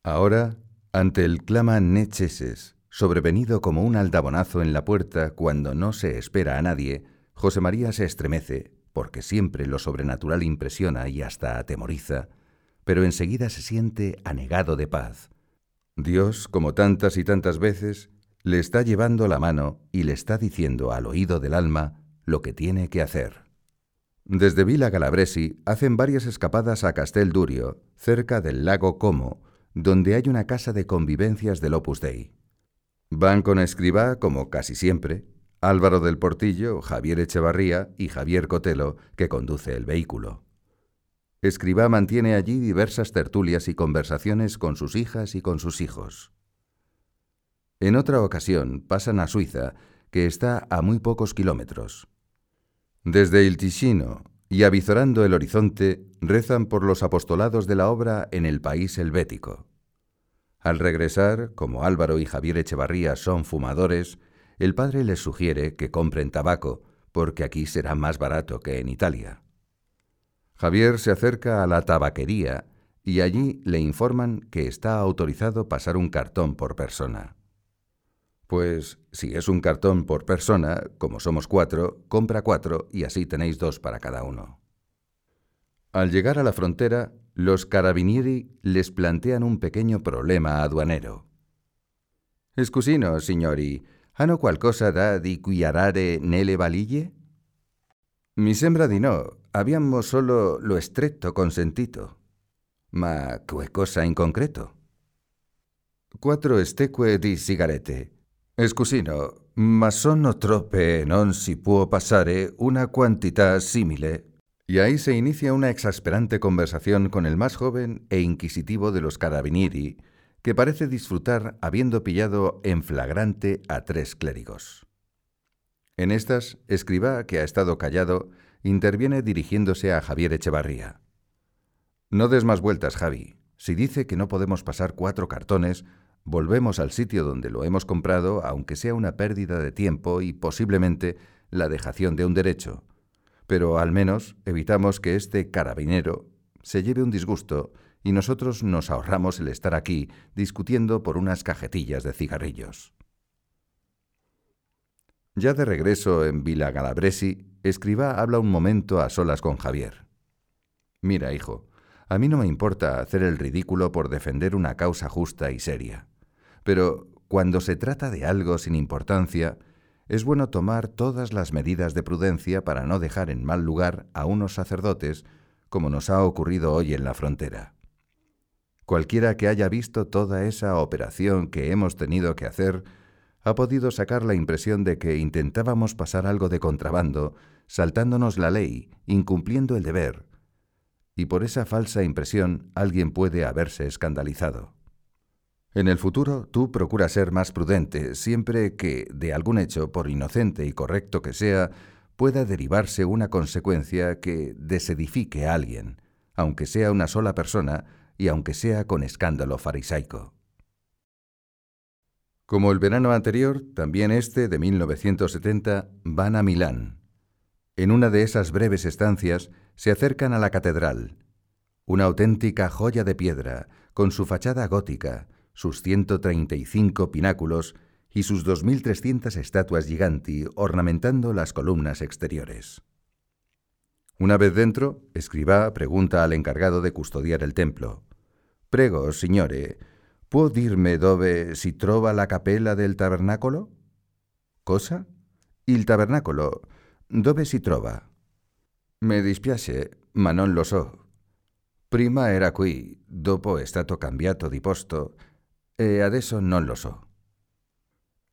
Speaker 1: Ahora, ante el clama necheses, sobrevenido como un aldabonazo en la puerta cuando no se espera a nadie, José María se estremece, porque siempre lo sobrenatural impresiona y hasta atemoriza, pero enseguida se siente anegado de paz. Dios, como tantas y tantas veces, le está llevando la mano y le está diciendo al oído del alma lo que tiene que hacer. Desde Villa Calabresi hacen varias escapadas a Castel Durio, cerca del lago Como, donde hay una casa de convivencias del Opus Dei. Van con escriba, como casi siempre, Álvaro del Portillo, Javier Echevarría y Javier Cotelo, que conduce el vehículo. Escribá mantiene allí diversas tertulias y conversaciones con sus hijas y con sus hijos. En otra ocasión pasan a Suiza, que está a muy pocos kilómetros. Desde el Ticino y avizorando el horizonte, rezan por los apostolados de la obra en el país helvético. Al regresar, como Álvaro y Javier Echevarría son fumadores, el padre les sugiere que compren tabaco, porque aquí será más barato que en Italia. Javier se acerca a la tabaquería y allí le informan que está autorizado pasar un cartón por persona. Pues si es un cartón por persona, como somos cuatro, compra cuatro y así tenéis dos para cada uno. Al llegar a la frontera, los carabinieri les plantean un pequeño problema aduanero. Scusino, signori, ¿hano qualcosa da di cuiarare nelle valiglie? Mi sembra di no, habíamos solo lo estretto consentito. Ma qué cosa in concreto? Quattro esteque di sigarette. Scusino, ma sono troppe non si può passare una quantità simile. Y ahí se inicia una exasperante conversación con el más joven e inquisitivo de los carabinieri, que parece disfrutar habiendo pillado en flagrante a tres clérigos. En estas, escriba, que ha estado callado, interviene dirigiéndose a Javier Echevarría. No des más vueltas, Javi. Si dice que no podemos pasar cuatro cartones, volvemos al sitio donde lo hemos comprado, aunque sea una pérdida de tiempo y posiblemente la dejación de un derecho pero al menos evitamos que este carabinero se lleve un disgusto y nosotros nos ahorramos el estar aquí discutiendo por unas cajetillas de cigarrillos. Ya de regreso en Villa Galabresi, Escribá habla un momento a solas con Javier. Mira, hijo, a mí no me importa hacer el ridículo por defender una causa justa y seria, pero cuando se trata de algo sin importancia, es bueno tomar todas las medidas de prudencia para no dejar en mal lugar a unos sacerdotes, como nos ha ocurrido hoy en la frontera. Cualquiera que haya visto toda esa operación que hemos tenido que hacer, ha podido sacar la impresión de que intentábamos pasar algo de contrabando, saltándonos la ley, incumpliendo el deber, y por esa falsa impresión alguien puede haberse escandalizado. En el futuro, tú procura ser más prudente siempre que, de algún hecho, por inocente y correcto que sea, pueda derivarse una consecuencia que desedifique a alguien, aunque sea una sola persona y aunque sea con escándalo farisaico. Como el verano anterior, también este de 1970 van a Milán. En una de esas breves estancias se acercan a la catedral, una auténtica joya de piedra, con su fachada gótica, sus 135 pináculos y sus 2.300 estatuas giganti ornamentando las columnas exteriores. Una vez dentro, escriba pregunta al encargado de custodiar el templo. Prego, signore, ¿può dirme dove si trova la capella del tabernáculo? Cosa? Il tabernáculo, dove si trova? Me dispiace, ma non lo so. Prima era qui, dopo è stato cambiato di posto, e adesso non lo so.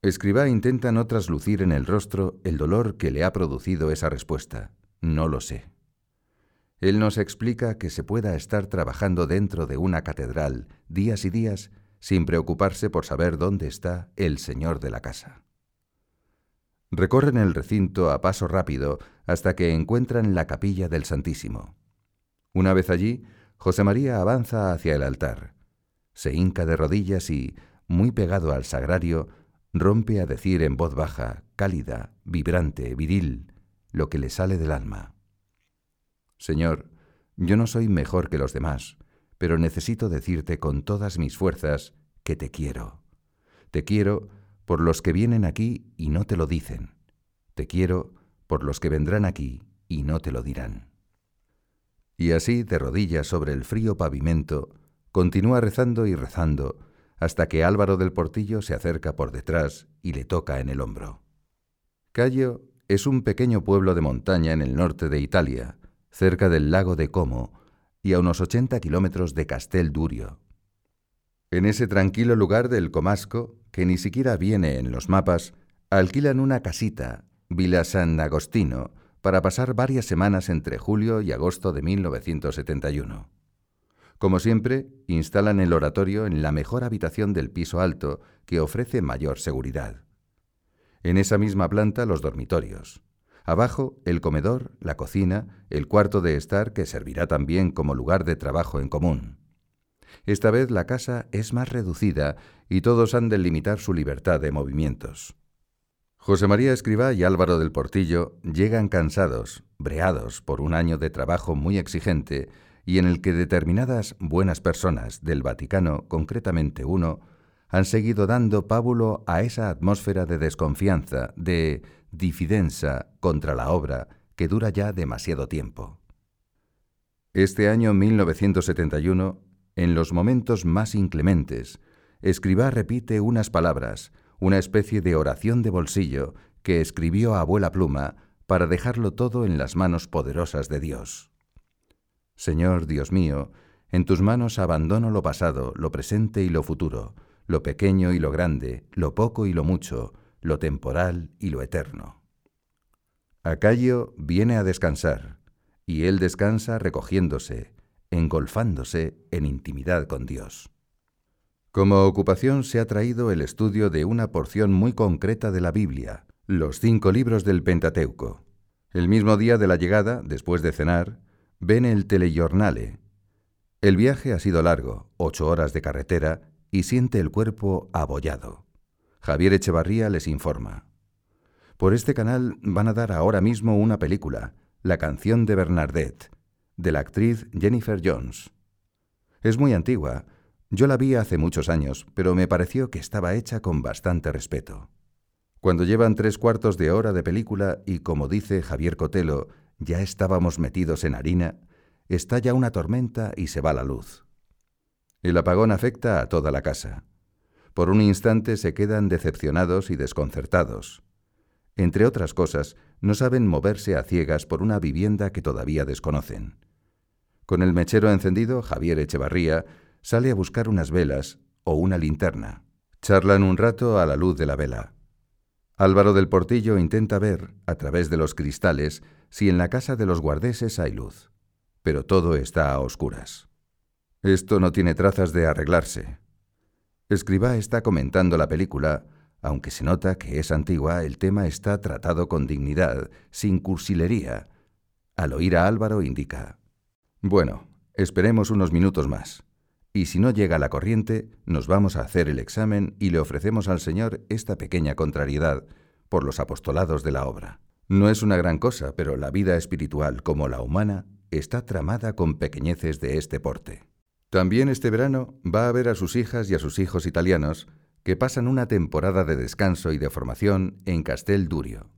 Speaker 1: Escribá intenta no traslucir en el rostro el dolor que le ha producido esa respuesta. No lo sé. Él nos explica que se pueda estar trabajando dentro de una catedral días y días sin preocuparse por saber dónde está el señor de la casa. Recorren el recinto a paso rápido hasta que encuentran la capilla del Santísimo. Una vez allí, José María avanza hacia el altar se hinca de rodillas y, muy pegado al sagrario, rompe a decir en voz baja, cálida, vibrante, viril, lo que le sale del alma. Señor, yo no soy mejor que los demás, pero necesito decirte con todas mis fuerzas que te quiero. Te quiero por los que vienen aquí y no te lo dicen. Te quiero por los que vendrán aquí y no te lo dirán. Y así, de rodillas sobre el frío pavimento, Continúa rezando y rezando hasta que Álvaro del Portillo se acerca por detrás y le toca en el hombro. Cayo es un pequeño pueblo de montaña en el norte de Italia, cerca del lago de Como y a unos 80 kilómetros de Castel Durio. En ese tranquilo lugar del Comasco, que ni siquiera viene en los mapas, alquilan una casita, Villa San Agostino, para pasar varias semanas entre julio y agosto de 1971. Como siempre, instalan el oratorio en la mejor habitación del piso alto, que ofrece mayor seguridad. En esa misma planta los dormitorios. Abajo, el comedor, la cocina, el cuarto de estar que servirá también como lugar de trabajo en común. Esta vez la casa es más reducida y todos han de limitar su libertad de movimientos. José María Escribá y Álvaro del Portillo llegan cansados, breados por un año de trabajo muy exigente, y en el que determinadas buenas personas del Vaticano, concretamente uno, han seguido dando pábulo a esa atmósfera de desconfianza, de difidenza contra la obra que dura ya demasiado tiempo. Este año 1971, en los momentos más inclementes, Escribá repite unas palabras, una especie de oración de bolsillo que escribió a abuela pluma para dejarlo todo en las manos poderosas de Dios. Señor Dios mío, en tus manos abandono lo pasado, lo presente y lo futuro, lo pequeño y lo grande, lo poco y lo mucho, lo temporal y lo eterno. Acayo viene a descansar, y él descansa recogiéndose, engolfándose en intimidad con Dios. Como ocupación se ha traído el estudio de una porción muy concreta de la Biblia, los cinco libros del Pentateuco. El mismo día de la llegada, después de cenar, ven el telejornale. El viaje ha sido largo, ocho horas de carretera, y siente el cuerpo abollado. Javier Echevarría les informa. Por este canal van a dar ahora mismo una película, La canción de Bernadette, de la actriz Jennifer Jones. Es muy antigua. Yo la vi hace muchos años, pero me pareció que estaba hecha con bastante respeto. Cuando llevan tres cuartos de hora de película y, como dice Javier Cotelo, ya estábamos metidos en harina, estalla una tormenta y se va la luz. El apagón afecta a toda la casa. Por un instante se quedan decepcionados y desconcertados. Entre otras cosas, no saben moverse a ciegas por una vivienda que todavía desconocen. Con el mechero encendido, Javier Echevarría sale a buscar unas velas o una linterna. Charlan un rato a la luz de la vela. Álvaro del Portillo intenta ver, a través de los cristales, si en la casa de los guardeses hay luz. Pero todo está a oscuras. Esto no tiene trazas de arreglarse. Escribá está comentando la película, aunque se nota que es antigua, el tema está tratado con dignidad, sin cursilería. Al oír a Álvaro indica, bueno, esperemos unos minutos más. Y si no llega la corriente, nos vamos a hacer el examen y le ofrecemos al Señor esta pequeña contrariedad por los apostolados de la obra. No es una gran cosa, pero la vida espiritual como la humana está tramada con pequeñeces de este porte. También este verano va a ver a sus hijas y a sus hijos italianos que pasan una temporada de descanso y de formación en Castel Durio.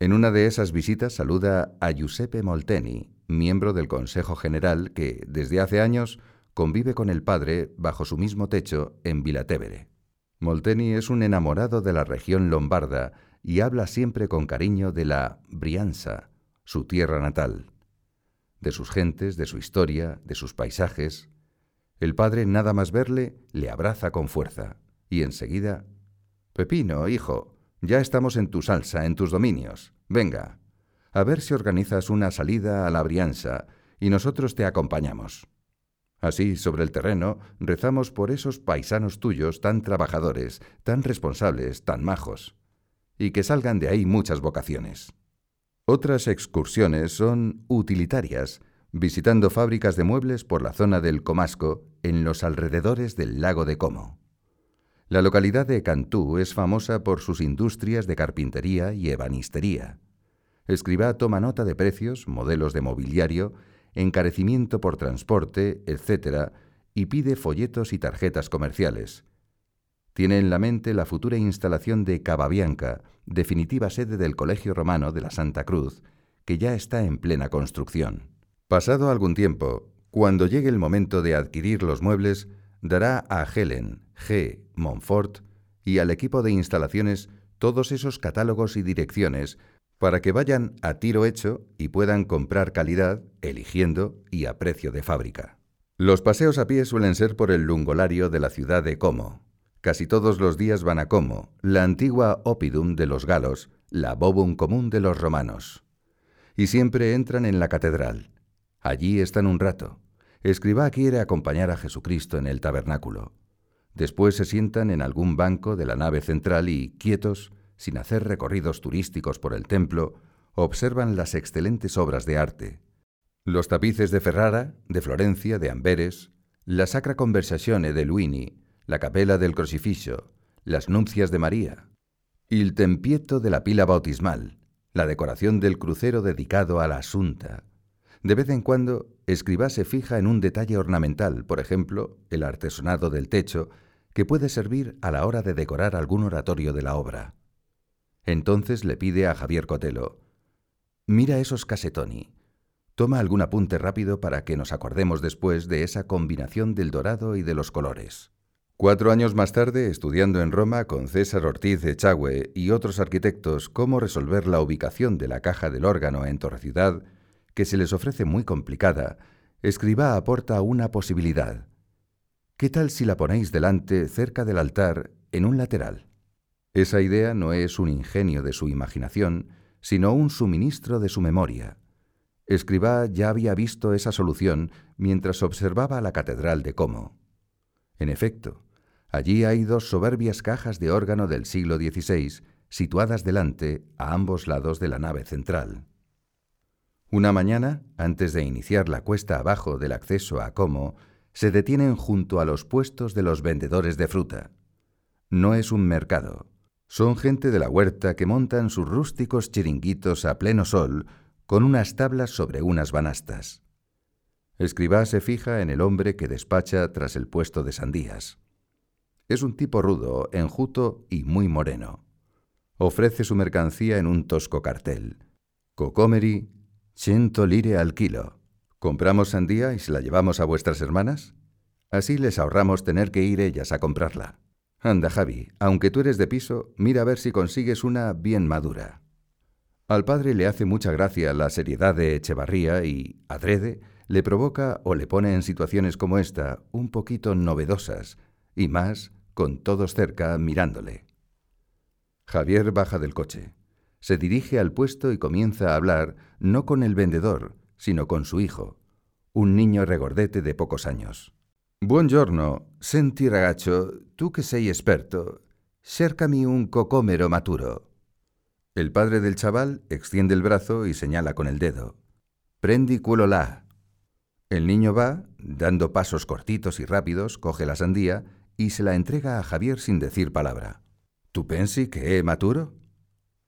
Speaker 1: En una de esas visitas saluda a Giuseppe Molteni, miembro del Consejo General que, desde hace años, convive con el padre bajo su mismo techo en Vilatevere. Molteni es un enamorado de la región lombarda y habla siempre con cariño de la Brianza, su tierra natal, de sus gentes, de su historia, de sus paisajes. El padre, nada más verle, le abraza con fuerza y enseguida Pepino, hijo, ya estamos en tu salsa, en tus dominios. Venga, a ver si organizas una salida a la Brianza y nosotros te acompañamos. Así, sobre el terreno, rezamos por esos paisanos tuyos tan trabajadores, tan responsables, tan majos, y que salgan de ahí muchas vocaciones. Otras excursiones son utilitarias, visitando fábricas de muebles por la zona del Comasco, en los alrededores del lago de Como. La localidad de Cantú es famosa por sus industrias de carpintería y ebanistería. Escribá toma nota de precios, modelos de mobiliario, encarecimiento por transporte, etc., y pide folletos y tarjetas comerciales. Tiene en la mente la futura instalación de Cavabianca, definitiva sede del Colegio Romano de la Santa Cruz, que ya está en plena construcción. Pasado algún tiempo, cuando llegue el momento de adquirir los muebles, dará a Helen, G. Montfort y al equipo de instalaciones todos esos catálogos y direcciones para que vayan a tiro hecho y puedan comprar calidad, eligiendo y a precio de fábrica. Los paseos a pie suelen ser por el lungolario de la ciudad de Como. Casi todos los días van a Como, la antigua Opidum de los galos, la Bobum común de los romanos. Y siempre entran en la catedral. Allí están un rato. Escribá quiere acompañar a Jesucristo en el tabernáculo. Después se sientan en algún banco de la nave central y, quietos, sin hacer recorridos turísticos por el templo, observan las excelentes obras de arte. Los tapices de Ferrara, de Florencia, de Amberes, la Sacra Conversazione de Luini, la Capella del Crocificio, las Nupcias de María, il Tempieto de la pila bautismal, la decoración del crucero dedicado a la Asunta. De vez en cuando, Escribá se fija en un detalle ornamental, por ejemplo, el artesonado del techo, que puede servir a la hora de decorar algún oratorio de la obra. Entonces le pide a Javier Cotelo, mira esos casetoni, toma algún apunte rápido para que nos acordemos después de esa combinación del dorado y de los colores. Cuatro años más tarde, estudiando en Roma con César Ortiz Echagüe y otros arquitectos cómo resolver la ubicación de la caja del órgano en Torre que se les ofrece muy complicada, Escribá aporta una posibilidad. ¿Qué tal si la ponéis delante, cerca del altar, en un lateral? Esa idea no es un ingenio de su imaginación, sino un suministro de su memoria. Escribá ya había visto esa solución mientras observaba la catedral de Como. En efecto, allí hay dos soberbias cajas de órgano del siglo XVI situadas delante, a ambos lados de la nave central. Una mañana, antes de iniciar la cuesta abajo del acceso a Como, se detienen junto a los puestos de los vendedores de fruta. No es un mercado. Son gente de la huerta que montan sus rústicos chiringuitos a pleno sol con unas tablas sobre unas banastas. Escribá se fija en el hombre que despacha tras el puesto de sandías. Es un tipo rudo, enjuto y muy moreno. Ofrece su mercancía en un tosco cartel. Cocomeri, ciento lire al kilo. ¿Compramos sandía y se la llevamos a vuestras hermanas? Así les ahorramos tener que ir ellas a comprarla. Anda, Javi, aunque tú eres de piso, mira a ver si consigues una bien madura. Al padre le hace mucha gracia la seriedad de Echevarría y, adrede, le provoca o le pone en situaciones como esta, un poquito novedosas, y más con todos cerca mirándole. Javier baja del coche. Se dirige al puesto y comienza a hablar no con el vendedor, sino con su hijo, un niño regordete de pocos años. Buongiorno, senti ragazzo, tú que sei experto, cercami un cocómero maturo. El padre del chaval extiende el brazo y señala con el dedo. Prendi culo. El niño va, dando pasos cortitos y rápidos, coge la sandía y se la entrega a Javier sin decir palabra. ¿Tú pensi que es maturo?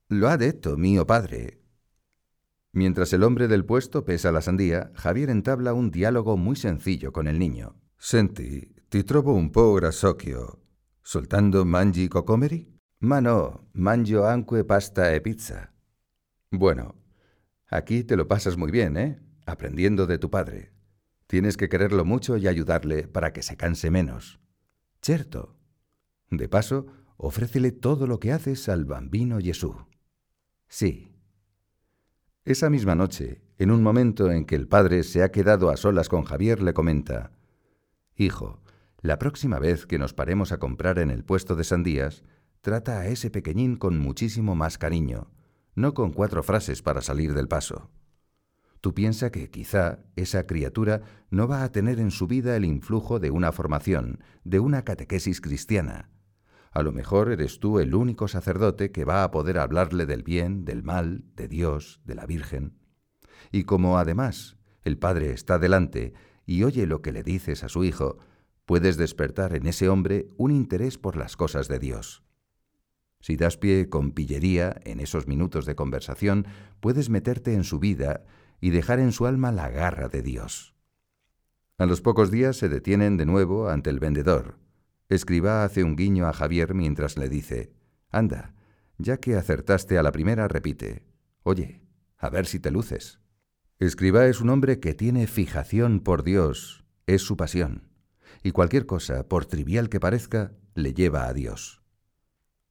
Speaker 1: Lo ha detto mío padre. Mientras el hombre del puesto pesa la sandía, Javier entabla un diálogo muy sencillo con el niño. Senti, ti trovo un po' grassocchio. Soltando mangi cocomeri? Ma no, mangio anque pasta e pizza. Bueno, aquí te lo pasas muy bien, ¿eh? Aprendiendo de tu padre. Tienes que quererlo mucho y ayudarle para que se canse menos. Cierto. De paso, ofrécele todo lo que haces al bambino Jesús. Sí. Esa misma noche, en un momento en que el padre se ha quedado a solas con Javier, le comenta, Hijo, la próxima vez que nos paremos a comprar en el puesto de sandías, trata a ese pequeñín con muchísimo más cariño, no con cuatro frases para salir del paso. Tú piensa que quizá esa criatura no va a tener en su vida el influjo de una formación, de una catequesis cristiana. A lo mejor eres tú el único sacerdote que va a poder hablarle del bien, del mal, de Dios, de la Virgen. Y como además el Padre está delante y oye lo que le dices a su hijo, puedes despertar en ese hombre un interés por las cosas de Dios. Si das pie con pillería en esos minutos de conversación, puedes meterte en su vida y dejar en su alma la garra de Dios. A los pocos días se detienen de nuevo ante el vendedor. Escriba hace un guiño a Javier mientras le dice, Anda, ya que acertaste a la primera, repite, Oye, a ver si te luces. Escriba es un hombre que tiene fijación por Dios, es su pasión, y cualquier cosa, por trivial que parezca, le lleva a Dios.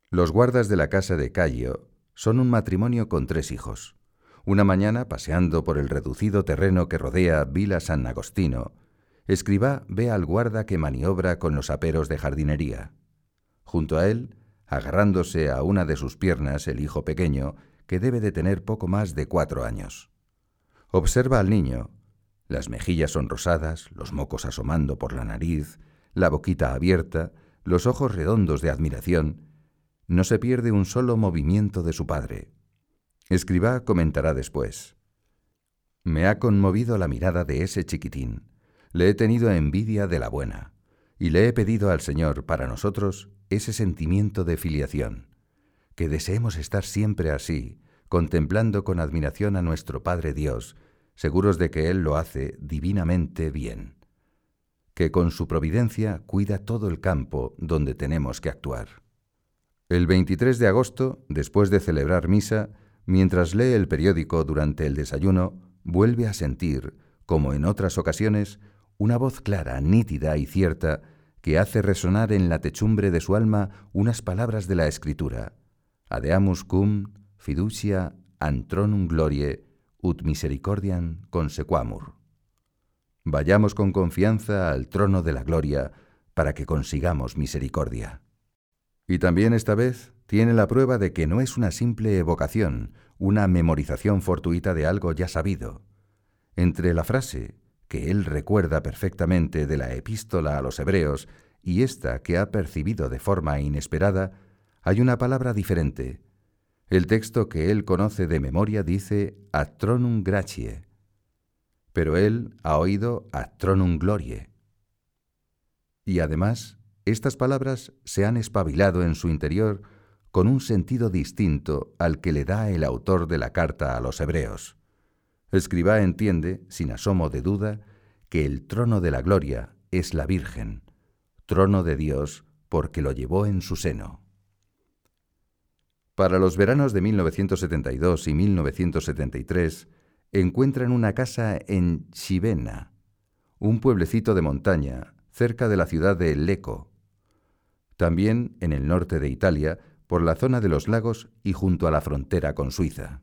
Speaker 1: Los guardas de la casa de Cayo son un matrimonio con tres hijos. Una mañana, paseando por el reducido terreno que rodea Vila San Agostino, Escribá ve al guarda que maniobra con los aperos de jardinería. Junto a él, agarrándose a una de sus piernas, el hijo pequeño, que debe de tener poco más de cuatro años. Observa al niño, las mejillas son rosadas, los mocos asomando por la nariz, la boquita abierta, los ojos redondos de admiración. No se pierde un solo movimiento de su padre. Escribá comentará después. Me ha conmovido la mirada de ese chiquitín. Le he tenido envidia de la buena, y le he pedido al Señor para nosotros ese sentimiento de filiación, que deseemos estar siempre así, contemplando con admiración a nuestro Padre Dios, seguros de que Él lo hace divinamente bien, que con su providencia cuida todo el campo donde tenemos que actuar. El 23 de agosto, después de celebrar misa, Mientras lee el periódico durante el desayuno, vuelve a sentir, como en otras ocasiones, una voz clara, nítida y cierta que hace resonar en la techumbre de su alma unas palabras de la Escritura. Adeamus cum fiducia antronum glorie ut misericordiam consequamur. Vayamos con confianza al trono de la gloria para que consigamos misericordia. Y también esta vez tiene la prueba de que no es una simple evocación, una memorización fortuita de algo ya sabido. Entre la frase, que él recuerda perfectamente de la epístola a los hebreos, y esta que ha percibido de forma inesperada, hay una palabra diferente. El texto que él conoce de memoria dice atronum gracie, pero él ha oído atronum glorie. Y además, estas palabras se han espabilado en su interior con un sentido distinto al que le da el autor de la carta a los hebreos. Escribá entiende, sin asomo de duda, que el trono de la gloria es la Virgen, trono de Dios porque lo llevó en su seno. Para los veranos de 1972 y 1973, encuentran una casa en Chivena, un pueblecito de montaña cerca de la ciudad de Lecco. También en el norte de Italia, por la zona de los lagos y junto a la frontera con Suiza.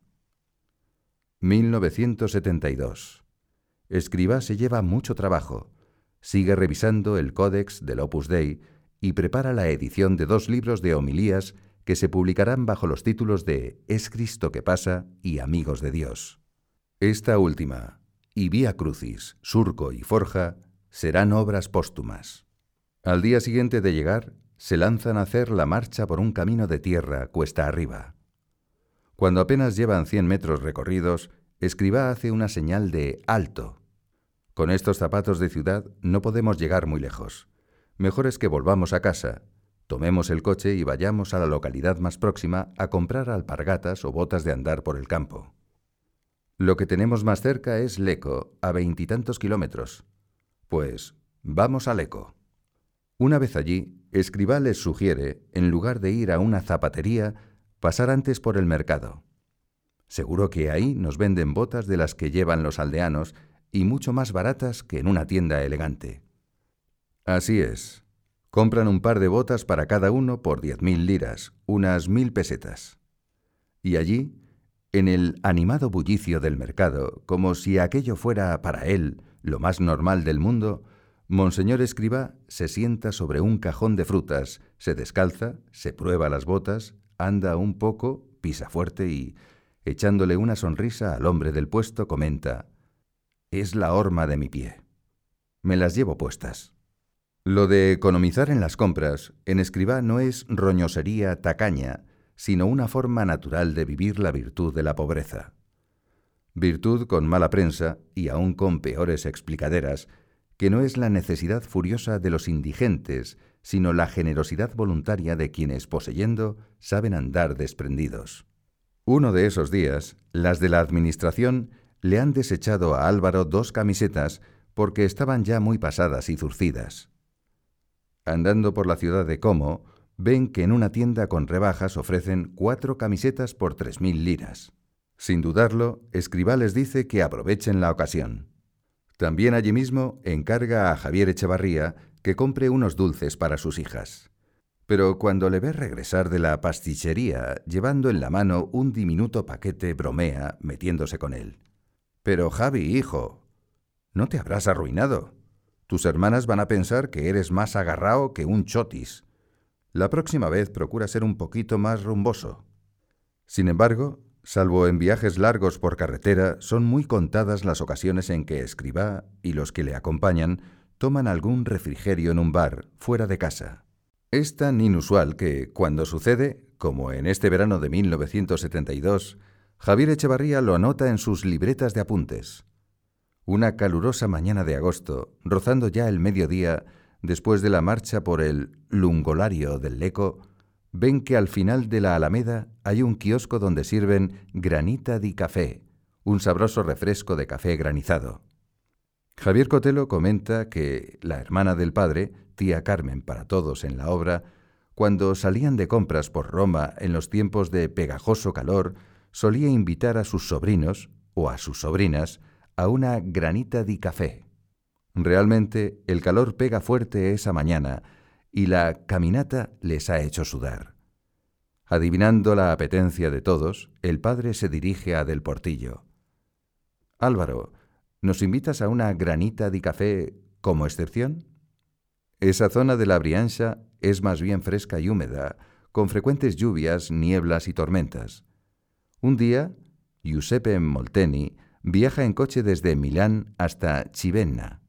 Speaker 1: 1972. Escriba se lleva mucho trabajo. Sigue revisando el Códex del Opus Dei y prepara la edición de dos libros de homilías que se publicarán bajo los títulos de Es Cristo que pasa y Amigos de Dios. Esta última, y Vía Crucis, Surco y Forja, serán obras póstumas. Al día siguiente de llegar, se lanzan a hacer la marcha por un camino de tierra cuesta arriba. Cuando apenas llevan cien metros recorridos, Escribá hace una señal de alto. Con estos zapatos de ciudad no podemos llegar muy lejos. Mejor es que volvamos a casa, tomemos el coche y vayamos a la localidad más próxima a comprar alpargatas o botas de andar por el campo. Lo que tenemos más cerca es Leco, a veintitantos kilómetros. Pues vamos a Leco. Una vez allí, Escribá les sugiere, en lugar de ir a una zapatería, pasar antes por el mercado. Seguro que ahí nos venden botas de las que llevan los aldeanos y mucho más baratas que en una tienda elegante. Así es. Compran un par de botas para cada uno por diez mil liras, unas mil pesetas. Y allí, en el animado bullicio del mercado, como si aquello fuera para él lo más normal del mundo, Monseñor Escriba se sienta sobre un cajón de frutas, se descalza, se prueba las botas, anda un poco, pisa fuerte y, echándole una sonrisa al hombre del puesto, comenta, Es la horma de mi pie. Me las llevo puestas. Lo de economizar en las compras, en escribá no es roñosería tacaña, sino una forma natural de vivir la virtud de la pobreza. Virtud con mala prensa y aún con peores explicaderas, que no es la necesidad furiosa de los indigentes, sino la generosidad voluntaria de quienes, poseyendo, saben andar desprendidos. Uno de esos días, las de la Administración le han desechado a Álvaro dos camisetas porque estaban ya muy pasadas y zurcidas. Andando por la ciudad de Como, ven que en una tienda con rebajas ofrecen cuatro camisetas por tres mil liras. Sin dudarlo, Escribá les dice que aprovechen la ocasión. También allí mismo encarga a Javier Echevarría que compre unos dulces para sus hijas. Pero cuando le ve regresar de la pastichería llevando en la mano un diminuto paquete, bromea, metiéndose con él. Pero Javi, hijo, no te habrás arruinado. Tus hermanas van a pensar que eres más agarrao que un chotis. La próxima vez procura ser un poquito más rumboso. Sin embargo, salvo en viajes largos por carretera, son muy contadas las ocasiones en que escriba y los que le acompañan toman algún refrigerio en un bar, fuera de casa. Es tan inusual que, cuando sucede, como en este verano de 1972, Javier Echevarría lo anota en sus libretas de apuntes. Una calurosa mañana de agosto, rozando ya el mediodía, después de la marcha por el lungolario del Leco, ven que al final de la Alameda hay un kiosco donde sirven granita di café, un sabroso refresco de café granizado. Javier Cotelo comenta que la hermana del padre tía Carmen para todos en la obra, cuando salían de compras por Roma en los tiempos de pegajoso calor, solía invitar a sus sobrinos o a sus sobrinas a una granita di café. Realmente el calor pega fuerte esa mañana y la caminata les ha hecho sudar. Adivinando la apetencia de todos, el padre se dirige a Del Portillo. Álvaro, ¿nos invitas a una granita de café como excepción? Esa zona de la Brianza es más bien fresca y húmeda, con frecuentes lluvias, nieblas y tormentas. Un día, Giuseppe Molteni viaja en coche desde Milán hasta Chivenna.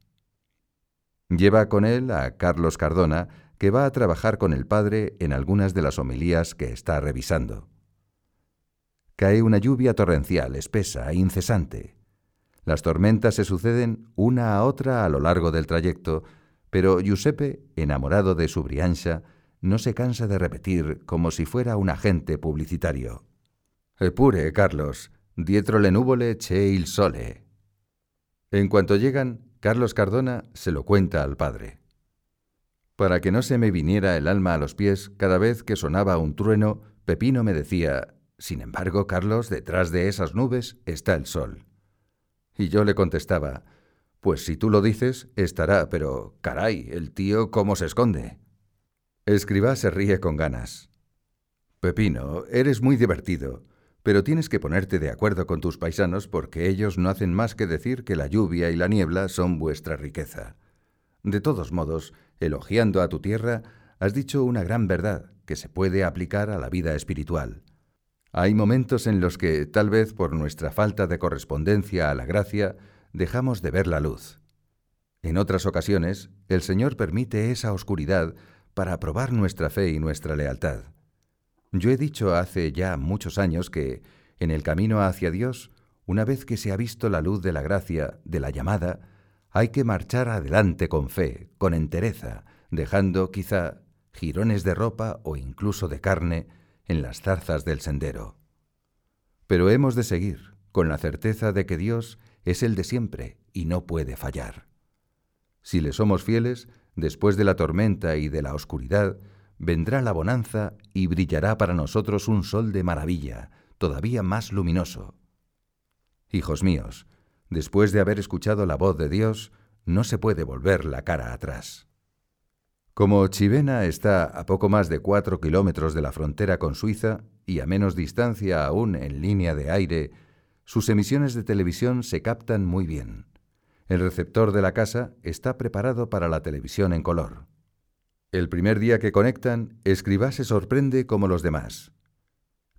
Speaker 1: Lleva con él a Carlos Cardona, que va a trabajar con el padre en algunas de las homilías que está revisando. Cae una lluvia torrencial, espesa e incesante. Las tormentas se suceden una a otra a lo largo del trayecto, pero Giuseppe, enamorado de su Brianza, no se cansa de repetir como si fuera un agente publicitario. Epure, Carlos, dietro le nuvole c'è il sole. En cuanto llegan, Carlos Cardona se lo cuenta al padre. Para que no se me viniera el alma a los pies cada vez que sonaba un trueno, Pepino me decía, sin embargo, Carlos, detrás de esas nubes está el sol. Y yo le contestaba, pues si tú lo dices, estará, pero caray, el tío cómo se esconde. Escribá se ríe con ganas. Pepino, eres muy divertido, pero tienes que ponerte de acuerdo con tus paisanos porque ellos no hacen más que decir que la lluvia y la niebla son vuestra riqueza. De todos modos, elogiando a tu tierra, has dicho una gran verdad que se puede aplicar a la vida espiritual. Hay momentos en los que, tal vez por nuestra falta de correspondencia a la gracia, dejamos de ver la luz. En otras ocasiones, el Señor permite esa oscuridad para probar nuestra fe y nuestra lealtad. Yo he dicho hace ya muchos años que, en el camino hacia Dios, una vez que se ha visto la luz de la gracia, de la llamada, hay que marchar adelante con fe, con entereza, dejando quizá jirones de ropa o incluso de carne en las zarzas del sendero. Pero hemos de seguir, con la certeza de que Dios es el de siempre y no puede fallar. Si le somos fieles, Después de la tormenta y de la oscuridad, vendrá la bonanza y brillará para nosotros un sol de maravilla, todavía más luminoso. Hijos míos, después de haber escuchado la voz de Dios, no se puede volver la cara atrás. Como Chivena está a poco más de cuatro kilómetros de la frontera con Suiza y a menos distancia aún en línea de aire, sus emisiones de televisión se captan muy bien. El receptor de la casa está preparado para la televisión en color. El primer día que conectan, Escribá se sorprende como los demás.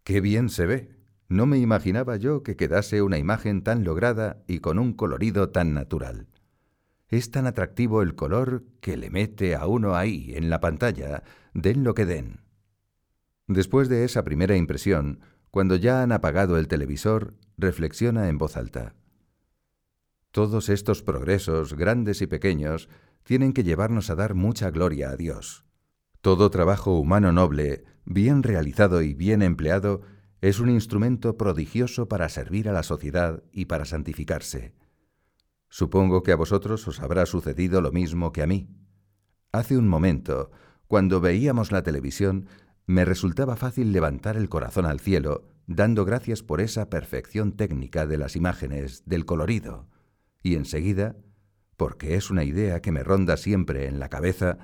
Speaker 1: ¡Qué bien se ve! No me imaginaba yo que quedase una imagen tan lograda y con un colorido tan natural. Es tan atractivo el color que le mete a uno ahí, en la pantalla, den lo que den. Después de esa primera impresión, cuando ya han apagado el televisor, reflexiona en voz alta. Todos estos progresos, grandes y pequeños, tienen que llevarnos a dar mucha gloria a Dios. Todo trabajo humano noble, bien realizado y bien empleado, es un instrumento prodigioso para servir a la sociedad y para santificarse. Supongo que a vosotros os habrá sucedido lo mismo que a mí. Hace un momento, cuando veíamos la televisión, me resultaba fácil levantar el corazón al cielo, dando gracias por esa perfección técnica de las imágenes, del colorido y enseguida, porque es una idea que me ronda siempre en la cabeza,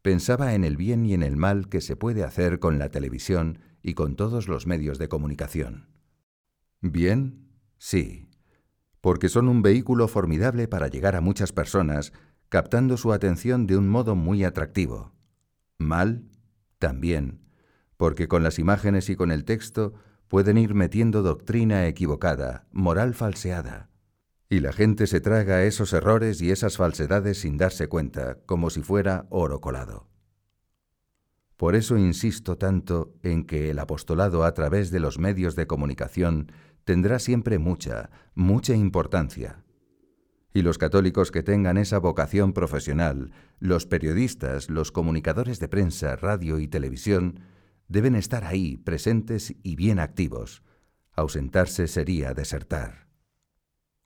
Speaker 1: pensaba en el bien y en el mal que se puede hacer con la televisión y con todos los medios de comunicación. Bien, sí, porque son un vehículo formidable para llegar a muchas personas, captando su atención de un modo muy atractivo. Mal, también, porque con las imágenes y con el texto pueden ir metiendo doctrina equivocada, moral falseada, y la gente se traga esos errores y esas falsedades sin darse cuenta, como si fuera oro colado. Por eso insisto tanto en que el apostolado a través de los medios de comunicación tendrá siempre mucha, mucha importancia. Y los católicos que tengan esa vocación profesional, los periodistas, los comunicadores de prensa, radio y televisión, deben estar ahí, presentes y bien activos. Ausentarse sería desertar.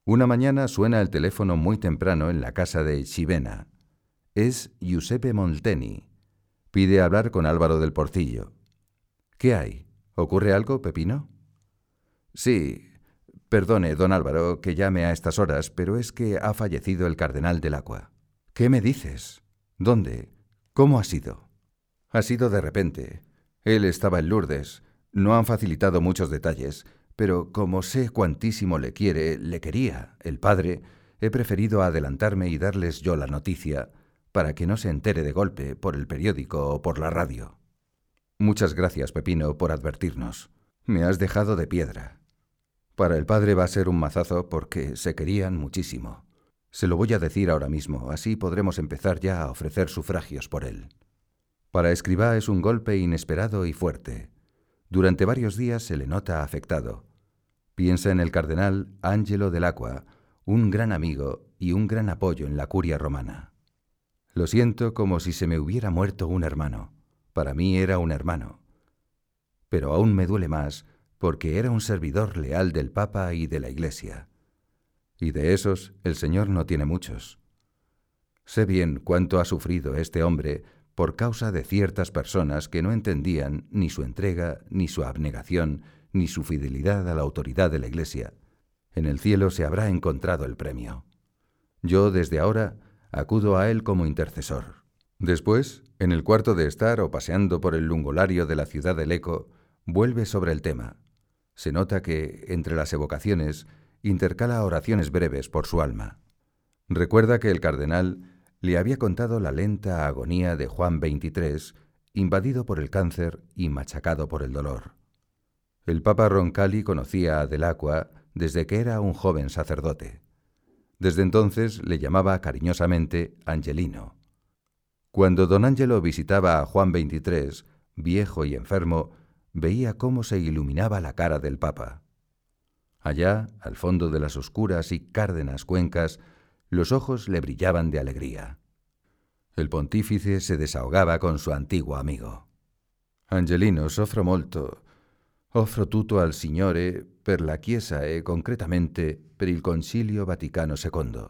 Speaker 1: Una mañana suena el teléfono muy temprano en la casa de Chivena. Es Giuseppe Molteni. Pide hablar con Álvaro del Porcillo. ¿Qué hay? ¿Ocurre algo, Pepino? Sí. Perdone, don Álvaro, que llame a estas horas, pero es que ha fallecido el cardenal del agua. ¿Qué me dices? ¿Dónde? ¿Cómo ha sido? Ha sido de repente. Él estaba en Lourdes. No han facilitado muchos detalles, pero como sé cuantísimo le quiere, le quería, el padre, he preferido adelantarme y darles yo la noticia, para que no se entere de golpe por el periódico o por la radio. Muchas gracias, Pepino, por advertirnos. Me has dejado de piedra. Para el padre va a ser un mazazo porque se querían muchísimo. Se lo voy a decir ahora mismo, así podremos empezar ya a ofrecer sufragios por él. Para Escribá es un golpe inesperado y fuerte. Durante varios días se le nota afectado. Piensa en el cardenal Angelo del Aqua, un gran amigo y un gran apoyo en la curia romana. Lo siento como si se me hubiera muerto un hermano. Para mí era un hermano. Pero aún me duele más porque era un servidor leal del Papa y de la Iglesia. Y de esos el Señor no tiene muchos. Sé bien cuánto ha sufrido este hombre por causa de ciertas personas que no entendían ni su entrega, ni su abnegación, ni su fidelidad a la autoridad de la Iglesia. En el cielo se habrá encontrado el premio. Yo desde ahora acudo a él como intercesor. Después, en el cuarto de estar o paseando por el lungolario de la ciudad del eco, vuelve sobre el tema. Se nota que, entre las evocaciones, intercala oraciones breves por su alma. Recuerda que el cardenal le había contado la lenta agonía de Juan XXIII, invadido por el cáncer y machacado por el dolor. El Papa Roncalli conocía a Delacqua desde que era un joven sacerdote. Desde entonces le llamaba cariñosamente Angelino. Cuando don Angelo visitaba a Juan XXIII, viejo y enfermo, veía cómo se iluminaba la cara del Papa. Allá, al fondo de las oscuras y cárdenas cuencas, los ojos le brillaban de alegría. El pontífice se desahogaba con su antiguo amigo. Angelino, soffro molto. Offro tutto al Signore per la Chiesa e concretamente per il Concilio Vaticano II.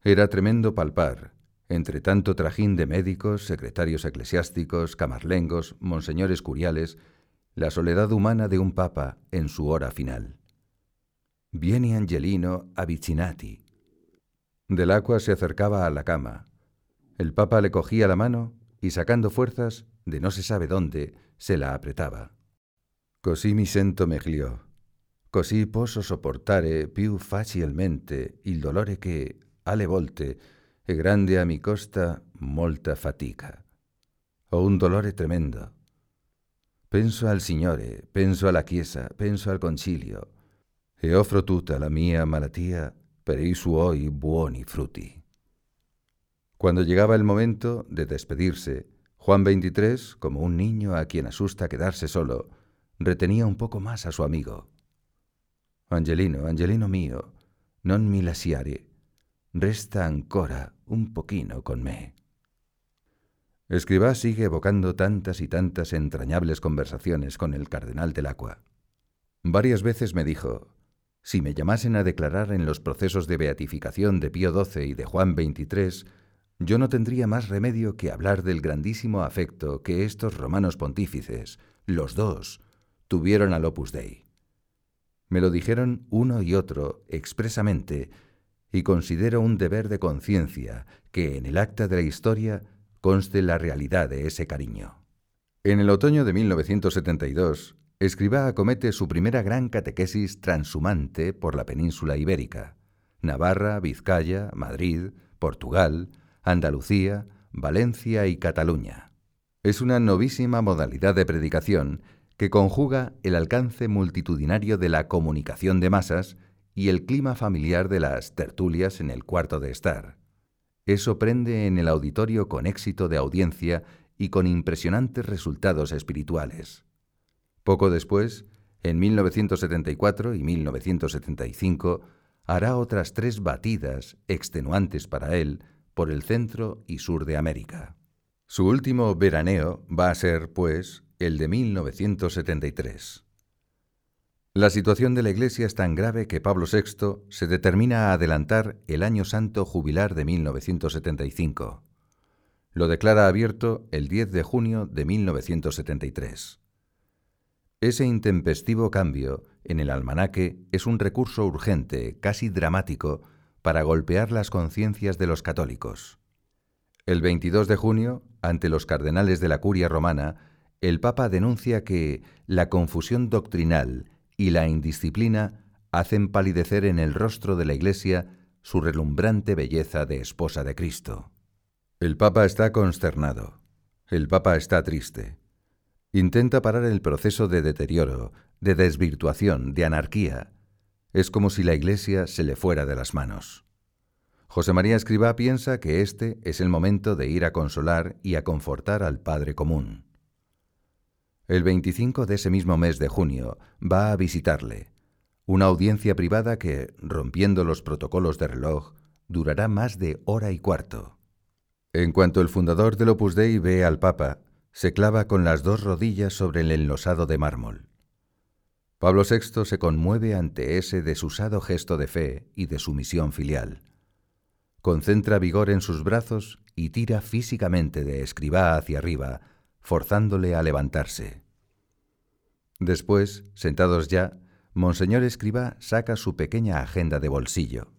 Speaker 1: Era tremendo palpar, entre tanto trajín de médicos, secretarios eclesiásticos, camarlengos, monseñores curiales, la soledad humana de un papa en su hora final. Viene Angelino avvicinati, del agua se acercaba a la cama. El papa le cogía la mano y sacando fuerzas, de no se sabe dónde, se la apretaba. Così mi sento meglio. Così posso sopportare più facilmente il dolore che, alle volte, è grande a mi costa molta fatica. Ho un dolore tremendo. Penso al Signore, penso alla Chiesa, penso al Concilio, e offro tutta la mia malattia per i suoi buoni frutti. Cuando llegaba el momento de despedirse, Juan XXIII, como un niño a quien asusta quedarse solo, retenía un poco más a su amigo. Angelino, Angelino mío, non mi lasciare, resta ancora un poquino con me. Escribá sigue evocando tantas y tantas entrañables conversaciones con el cardenal del Agua. Varias veces me dijo, si me llamasen a declarar en los procesos de beatificación de Pío XII y de Juan XXIII, yo no tendría más remedio que hablar del grandísimo afecto que estos romanos pontífices, los dos, tuvieron al Opus Dei. Me lo dijeron uno y otro expresamente, y considero un deber de conciencia que en el acta de la historia conste la realidad de ese cariño. En el otoño de 1972, Escribá acomete su primera gran catequesis transhumante por la península ibérica, Navarra, Vizcaya, Madrid, Portugal, Andalucía, Valencia y Cataluña. Es una novísima modalidad de predicación que conjuga el alcance multitudinario de la comunicación de masas y el clima familiar de las tertulias en el cuarto de estar. Eso prende en el auditorio con éxito de audiencia y con impresionantes resultados espirituales. Poco después, en 1974 y 1975, hará otras tres batidas extenuantes para él por el centro y sur de América. Su último veraneo va a ser, pues, el de 1973. La situación de la Iglesia es tan grave que Pablo VI se determina a adelantar el año santo jubilar de 1975. Lo declara abierto el 10 de junio de 1973. Ese intempestivo cambio en el almanaque es un recurso urgente, casi dramático, para golpear las conciencias de los católicos. El 22 de junio, ante los cardenales de la curia romana, el Papa denuncia que la confusión doctrinal y la indisciplina hacen palidecer en el rostro de la Iglesia su relumbrante belleza de esposa de Cristo. El Papa está consternado. El Papa está triste. Intenta parar el proceso de deterioro, de desvirtuación, de anarquía. Es como si la Iglesia se le fuera de las manos. José María Escribá piensa que este es el momento de ir a consolar y a confortar al Padre común. El 25 de ese mismo mes de junio va a visitarle, una audiencia privada que, rompiendo los protocolos de reloj, durará más de hora y cuarto. En cuanto el fundador del Opus Dei ve al Papa, se clava con las dos rodillas sobre el enlosado de mármol. Pablo VI se conmueve ante ese desusado gesto de fe y de sumisión filial concentra vigor en sus brazos y tira físicamente de escribá hacia arriba, forzándole a levantarse. Después, sentados ya, Monseñor Escribá saca su pequeña agenda de bolsillo.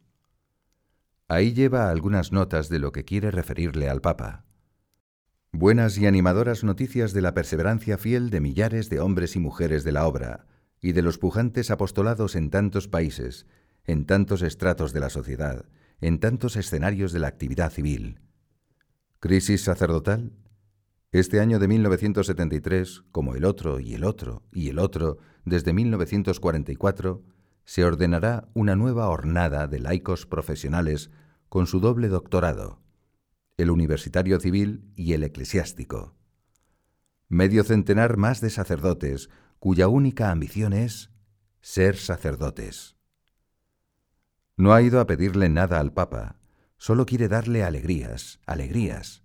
Speaker 1: Ahí lleva algunas notas de lo que quiere referirle al Papa. Buenas y animadoras noticias de la perseverancia fiel de millares de hombres y mujeres de la obra, y de los pujantes apostolados en tantos países, en tantos estratos de la sociedad, en tantos escenarios de la actividad civil. ¿Crisis sacerdotal? Este año de 1973, como el otro y el otro y el otro, desde 1944, se ordenará una nueva hornada de laicos profesionales con su doble doctorado, el universitario civil y el eclesiástico. Medio centenar más de sacerdotes cuya única ambición es ser sacerdotes. No ha ido a pedirle nada al Papa, solo quiere darle alegrías, alegrías.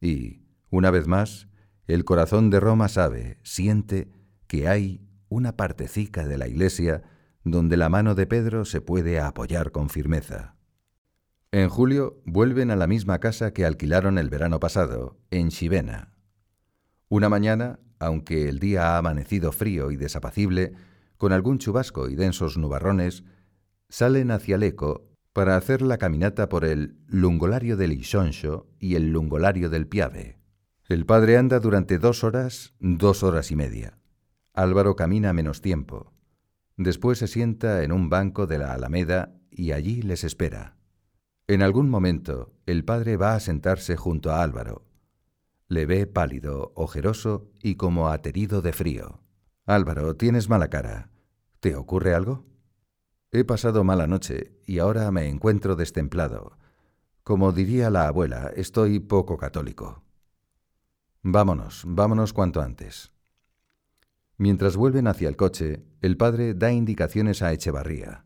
Speaker 1: Y, una vez más, el corazón de Roma sabe, siente, que hay una partecica de la Iglesia donde la mano de Pedro se puede apoyar con firmeza. En julio vuelven a la misma casa que alquilaron el verano pasado, en Chivena. Una mañana, aunque el día ha amanecido frío y desapacible, con algún chubasco y densos nubarrones, salen hacia Leco para hacer la caminata por el Lungolario del Ixonxo y el Lungolario del Piave. El padre anda durante dos horas, dos horas y media. Álvaro camina menos tiempo. Después se sienta en un banco de la Alameda y allí les espera. En algún momento el padre va a sentarse junto a Álvaro. Le ve pálido, ojeroso y como aterido de frío. Álvaro, tienes mala cara. ¿Te ocurre algo? He pasado mala noche y ahora me encuentro destemplado. Como diría la abuela, estoy poco católico. Vámonos, vámonos cuanto antes. Mientras vuelven hacia el coche, el padre da indicaciones a Echevarría.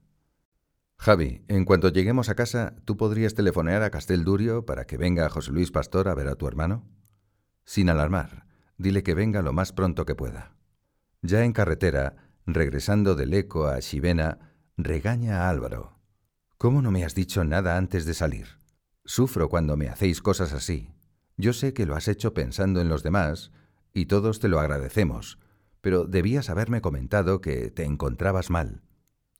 Speaker 1: Javi, en cuanto lleguemos a casa, ¿tú podrías telefonear a Casteldurio para que venga José Luis Pastor a ver a tu hermano? Sin alarmar, dile que venga lo más pronto que pueda. Ya en carretera, regresando del Eco a Chivena, regaña a Álvaro. ¿Cómo no me has dicho nada antes de salir? Sufro cuando me hacéis cosas así. Yo sé que lo has hecho pensando en los demás, y todos te lo agradecemos, pero debías haberme comentado que te encontrabas mal,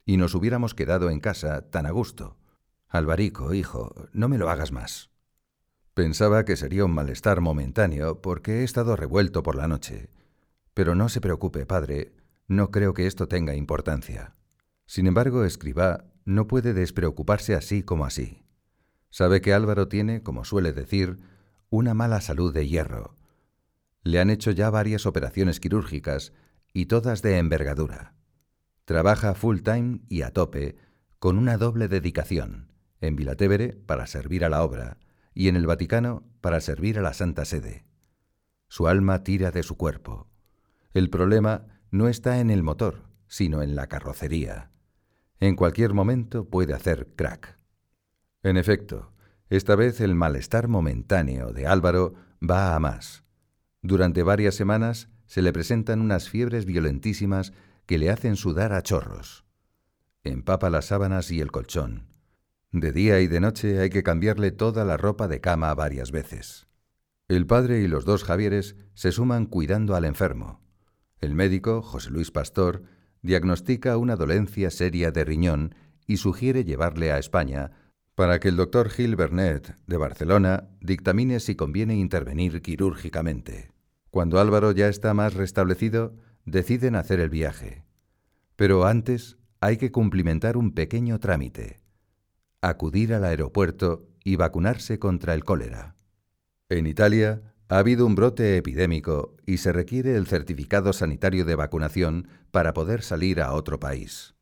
Speaker 1: y nos hubiéramos quedado en casa tan a gusto. Alvarico, hijo, no me lo hagas más. Pensaba que sería un malestar momentáneo porque he estado revuelto por la noche. Pero no se preocupe, padre, no creo que esto tenga importancia. Sin embargo, Escribá no puede despreocuparse así como así. Sabe que Álvaro tiene, como suele decir, una mala salud de hierro. Le han hecho ya varias operaciones quirúrgicas y todas de envergadura. Trabaja full time y a tope, con una doble dedicación, en Vilatevere para servir a la obra y en el Vaticano para servir a la Santa Sede. Su alma tira de su cuerpo. El problema no está en el motor, sino en la carrocería. En cualquier momento puede hacer crack. En efecto, esta vez el malestar momentáneo de Álvaro va a más. Durante varias semanas se le presentan unas fiebres violentísimas que le hacen sudar a chorros. Empapa las sábanas y el colchón. De día y de noche hay que cambiarle toda la ropa de cama varias veces. El padre y los dos Javieres se suman cuidando al enfermo. El médico, José Luis Pastor, diagnostica una dolencia seria de riñón y sugiere llevarle a España para que el doctor Gil Bernet, de Barcelona, dictamine si conviene intervenir quirúrgicamente. Cuando Álvaro ya está más restablecido, deciden hacer el viaje. Pero antes hay que cumplimentar un pequeño trámite, acudir al aeropuerto y vacunarse contra el cólera. En Italia ha habido un brote epidémico y se requiere el certificado sanitario de vacunación para poder salir a otro país.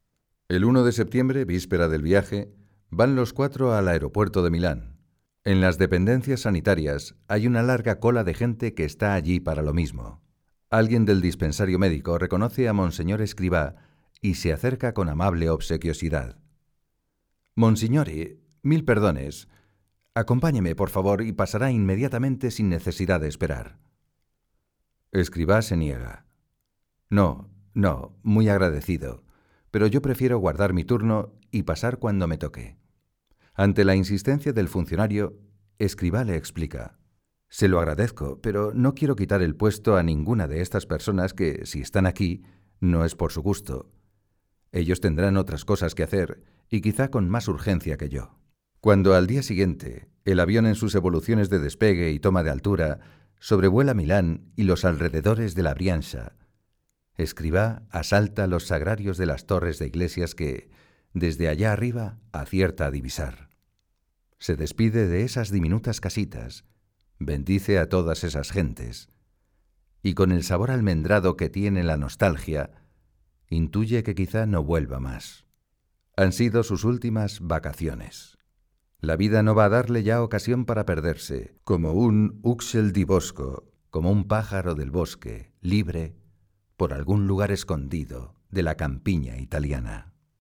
Speaker 1: El 1 de septiembre, víspera del viaje, van los cuatro al aeropuerto de Milán. En las dependencias sanitarias hay una larga cola de gente que está allí para lo mismo. Alguien del dispensario médico reconoce a Monseñor Escribá y se acerca con amable obsequiosidad. Monsignore, mil perdones. Acompáñeme, por favor, y pasará inmediatamente sin necesidad de esperar. Escribá se niega. No, no, muy agradecido, pero yo prefiero guardar mi turno y pasar cuando me toque. Ante la insistencia del funcionario, Escribá le explica. Se lo agradezco, pero no quiero quitar el puesto a ninguna de estas personas que, si están aquí, no es por su gusto. Ellos tendrán otras cosas que hacer, y quizá con más urgencia que yo. Cuando al día siguiente el avión en sus evoluciones de despegue y toma de altura sobrevuela Milán y los alrededores de la Brianza, Escribá asalta los sagrarios de las torres de iglesias que, desde allá arriba, acierta a divisar. Se despide de esas diminutas casitas, bendice a todas esas gentes, y con el sabor almendrado que tiene la nostalgia, intuye que quizá no vuelva más. Han sido sus últimas vacaciones. La vida no va a darle ya ocasión para perderse, como un uxel di bosco, como un pájaro del bosque, libre, por algún lugar escondido de la campiña italiana.